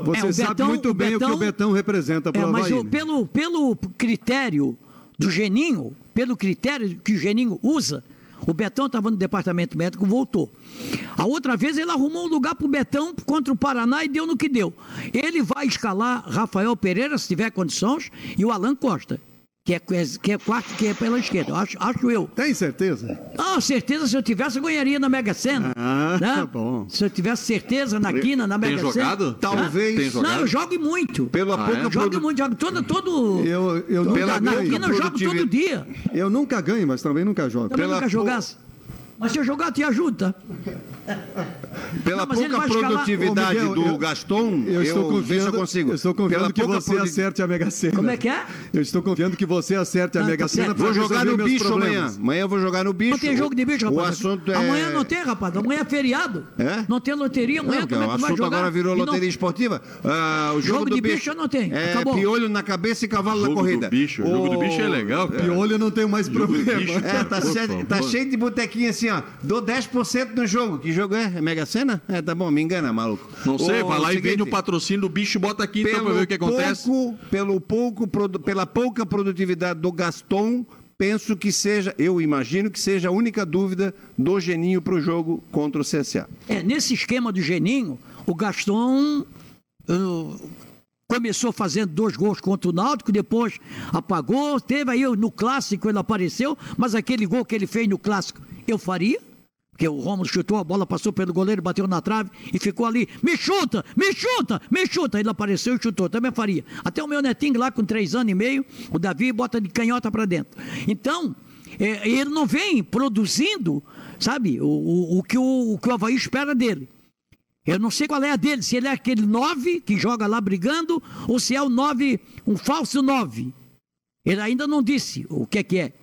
Você É, o sabe Betão- muito o bem o que Betão- o Betão representa para É, o mas Havaí. o- né? pelo, pelo critério do Geninho, pelo critério que o Geninho usa, o Betão estava no departamento médico, voltou. A outra vez ele arrumou um lugar para o Betão contra o Paraná e deu no que deu. Ele vai escalar Rafael Pereira, se tiver condições, e o Alan Costa, que é, que é quarto, que é pela esquerda, acho, acho eu. Tem certeza? Ah, certeza, se eu tivesse, eu ganharia na Mega Sena. Ah, né? tá bom. Se eu tivesse certeza na quina, na Tem Mega Sena. jogado? Talvez- Tem jogado? Não, eu jogo muito. Pela Ah, pouca é? Jogo muito, jogo todo, todo. Eu, eu, todo- pela na quina eu jogo todo dia. eu nunca ganho, mas também nunca jogo. Também Pela nunca jogasse. Mas se eu jogar, te ajuda. Pela Não, pouca produtividade Miguel, do eu- Gaston, Eu estou confiando, eu consigo. eu estou confiando Pela que você produ- acerte a Mega Sena. Como é que é? Eu estou confiando que você acerte a Ah, Mega tá Sena Vou jogar no bicho problemas. amanhã. Amanhã eu vou jogar no bicho. Não tem jogo de bicho, O rapaz. assunto é... Amanhã não tem, rapaz. Amanhã é feriado. É? Não tem loteria, amanhã Não, como é o que tu vai assunto jogar? agora virou E não- loteria esportiva. Ah, o jogo, Jogo do de bicho, bicho eu não tenho. É Acabou. piolho na cabeça e cavalo Jogo na do corrida. bicho. O jogo do bicho é legal. Piolho eu não tenho mais problema. É, tá, tá cheio de botequinha assim, ó. Dou 10% no jogo. Que jogo é? É Mega Sena? É, tá bom, me engana, maluco. Não sei, Ô, vai lá e seguinte, vende o patrocínio do bicho e bota aqui então pra ver o que acontece. Pouco, pelo pouco, pela pouca produtividade do Gaston, penso que seja, eu imagino que seja a única dúvida do Geninho para o jogo contra o CSA. É, nesse esquema do Geninho, o Gaston uh, começou fazendo dois gols contra o Náutico, depois apagou, teve aí no clássico ele apareceu, mas aquele gol que ele fez no clássico, eu faria? Porque o Romulo chutou, a bola passou pelo goleiro, bateu na trave e ficou ali. Me chuta, me chuta, me chuta. Ele apareceu e chutou, também faria. Até o meu netinho lá com três anos e meio, o Davi bota de canhota para dentro. Então, é, ele não vem produzindo, sabe, o, o, o, que o, o que o Havaí espera dele. Eu não sei qual é a dele, se ele é aquele 9 que joga lá brigando, ou se é o 9, um falso 9. Ele ainda não disse o que é que é.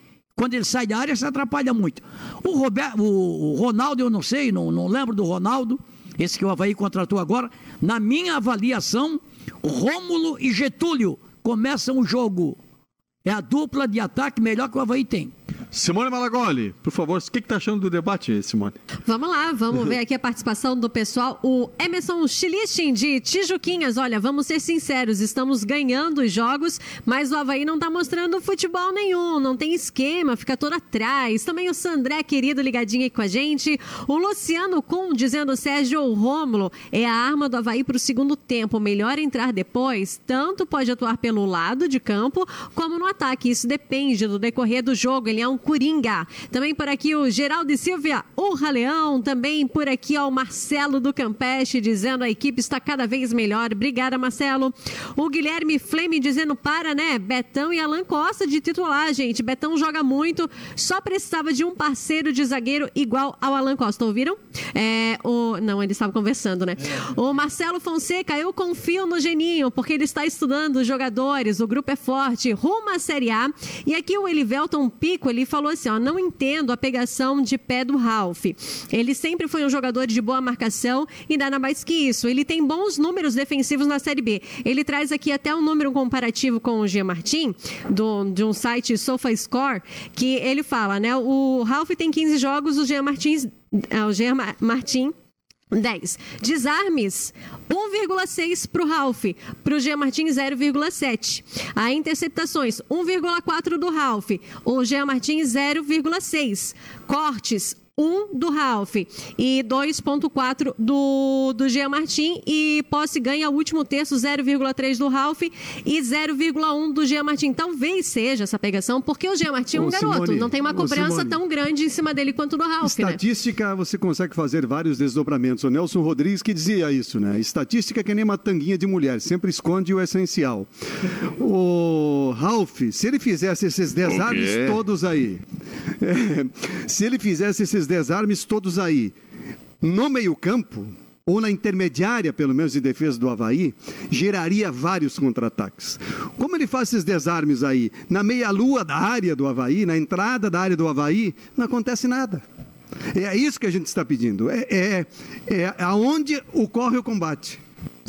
Quando ele sai da área, se atrapalha muito. O, Roberto, o Ronaldo, eu não sei, não, não lembro do Ronaldo, esse que o Havaí contratou agora. Na minha avaliação, Rômulo e Getúlio começam o jogo. É a dupla de ataque melhor que o Havaí tem. Simone Malagoli, por favor, o que está achando do debate, Simone? Vamos lá, vamos ver aqui a participação do pessoal. O Emerson Chilichin de Tijuquinhas. Olha, vamos ser sinceros, estamos ganhando os jogos, mas o Havaí não está mostrando futebol nenhum, não tem esquema, fica todo atrás. Também o Sandré, querido, ligadinho aí com a gente. O Luciano Kuhn dizendo, Sérgio Rômulo, é a arma do Havaí para o segundo tempo. Melhor entrar depois, tanto pode atuar pelo lado de campo, como no ataque. Isso depende do decorrer do jogo. Ele é um Coringa. Também por aqui o Geraldo Silvia, o Raleão. Também por aqui ó, o Marcelo do Campeche dizendo a equipe está cada vez melhor. Obrigada, Marcelo. O Guilherme Fleme dizendo para, né? Betão e Alan Costa de titular, gente. Betão joga muito, só precisava de um parceiro de zagueiro igual ao Alan Costa. Ouviram? É, o... Não, ele estava conversando, né? O Marcelo Fonseca, eu confio no Geninho, porque ele está estudando os jogadores, o grupo é forte, rumo à Série A. E aqui o Elivelton Pico, ele falou assim: ó, não entendo a pegação de pé do Ralph. Ele sempre foi um jogador de boa marcação e nada mais que isso. Ele tem bons números defensivos na Série B. Ele traz aqui até um número comparativo com o Gia Martin, do, de um site SofaScore, que ele fala, né? O Ralph tem 15 jogos, o Gia Martins, é, o Gia Martin 10. Desarmes, 1,6 para o Ralph. Para o Gia Martins, 0,7. A interceptações, 1,4 do Ralph. O Gia Martins, 0,6. Cortes, 1 do Ralph e 2,4 do, do Jean Martin. E posse ganha o último terço, 0,3 do Ralph e 0,1 do Jean Martin. Talvez seja essa pegação, porque o Jean Martin é um Ô, garoto, Simone, não tem uma cobrança Simone. tão grande em cima dele quanto do Ralph, né? Estatística, você consegue fazer vários desdobramentos. O Nelson Rodrigues que dizia isso, né? Estatística é que nem uma tanguinha de mulher, sempre esconde o essencial. O Ralph, se ele fizesse esses desarmes todos aí, é, se ele fizesse esses desarmes todos aí, no meio-campo, ou na intermediária, pelo menos, de defesa do Havaí, geraria vários contra-ataques. Como ele faz esses desarmes aí? Na meia-lua da área do Havaí, na entrada da área do Havaí, não acontece nada. É isso que a gente está pedindo. É, é, é aonde ocorre o combate.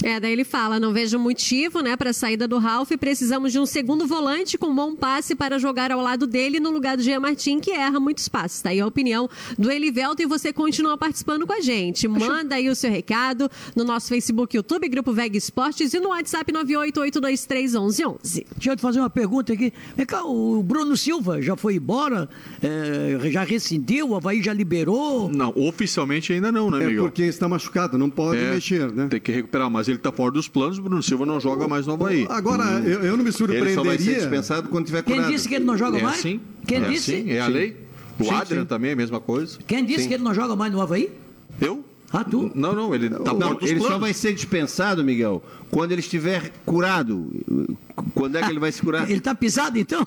É, daí ele fala: não vejo motivo, né, para a saída do Ralph. Precisamos de um segundo volante com bom passe para jogar ao lado dele no lugar do Jean Martin, que erra muitos passes. Tá aí a opinião do Elivelto e você continua participando com a gente. Manda aí o seu recado no nosso Facebook, YouTube, Grupo Veg Esportes e no WhatsApp 988231111. Deixa eu te fazer uma pergunta aqui. Vem cá, o Bruno Silva já foi embora? É, já rescindiu? O Havaí já liberou? Não, oficialmente ainda não, né, É Miguel? porque está machucado, não pode É, mexer, né? Tem que recuperar, mas ele está fora dos planos, o Bruno Silva não joga mais no Havaí. Agora, eu, eu não me Ele só vai ser surpreenderia. dispensado quando tiver Quem curado. disse que ele não joga É mais? assim? Quem é disse? assim, é a lei. O Sim, Adrian sim. também é a mesma coisa. Quem disse que ele não joga mais no Havaí? Eu? Ah, tu? Não, não, ele está fora Não, dos ele planos. só vai ser dispensado, Miguel, quando ele estiver curado. Quando é que ele vai se curar? Ele tá pisado então?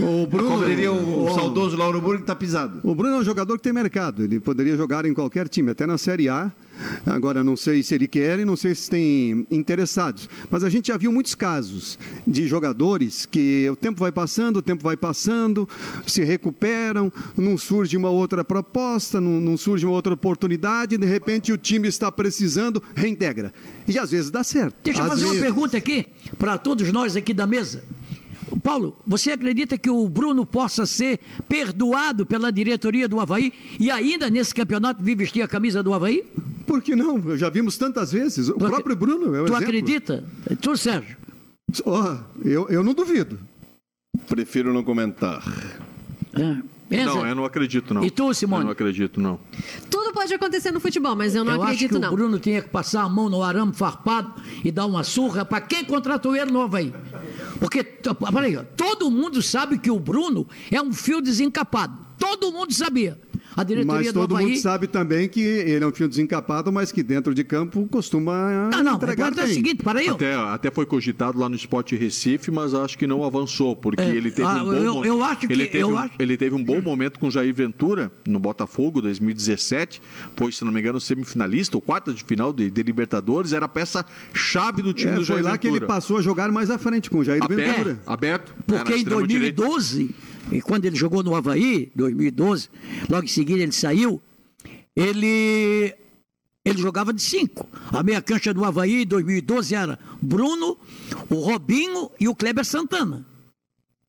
O Bruno, Como diria o, o o- saudoso Lauro Burgo, está pisado. O Bruno é um jogador que tem mercado. Ele poderia jogar em qualquer time, até na Série A. Agora, não sei se ele quer e não sei se tem interessados. Mas a gente já viu muitos casos de jogadores que o tempo vai passando, o tempo vai passando, se recuperam, não surge uma outra proposta, não, não surge uma outra oportunidade, de repente o time está precisando, reintegra. E às vezes dá certo. Deixa eu Às fazer uma vezes- pergunta aqui para todos nós aqui da mesa. Paulo, você acredita que o Bruno possa ser perdoado pela diretoria do Havaí e ainda nesse campeonato vir vestir a camisa do Havaí? Por que não? Já vimos tantas vezes. O Tu ac- próprio Bruno é o Tu exemplo. acredita? Tu, Sérgio? Ó, eu, eu não duvido. Prefiro não comentar. É. Pensa. Não, eu não acredito, não. E tu, Simone? Eu não acredito, não. Tudo pode acontecer no futebol, mas eu não eu acredito, acho que não. o Bruno tinha que passar a mão no arame farpado e dar uma surra para quem contratou ele novo aí. Porque, peraí, todo mundo sabe que o Bruno é um fio desencapado. Todo mundo sabia. A diretoria Mas do todo Havaí... mundo sabe também que ele é um fio desencapado, mas que dentro de campo costuma Não, não, entregar é o seguinte, para aí. Até, até foi cogitado lá no Sport Recife, mas acho que não avançou, porque É, ele teve ah, um bom eu- eu acho que- ele teve, eu um, acho- ele teve um bom momento com o Jair Ventura no Botafogo 2017, foi, se não me engano, semifinalista ou quarta de final de, de Libertadores, era a peça chave do time É, do foi Jair lá Ventura. que ele passou a jogar mais à frente com o Jair aberto, Ventura. aberto. Porque era em extremo direito. 2012, e quando ele jogou no Havaí, 2012, logo em seguida ele saiu, ele, ele jogava de cinco. A meia cancha do Havaí em 2012 era Bruno, o Robinho e o Kleber Santana.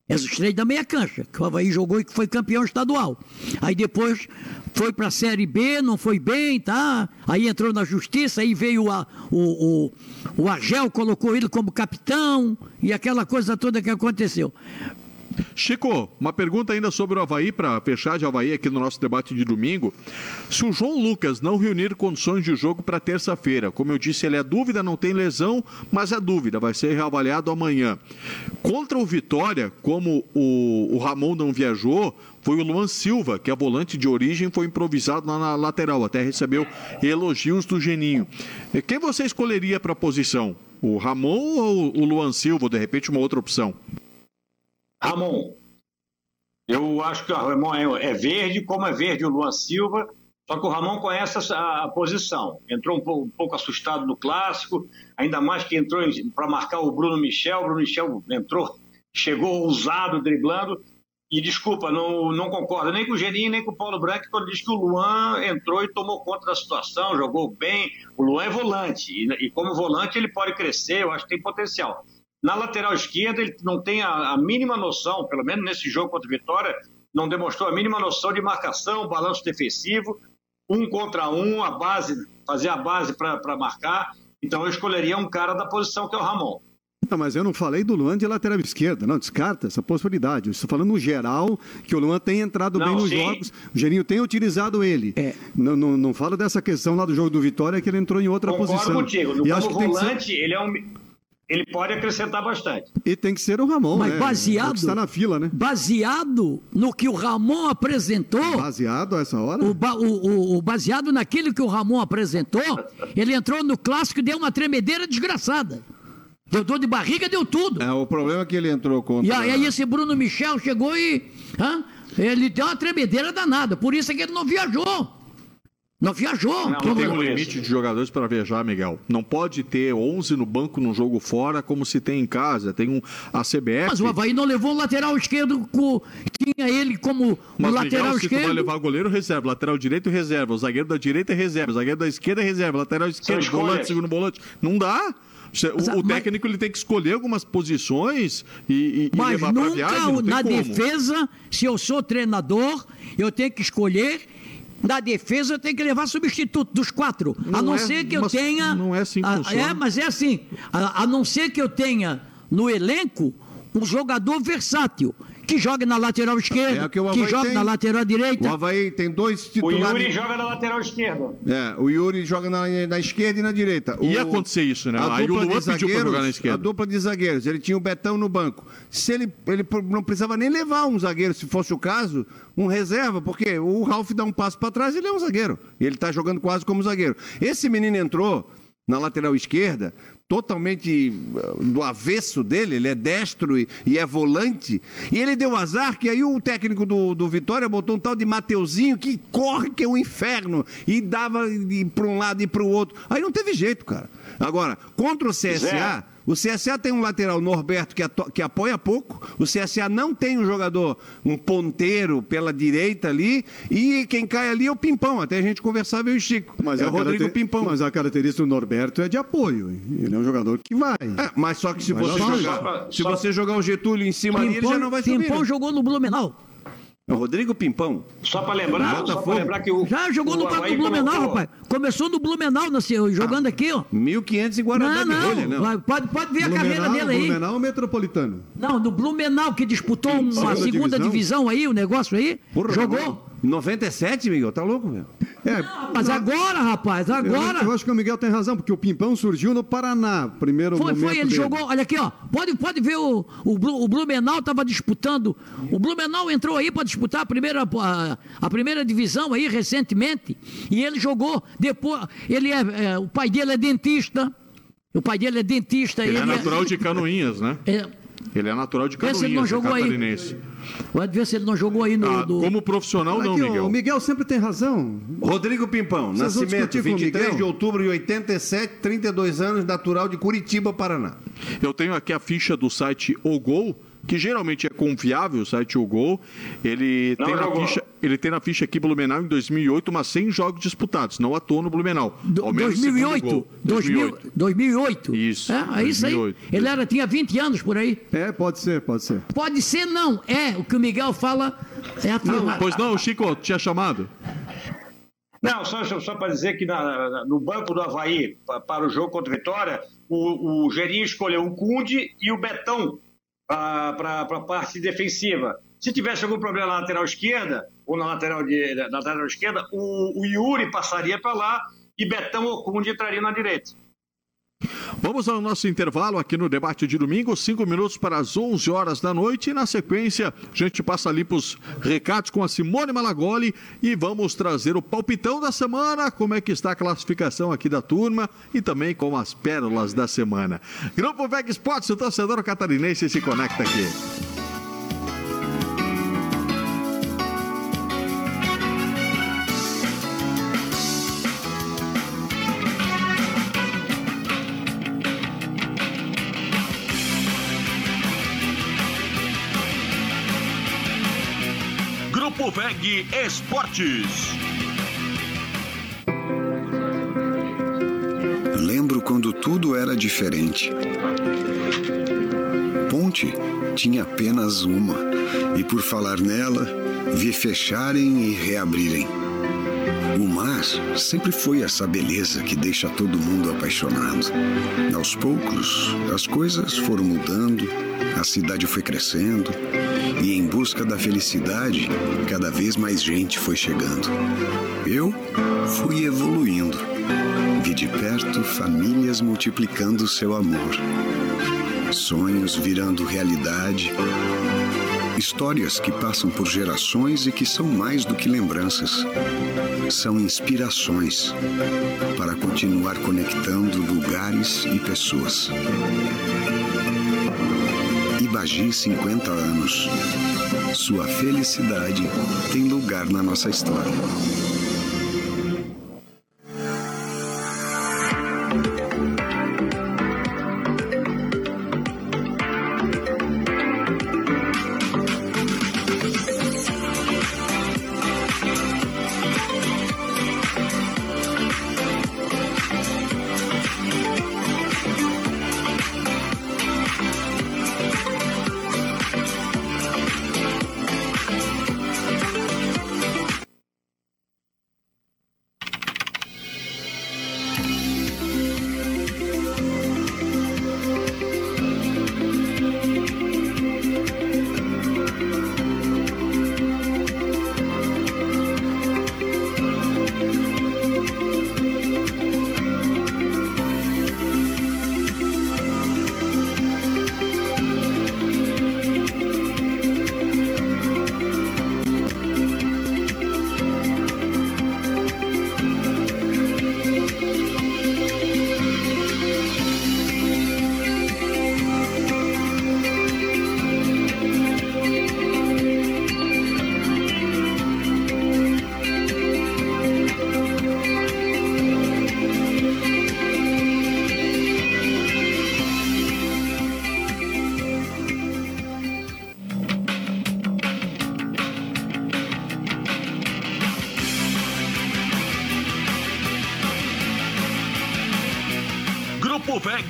Esses três da meia cancha, que o Havaí jogou e que foi campeão estadual. Aí depois foi para a Série B, não foi bem, tá? Aí entrou na justiça, aí veio a, o, o, o Argel, colocou ele como capitão e aquela coisa toda que aconteceu. Chico, uma pergunta ainda sobre o Havaí, para fechar de Havaí aqui no nosso debate de domingo. Se o João Lucas não reunir condições de jogo para terça-feira, como eu disse, ele é dúvida, não tem lesão, mas é dúvida, vai ser reavaliado amanhã. Contra o Vitória, como o, o Ramon não viajou, foi o Luan Silva, que é volante de origem, foi improvisado lá na lateral, até recebeu elogios do Geninho. Quem você escolheria para a posição? O Ramon ou o Luan Silva, de repente uma outra opção? Ramon. Eu acho que o Ramon é, é verde, como é verde o Luan Silva, só que o Ramon conhece a posição. Entrou um pouco, um pouco assustado no clássico, ainda mais que entrou para marcar o Bruno Michel. O Bruno Michel entrou, chegou ousado, driblando. E desculpa, não, não concordo nem com o Geninho, nem com o Paulo Branco, quando diz que o Luan entrou e tomou conta da situação, jogou bem. O Luan é volante, e, e como volante ele pode crescer, eu acho que tem potencial. Na lateral esquerda, ele não tem a, a mínima noção, pelo menos nesse jogo contra o Vitória, não demonstrou a mínima noção de marcação, balanço defensivo, um contra um, a base, fazer a base para marcar. Então eu escolheria um cara da posição que é o Ramon. Não, mas eu não falei do Luan de lateral esquerda, não, descarta essa possibilidade. Eu estou falando no geral, que o Luan tem entrado Não, bem nos sim. jogos, o Gerinho tem utilizado ele. É. Não, não, não fala dessa questão lá do jogo do Vitória, que ele entrou em outra Concordo posição. contigo. E Como acho que tem que ser, volante, ele, é um, ele pode acrescentar bastante. e tem que ser o Ramon, Mas né? baseado- É o que está na fila, né? Baseado no que o Ramon apresentou, Baseado a essa hora? o, ba- o- o- o baseado naquilo que o Ramon apresentou, ele entrou no clássico e deu uma tremedeira desgraçada. Deu dor de barriga, deu tudo. É, o problema é que ele entrou contra... E aí esse Bruno Michel chegou e. hã? ele deu uma tremedeira danada. Por isso é que ele não viajou. Não viajou. Não, Como- Tem um limite de jogadores para viajar, Miguel. Não pode ter 11 no banco num jogo fora, como se tem em casa. Tem um a CBF. Mas o Havaí não levou o lateral esquerdo, com, tinha ele como o Mas, lateral Miguel, se tu vai esquerdo. levar goleiro, reserva. Lateral direito, reserva. O zagueiro da direita, reserva. O zagueiro da esquerda, reserva. Lateral esquerdo, volante, segundo volante. Não dá. Mas, O, o mas- técnico ele tem que escolher algumas posições e, e- Mas levar nunca viagem. Não tem na como. defesa, se eu sou treinador, eu tenho que escolher. Na defesa eu tenho que levar substituto dos quatro. a Não não é- ser que eu tenha. não é assim que a-. É, mas é assim. A, a não ser que eu tenha no elenco um jogador versátil. Que joga na lateral esquerda, É o que o que joga tem. na lateral O direita. Havaí tem dois O titulares... Yuri joga na lateral esquerda. É, o Yuri joga na, na esquerda e na direita. Ia O- acontecer isso, né? a Aí o dupla Luan de pediu pra zagueiros- jogar na esquerda. A dupla de zagueiros, ele tinha o Betão no banco. Se ele, ele não precisava nem levar um zagueiro, se fosse o caso, um reserva, porque o Ralf dá um passo para trás, ele é um zagueiro. E ele está jogando quase como zagueiro. Esse menino entrou na lateral esquerda, totalmente uh, do avesso dele, ele é destro e, e é volante, e ele deu azar que aí o técnico do, do Vitória botou um tal de Mateuzinho que corre que é um inferno, e dava para um lado e para o outro. Aí não teve jeito, cara. Agora, contra o CSA, Zé. O CSA tem um lateral Norberto que, que apoia pouco. O CSA não tem um jogador, um ponteiro pela direita ali. E quem cai ali é o Pimpão. Até a gente conversava eu e o Chico. Mas é o Rodrigo caracter- Pimpão. Mas a característica do Norberto é de apoio. hein? Ele é um jogador que vai. É, mas só que se Mas você jogar, se você jogar o Getúlio em cima ali, ele já não vai subir. Pimpão né? jogou no Blumenau. É o Rodrigo Pimpão. Só para lembrar, só para lembrar que o. Já jogou o no próprio Blumenau, colocou- rapaz. Começou no Blumenau, nasceu, jogando aqui, ó. 1.500 em Guarabé Não, não. não. Vai, Pode, pode ver a carreira Blumenau, dele aí. Blumenau ou Metropolitano? Não, no Blumenau, que disputou uma Segunda segunda divisão. divisão. aí, o negócio aí. Porra, jogou. 97, Miguel, tá louco, meu? É, Mas agora, rapaz, agora. Eu, eu acho que o Miguel tem razão, porque o Pimpão surgiu no Paraná, primeiro Foi, momento foi, ele dele. jogou, olha aqui, ó. Pode, pode ver o, o, o Blumenau estava disputando. O Blumenau entrou aí para disputar a primeira, a, a primeira divisão aí recentemente. E ele jogou. Depois, ele é, é, o pai dele é dentista. O pai dele é dentista. Ele é ele natural de Canoinhas, né? é, Ele é natural de Canoinhas, ele não é jogou aí. Ver se ele não jogou aí no. Ah, do- como profissional, Olha não, Miguel. O Miguel sempre tem razão. Rodrigo Pimpão, Vocês nascimento discutir com o 23 de outubro de 87, 32 anos, natural de Curitiba, Paraná. Eu tenho aqui a ficha do site O Gol, que geralmente é confiável, o site O Gol. Ele Não tem na ficha, ele tem na ficha aqui Blumenau em 2008, mas 100 jogos disputados, não à toa no Blumenau. do- Ao menos segundo 2008, gol. 2000, 2008. Isso, É, é isso aí. 2008. Ele era, tinha 20 anos por aí. É, pode ser, pode ser. Pode ser, não. É, o que o Miguel fala é afirmar. Pois não, Chico, tinha chamado? Não, só, só para dizer que na- na- no banco do Havaí, pa- para o jogo contra o Vitória, o, o Gerinho escolheu o Cunde e o Betão para a parte defensiva. Se tivesse algum problema na lateral esquerda, ou na lateral, de, na lateral esquerda, o, o Yuri passaria para lá e Betão ou Cunde entraria na direita. Vamos ao nosso intervalo aqui no debate de domingo, cinco minutos para as 11 horas da noite. E na sequência, a gente passa ali para os recados com a Simone Malagoli e vamos trazer o palpitão da semana, como é que está a classificação aqui da turma e também com as pérolas da semana. Grupo Veg Sports, o torcedor catarinense se conecta aqui. Esportes. Lembro quando tudo era diferente. Ponte tinha apenas uma, e por falar nela, vi fecharem e reabrirem. O mar sempre foi essa beleza que deixa todo mundo apaixonado. Aos poucos, as coisas foram mudando, a cidade foi crescendo, e em busca da felicidade, cada vez mais gente foi chegando. Eu fui evoluindo. Vi de perto famílias multiplicando seu amor, sonhos virando realidade, histórias que passam por gerações e que são mais do que lembranças. São inspirações para continuar conectando lugares e pessoas. Ibagi 50 anos. Sua felicidade tem lugar na nossa história.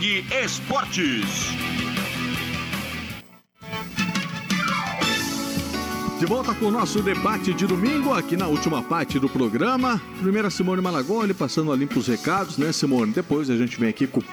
Esportes. De volta com o nosso debate de domingo, aqui na última parte do programa. Primeira Simone Malagoli passando ali para os recados, né, Simone? Depois a gente vem aqui com o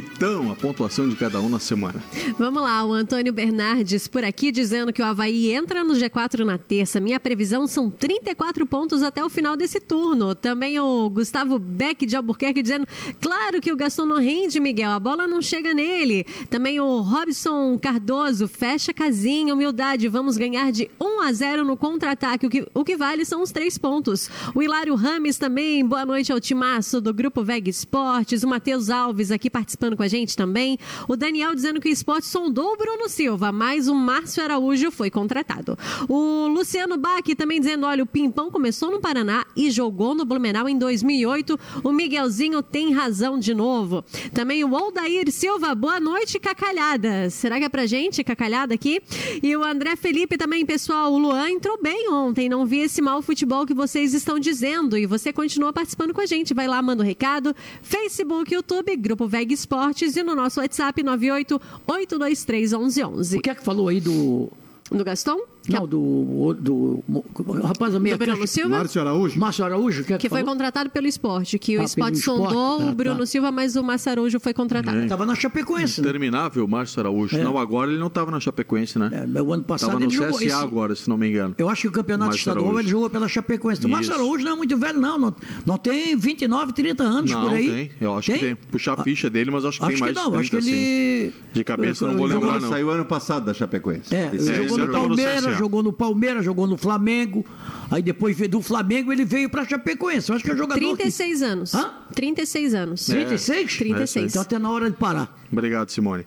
palpitão, a pontuação de cada um na semana. Vamos lá, o Antônio Bernardes por aqui dizendo que o Havaí entra no G4 na terça. Minha previsão são 34 pontos até o final desse turno. Também o Gustavo Beck de Albuquerque dizendo, claro que o Gaston não rende, Miguel, a bola não chega nele. Também o Robson Cardoso, fecha casinha, humildade, vamos ganhar de 1 a 0 no contra-ataque. O que, o que vale são os três pontos. O Hilário Rames também, boa noite ao timaço do Grupo Veg Esportes. O Matheus Alves aqui participando com a gente também. O Daniel dizendo que o esporte sondou o Bruno Silva, mas o Márcio Araújo foi contratado. O Luciano Bach também dizendo: olha, o Pimpão começou no Paraná e jogou no Blumenau em 2008. O Miguelzinho tem razão de novo. Também o Aldair Silva, boa noite, cacalhada. Será que é pra gente, cacalhada aqui? E o André Felipe também, pessoal. O Luan entrou bem ontem, não vi esse mau futebol que vocês estão dizendo. E você continua participando com a gente. Vai lá, manda o um recado. Facebook, YouTube, Grupo Veg Esportes e no nosso WhatsApp 98 823 1111. O que é que falou aí do. Do Gaston? Não, do, do, do rapaz da meia Do Bruno Silva? Márcio Araújo. Márcio Araújo, que, é Que foi contratado pelo esporte, que o Ah, esporte pelo esporte? sondou Ah, o Bruno tá. Silva, mas o Márcio Araújo foi contratado. Tava na Chapecoense, né? Interminável, Márcio Araújo. É. Não, agora ele não estava na Chapecoense, né? É, o ano passado Tava no ele jogou CSA esse- agora, se não me engano. Eu acho que o campeonato Márcio estadual Araújo. ele jogou pela Chapecoense. O Márcio. Araújo não é muito velho, não. Não, não tem 29, 30 anos Não, por aí. tem. Eu acho que tem. Puxar a ficha dele, mas acho que Acho tem que mais não, de acho 30, que ele- assim. De cabeça, não vou Ele lembrar, não. Saiu ano passado da Chapecoense. É, jogou no no Palmeiras. Jogou no Palmeiras, jogou no Flamengo. Aí depois veio do Flamengo ele veio pra Chapecoense. Eu acho que é jogador. 36 anos. Hã? 36 anos. 36? 36. Então até na hora de parar. Obrigado, Simone.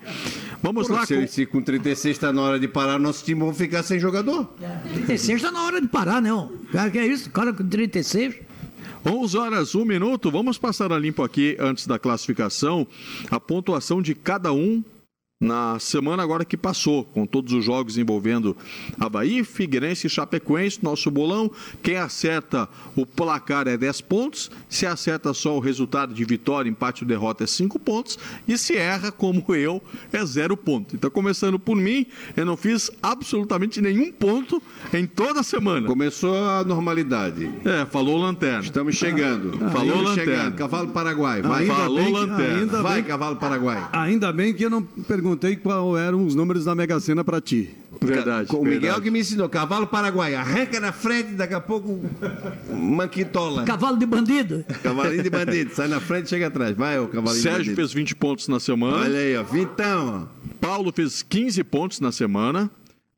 Vamos lá se, com... se com 36 está na hora de parar, nosso time vai ficar sem jogador. 36 tá na hora de parar, não. Cara, que é isso? Cara com 36. 11 horas, 1 minuto. Vamos passar a limpo aqui, antes da classificação, a pontuação de cada um na semana agora que passou, com todos os jogos envolvendo Havaí, Figueirense e Chapecoense, nosso bolão. Quem acerta o placar é 10 pontos, se acerta só o resultado de vitória, empate ou derrota é 5 pontos, e se erra, como eu, é 0 ponto. Então, começando por mim, eu não fiz absolutamente nenhum ponto em toda a semana. Começou a normalidade. É, falou Lanterna. Estamos chegando. Falou Estamos Lanterna. chegando. Cavalo Paraguai. Vai, Ainda Falou que- Lanterna. ainda vai bem- Cavalo Paraguai. Ainda bem que eu não perguntei qual eram os números da Mega Sena pra ti. Verdade. O Miguel verdade. que me ensinou. Cavalo Paraguai. Arranca na frente, daqui a pouco manquitola. Cavalo de bandido. Cavalinho de bandido. Sai na frente, chega atrás. Vai, ô cavalinho de Sérgio bandido. fez 20 pontos na semana. Olha aí, ó. Vintão, ó. Paulo fez 15 pontos na semana.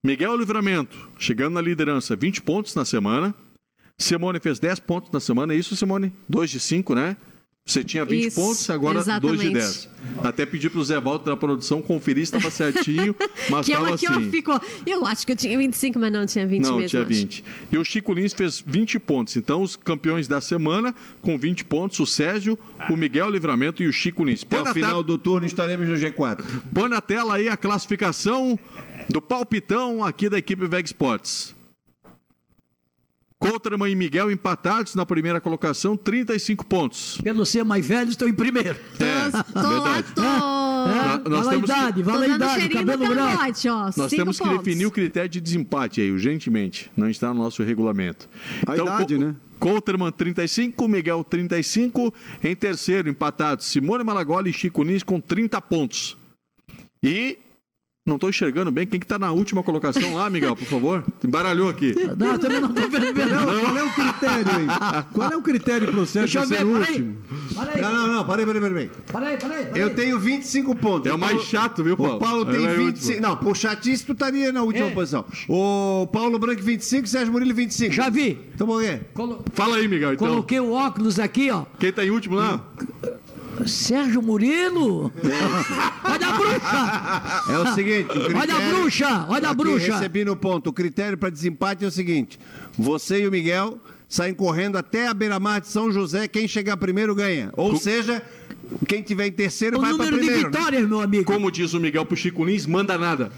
Miguel Livramento, chegando na liderança, 20 pontos na semana. Simone fez 10 pontos na semana. É isso, Simone? 2 de 5, né? Você tinha 20 Isso, pontos, agora 2 de exatamente. 10. Até pedi pro Zé Walter da produção conferir se estava certinho, mas que estava que assim. ficou. Eu acho que eu tinha 25, mas não tinha 20 Não, mesmo. tinha acho. 20. E o Chico Lins fez 20 pontos. Então, os campeões da semana, com 20 pontos, o Sérgio, o Miguel Livramento e o Chico Lins. Põe Até o final do turno estaremos no G4. Põe na tela aí a classificação do palpitão aqui da equipe Veg Sports. Couterman e Miguel empatados na primeira colocação, 35 pontos. Pelo ser mais velho, estou em primeiro. É, Tô lá, verdade. tô. É, nós vale a temos que- idade, vale a idade, cabelo branco. ó. Nós cinco temos que pontos. definir o critério de desempate aí, urgentemente. Não está no nosso regulamento. A idade, Co- né? Couterman 35, Miguel 35. Em terceiro, empatados Simone Malagoli e Chico Nis com 30 pontos. E não estou enxergando bem quem que está na última colocação lá, Miguel, por favor. Embaralhou aqui. Não, também não estou vendo bem, não. Qual é o critério, hein? Qual é o critério para o Sérgio Deixa ser o último? Não, não, não. Parei, parei, parei. parei. peraí, peraí. peraí. Eu tenho 25 pontos. É o mais chato, viu, Paulo? O Paulo tem é o 25. Não, por chatice tu estaria na última É. posição. O Paulo Branco 25, Sérgio Murilo 25. Já vi. Então por quê? Colo- Fala aí, Miguel, então. Coloquei o óculos aqui, ó. Quem está em último lá? Sérgio Murilo. Olha a bruxa. É o seguinte, o critério... Olha a bruxa. Olha a bruxa. Recebi no ponto. O critério para desempate é o seguinte: você e o Miguel saem correndo até a beira-mar de São José. Quem chegar primeiro ganha. Ou seja, quem tiver em terceiro O vai para número de primeiro. né? vitórias, meu amigo. Como diz o Miguel pro Chico Lins, manda nada.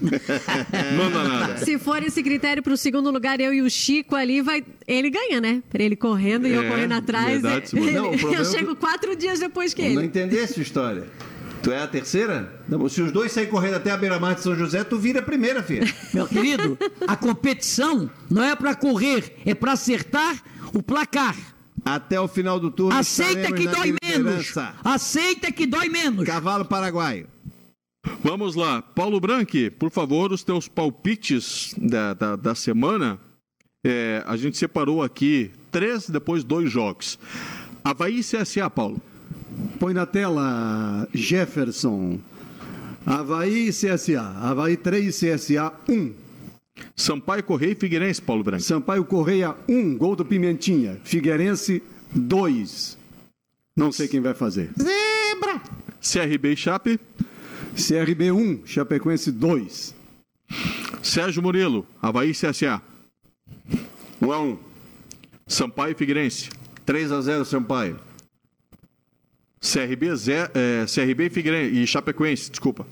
manda nada. Se for esse critério pro segundo lugar, eu e o Chico ali, vai, ele ganha, né? Pra ele correndo e eu É, correndo atrás. verdade, ele- Não, eu é que- chego quatro dias depois que Não ele. entendesse a história. Tu é a terceira? Não, se os dois saírem correndo até a beira-mar de São José, tu vira a primeira, filha. Meu querido, a competição não é para correr, é para acertar o placar. Até o final do turno. Aceita que dói menos. Aceita que dói menos. Cavalo paraguaio. Vamos lá. Paulo Branque, por favor, os teus palpites da, da, da semana. É, a gente separou aqui três, depois dois jogos. Havaí e CSA, Paulo. Põe na tela, Jefferson. Havaí e CSA. Havaí 3, CSA 1. Sampaio Correia e Figueirense, Paulo Branco. Sampaio Correia 1, gol do Pimentinha. Figueirense 2. Não sei quem vai fazer. CRB e Chape. CRB 1, Chapecoense 2. Sérgio Murilo, Havaí CSA. 1 a 1. Sampaio e Figueirense. 3 a 0 Sampaio. CRB, Zé, é, CRB e, Figueirense, e Chapecoense, desculpa.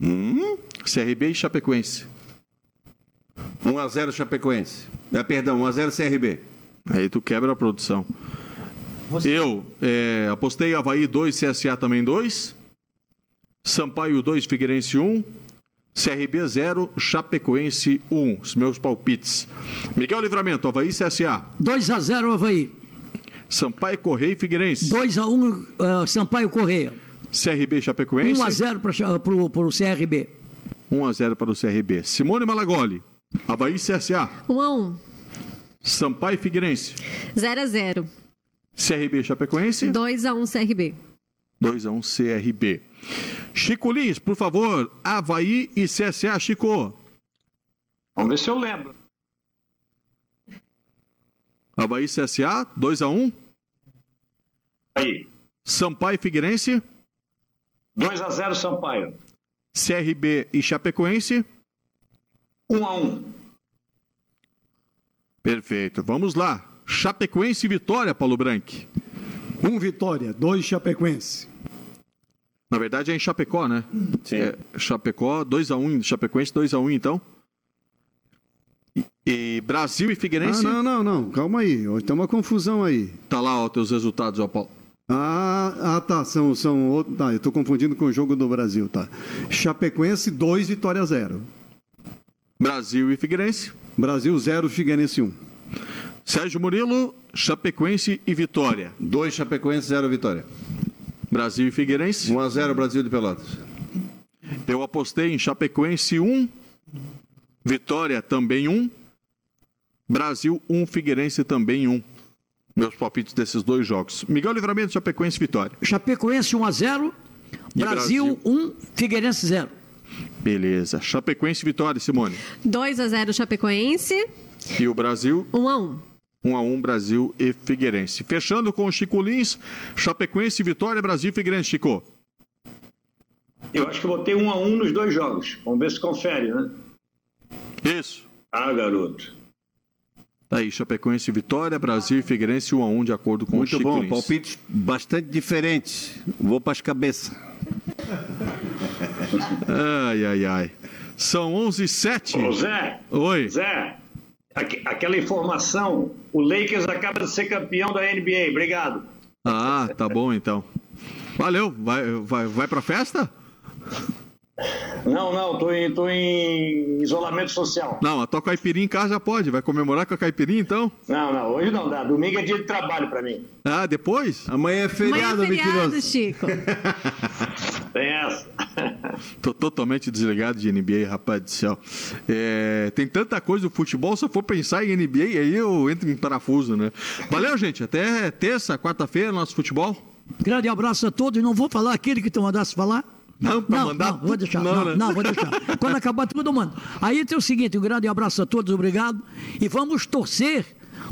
Hum? CRB e Chapecoense. 1 a 0 Chapecoense. É, perdão, 1 a 0 CRB. Aí tu quebra a produção. Eu é, apostei Havaí 2, CSA também 2. Sampaio 2, Figueirense 1. CRB 0, Chapecoense 1. Os meus palpites. Miguel Livramento, Havaí CSA. 2 a 0 Havaí. Sampaio Correia e Figueirense. 2 a 1 uh, Sampaio Correia. CRB Chapecoense. 1 a 0 para o CRB. 1 a 0 para o CRB. Simone Malagoli, Havaí e CSA. 1 a 1 Sampaio e Figueirense. 0 a 0 CRB e Chapecoense. 2 a 1 CRB. 2 a 1 CRB. Chico Lins, por favor, Havaí e CSA, Chico. Vamos ver se eu lembro. Havaí e CSA, 2 a 1 Aí. Sampaio e Figueirense. 2 a 0 Sampaio. CRB e Chapecoense. 1 a 1 Perfeito. Vamos lá. Chapecoense e Vitória, Paulo Branco. 1 Vitória, 2 Chapecoense. Na verdade é em Chapecó, né? Sim. É, Chapecó, 2x1, Chapecoense 2x1, então. E, e Brasil e Ah, Figueirense. não, não, não. Calma aí. Hoje tem uma confusão aí. Tá lá, ó, teus resultados, ó, Paulo. Ah, ah tá. São, são outros. Tá, eu estou confundindo com o jogo do Brasil, tá? Chapecoense 2, Vitória 0. Brasil e Figueirense. Brasil 0, Figueirense 1. Sérgio Murilo, Chapecoense e Vitória. 2 Chapecoense, 0 Vitória. Brasil e Figueirense. 1 a 0 Brasil de Pelotas. Eu apostei em Chapecoense 1, Vitória também 1, Brasil 1, Figueirense também 1. Meus palpites desses dois jogos. Miguel Livramento, Chapecoense e Vitória. Chapecoense 1 a 0 E Brasil 1, Figueirense 0. Beleza. Chapecoense e Vitória, Simone. 2 a 0 Chapecoense. E o Brasil, 1 a 1 1 a 1 Brasil e Figueirense. Fechando com o Chico Lins, Chapecoense e Vitória, Brasil e Figueirense, Chico. Eu acho que eu botei 1 a 1 nos dois jogos. Vamos ver se confere, né? Isso. Ah, garoto. Tá aí, Chapecoense e Vitória, Brasil e Figueirense 1 a 1 de acordo com o Muito Chico bom, Lins. palpites bastante diferentes. Vou para as cabeças. Ai, ai, ai. São 11 h 07 Ô, Zé, Oi. Zé, aque- aquela informação, o Lakers acaba de ser campeão da NBA. Obrigado. Ah, tá bom então. Valeu, vai, vai, vai pra festa? Não, não, tô em, tô em isolamento social. Não, a tua caipirinha em casa já pode. Vai comemorar com a caipirinha então? Não, não, hoje não dá. Domingo é dia de trabalho pra mim. Ah, depois? Amanhã é Amanhã feriado, é feriado. Chico. Tem essa. Tô totalmente desligado de NBA, rapaz do céu. É, tem tanta coisa do futebol, se eu for pensar em NBA, aí eu entro em parafuso, né? Valeu, gente. Até terça, quarta-feira, nosso futebol. Grande abraço a todos. Não vou falar aquele que tu mandasse falar. Não, mandar. não, vou deixar. Não, Não, né? não, vou deixar. Quando acabar tudo, mano. Aí tem o seguinte: um grande abraço a todos, obrigado. E vamos torcer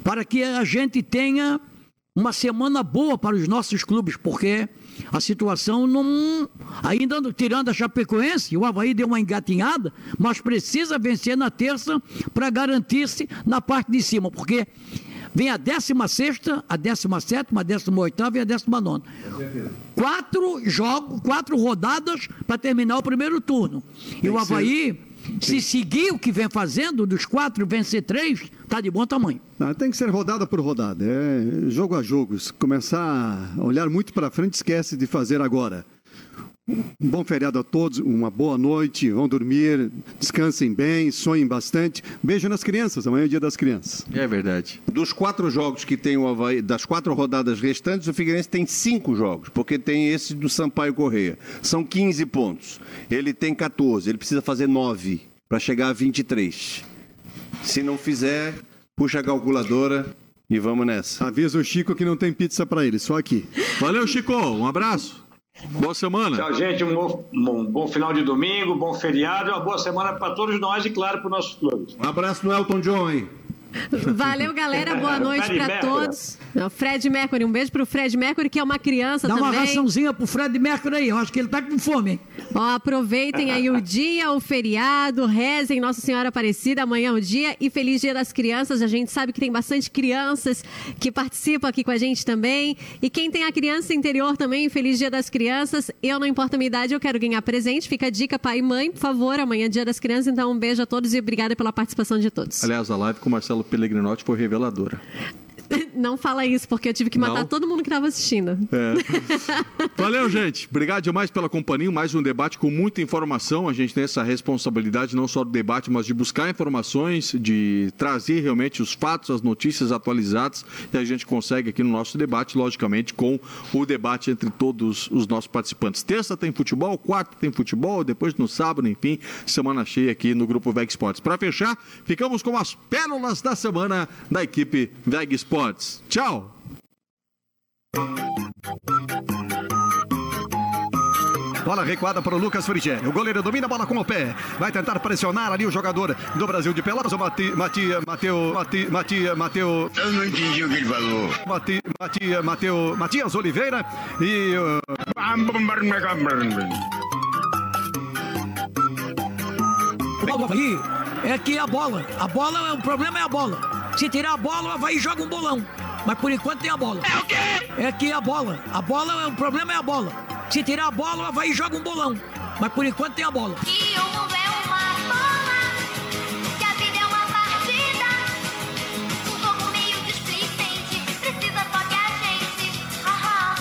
para que a gente tenha uma semana boa para os nossos clubes, porque a situação não. Ainda tirando a Chapecoense, o Havaí deu uma engatinhada, mas precisa vencer na terça para garantir-se na parte de cima, porque. Vem a 16, a 17, a 18 e a 19. Quatro jogos, quatro rodadas para terminar o primeiro turno. E o Havaí, se seguir o que vem fazendo, dos quatro vencer três, tá de bom tamanho. Tem que ser rodada por rodada, é jogo a jogo. Se começar a olhar muito para frente, esquece de fazer agora. Um bom feriado a todos, uma boa noite, vão dormir, descansem bem, sonhem bastante. Beijo nas crianças, amanhã é dia das crianças. É verdade. Dos quatro jogos que tem o Havaí, das quatro rodadas restantes, o Figueirense tem cinco jogos, porque tem esse do Sampaio Correia. São 15 pontos. Ele tem 14, ele precisa fazer 9 para chegar a 23. Se não fizer, puxa a calculadora e vamos nessa. Avisa o Chico que não tem pizza para ele, só aqui. Valeu, Chico. Um abraço. Boa semana. Tchau, gente. Um bom, um bom final de domingo, bom feriado e uma boa semana para todos nós e, claro, para os nossos clubes. Um abraço no Elton John aí. Valeu, galera. Boa noite para todos. Não, Fred Mercury, um beijo pro Fred Mercury, que é uma criança Dá uma também. raçãozinha pro Fred Mercury aí. Eu acho que ele tá com fome, hein? Ó, aproveitem aí o dia, o feriado, rezem Nossa Senhora Aparecida, amanhã é o dia e feliz Dia das Crianças. A gente sabe que tem bastante crianças que participam aqui com a gente também. E quem tem a criança interior também, feliz Dia das Crianças. Eu não importa a minha idade, eu quero ganhar presente. Fica a dica, pai e mãe, por favor, amanhã é Dia das Crianças. Então, um beijo a todos e obrigada pela participação de todos. Aliás, a live com o Marcelo Pellegrinotti foi reveladora. Não fala isso, porque eu tive que matar Não? todo mundo que estava assistindo. É. Valeu, gente. Obrigado demais pela companhia. Mais um debate com muita informação. A gente tem essa responsabilidade não só do debate, mas de buscar informações, de trazer realmente os fatos, as notícias atualizadas. E a gente consegue aqui no nosso debate, logicamente, com o debate entre todos os nossos participantes. Terça tem futebol, quarta tem futebol, depois no sábado, enfim, semana cheia aqui no Grupo VEG Sports. Para fechar, ficamos com as pérolas da semana da equipe VEG Sports. Tchau! Bola recuada para o Lucas Frigério. O goleiro domina a bola com o pé. Vai tentar pressionar ali o jogador do Brasil de Pelotas, o Mati, Matia, Mateu, Mati, Matia, Mateu. Eu não entendi o que ele falou. Mati, Matia, Mateu, Matias Oliveira e. uh, O Havaí é que a bola. A bola, o problema é a bola. Se tirar a bola, o Havaí joga um bolão. Mas por enquanto tem a bola. É o quê? É que a bola. A bola, o problema é a bola. Se tirar a bola, o Havaí joga um bolão. Mas por enquanto tem a bola. Que o mundo é uma bola, que a vida é uma partida. Um jogo meio displicente, precisa só que a gente, haha,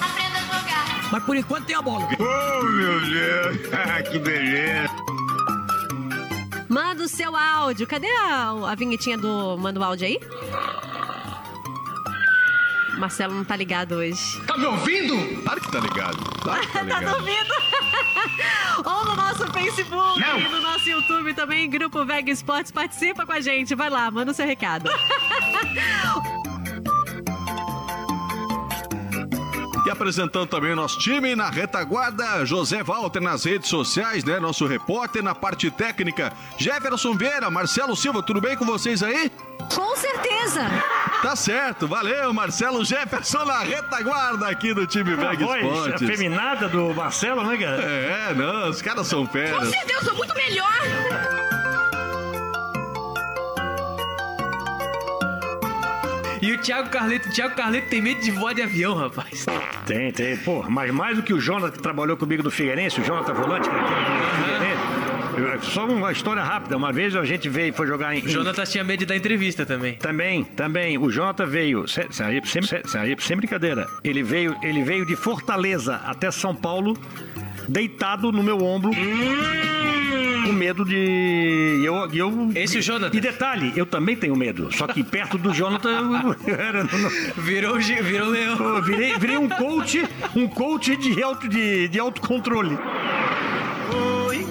aprenda a jogar. Mas por enquanto tem a bola. Oh, meu Deus. que beleza. Manda o seu áudio. Cadê a, a vinhetinha do Manda o áudio aí? Marcelo não tá ligado hoje. Tá me ouvindo? Claro que tá ligado. Claro que tá tá ligado. dormindo? Ou no nosso Facebook Não. e no nosso YouTube também, Grupo Veg Esportes. Participa com a gente. Vai lá, manda o seu recado. E apresentando também o nosso time na retaguarda, José Walter nas redes sociais, né? Nosso repórter na parte técnica, Jefferson Vieira, Marcelo Silva, tudo bem com vocês aí? Com certeza. Tá certo, valeu, Marcelo Jefferson na retaguarda aqui do time Veg voz Esportes. afeminada do Marcelo, né, cara? É, não, os caras são feras. certeza, sou muito melhor. E o Thiago Carleto, o Thiago Carleto tem medo de voar de avião, rapaz. Tem, tem. Pô, mas mais do que o Jonathan que trabalhou comigo no Figueirense, o Jonathan Volante, que era do Figueirense. Eu- Só uma história rápida. Uma vez a gente veio, foi jogar em. O Jonathan tinha medo de dar entrevista também. Também, também. O Jonathan veio, sem, se- se- aí, sem brincadeira, ele veio, ele veio de Fortaleza até São Paulo, deitado no meu ombro, com medo de. Eu, eu, Esse é o Jonathan? E detalhe, eu também tenho medo. Só que perto do Jonathan eu, eu era. não- não- Virou, virou leão. eu virei, virei um coach, um coach de, auto, de, de autocontrole. Foi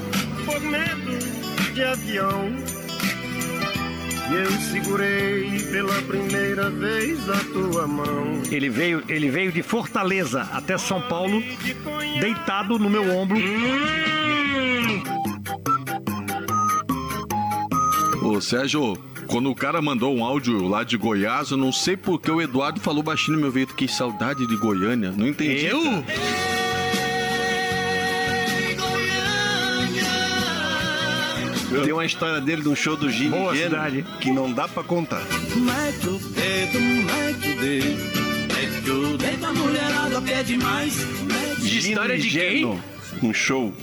por medo de avião. E eu segurei pela primeira vez a tua mão. Ele veio, ele veio de Fortaleza até São Paulo, deitado no meu ombro. Ô, Sérgio, quando o cara mandou um áudio lá de Goiás, eu não sei porque o Eduardo falou baixinho no meu ouvido. Que saudade de Goiânia. Não entendi. Eu? cara. Tem uma história dele de um show do Gini Boa Geno cidade. que não dá pra contar. Mete o dedo, mete o dedo. Mete o dedo, a mulherada pede mais. De história de quem? Um show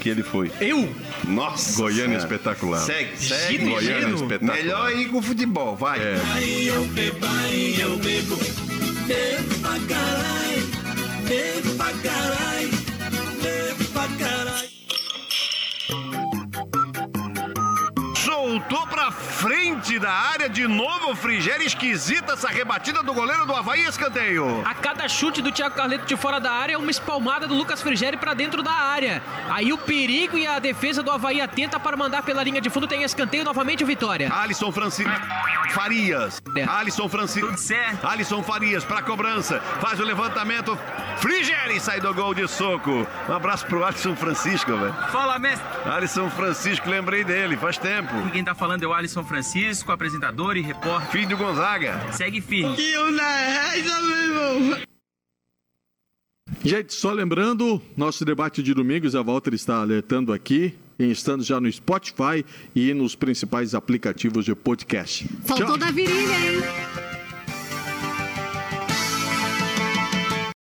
que ele foi. Eu? Nossa Goiânia Senhora. espetacular. Segue, segue. Gino Goiânia Geno? espetacular. Melhor ir com futebol, vai. É. Aí eu bebo, aí eu bebo. Bebo pra caralho. Bebo pra caralho. Frente da área, de novo o Frigério. Esquisita essa rebatida do goleiro do Havaí, escanteio. A cada chute do Thiago Carleto de fora da área é uma espalmada do Lucas Frigeri para dentro da área. Aí o perigo e a defesa do Havaí atenta para mandar pela linha de fundo. Tem escanteio novamente o Vitória. Alisson Francisco Farias. Alisson Francisco. Tudo certo. Alisson Farias para cobrança. Faz o levantamento. Frigeri sai do gol de soco. Um abraço pro Alisson Francisco, velho. Fala, mestre. Alisson Francisco, lembrei dele, faz tempo. Quem tá falando é o Alisson Francisco, apresentador e repórter. Filho do Gonzaga. Segue firme. Gente, só lembrando, nosso debate de domingos, a Walter está alertando aqui, estando já no Spotify e nos principais aplicativos de podcast. Faltou Tchau. da virilha, hein?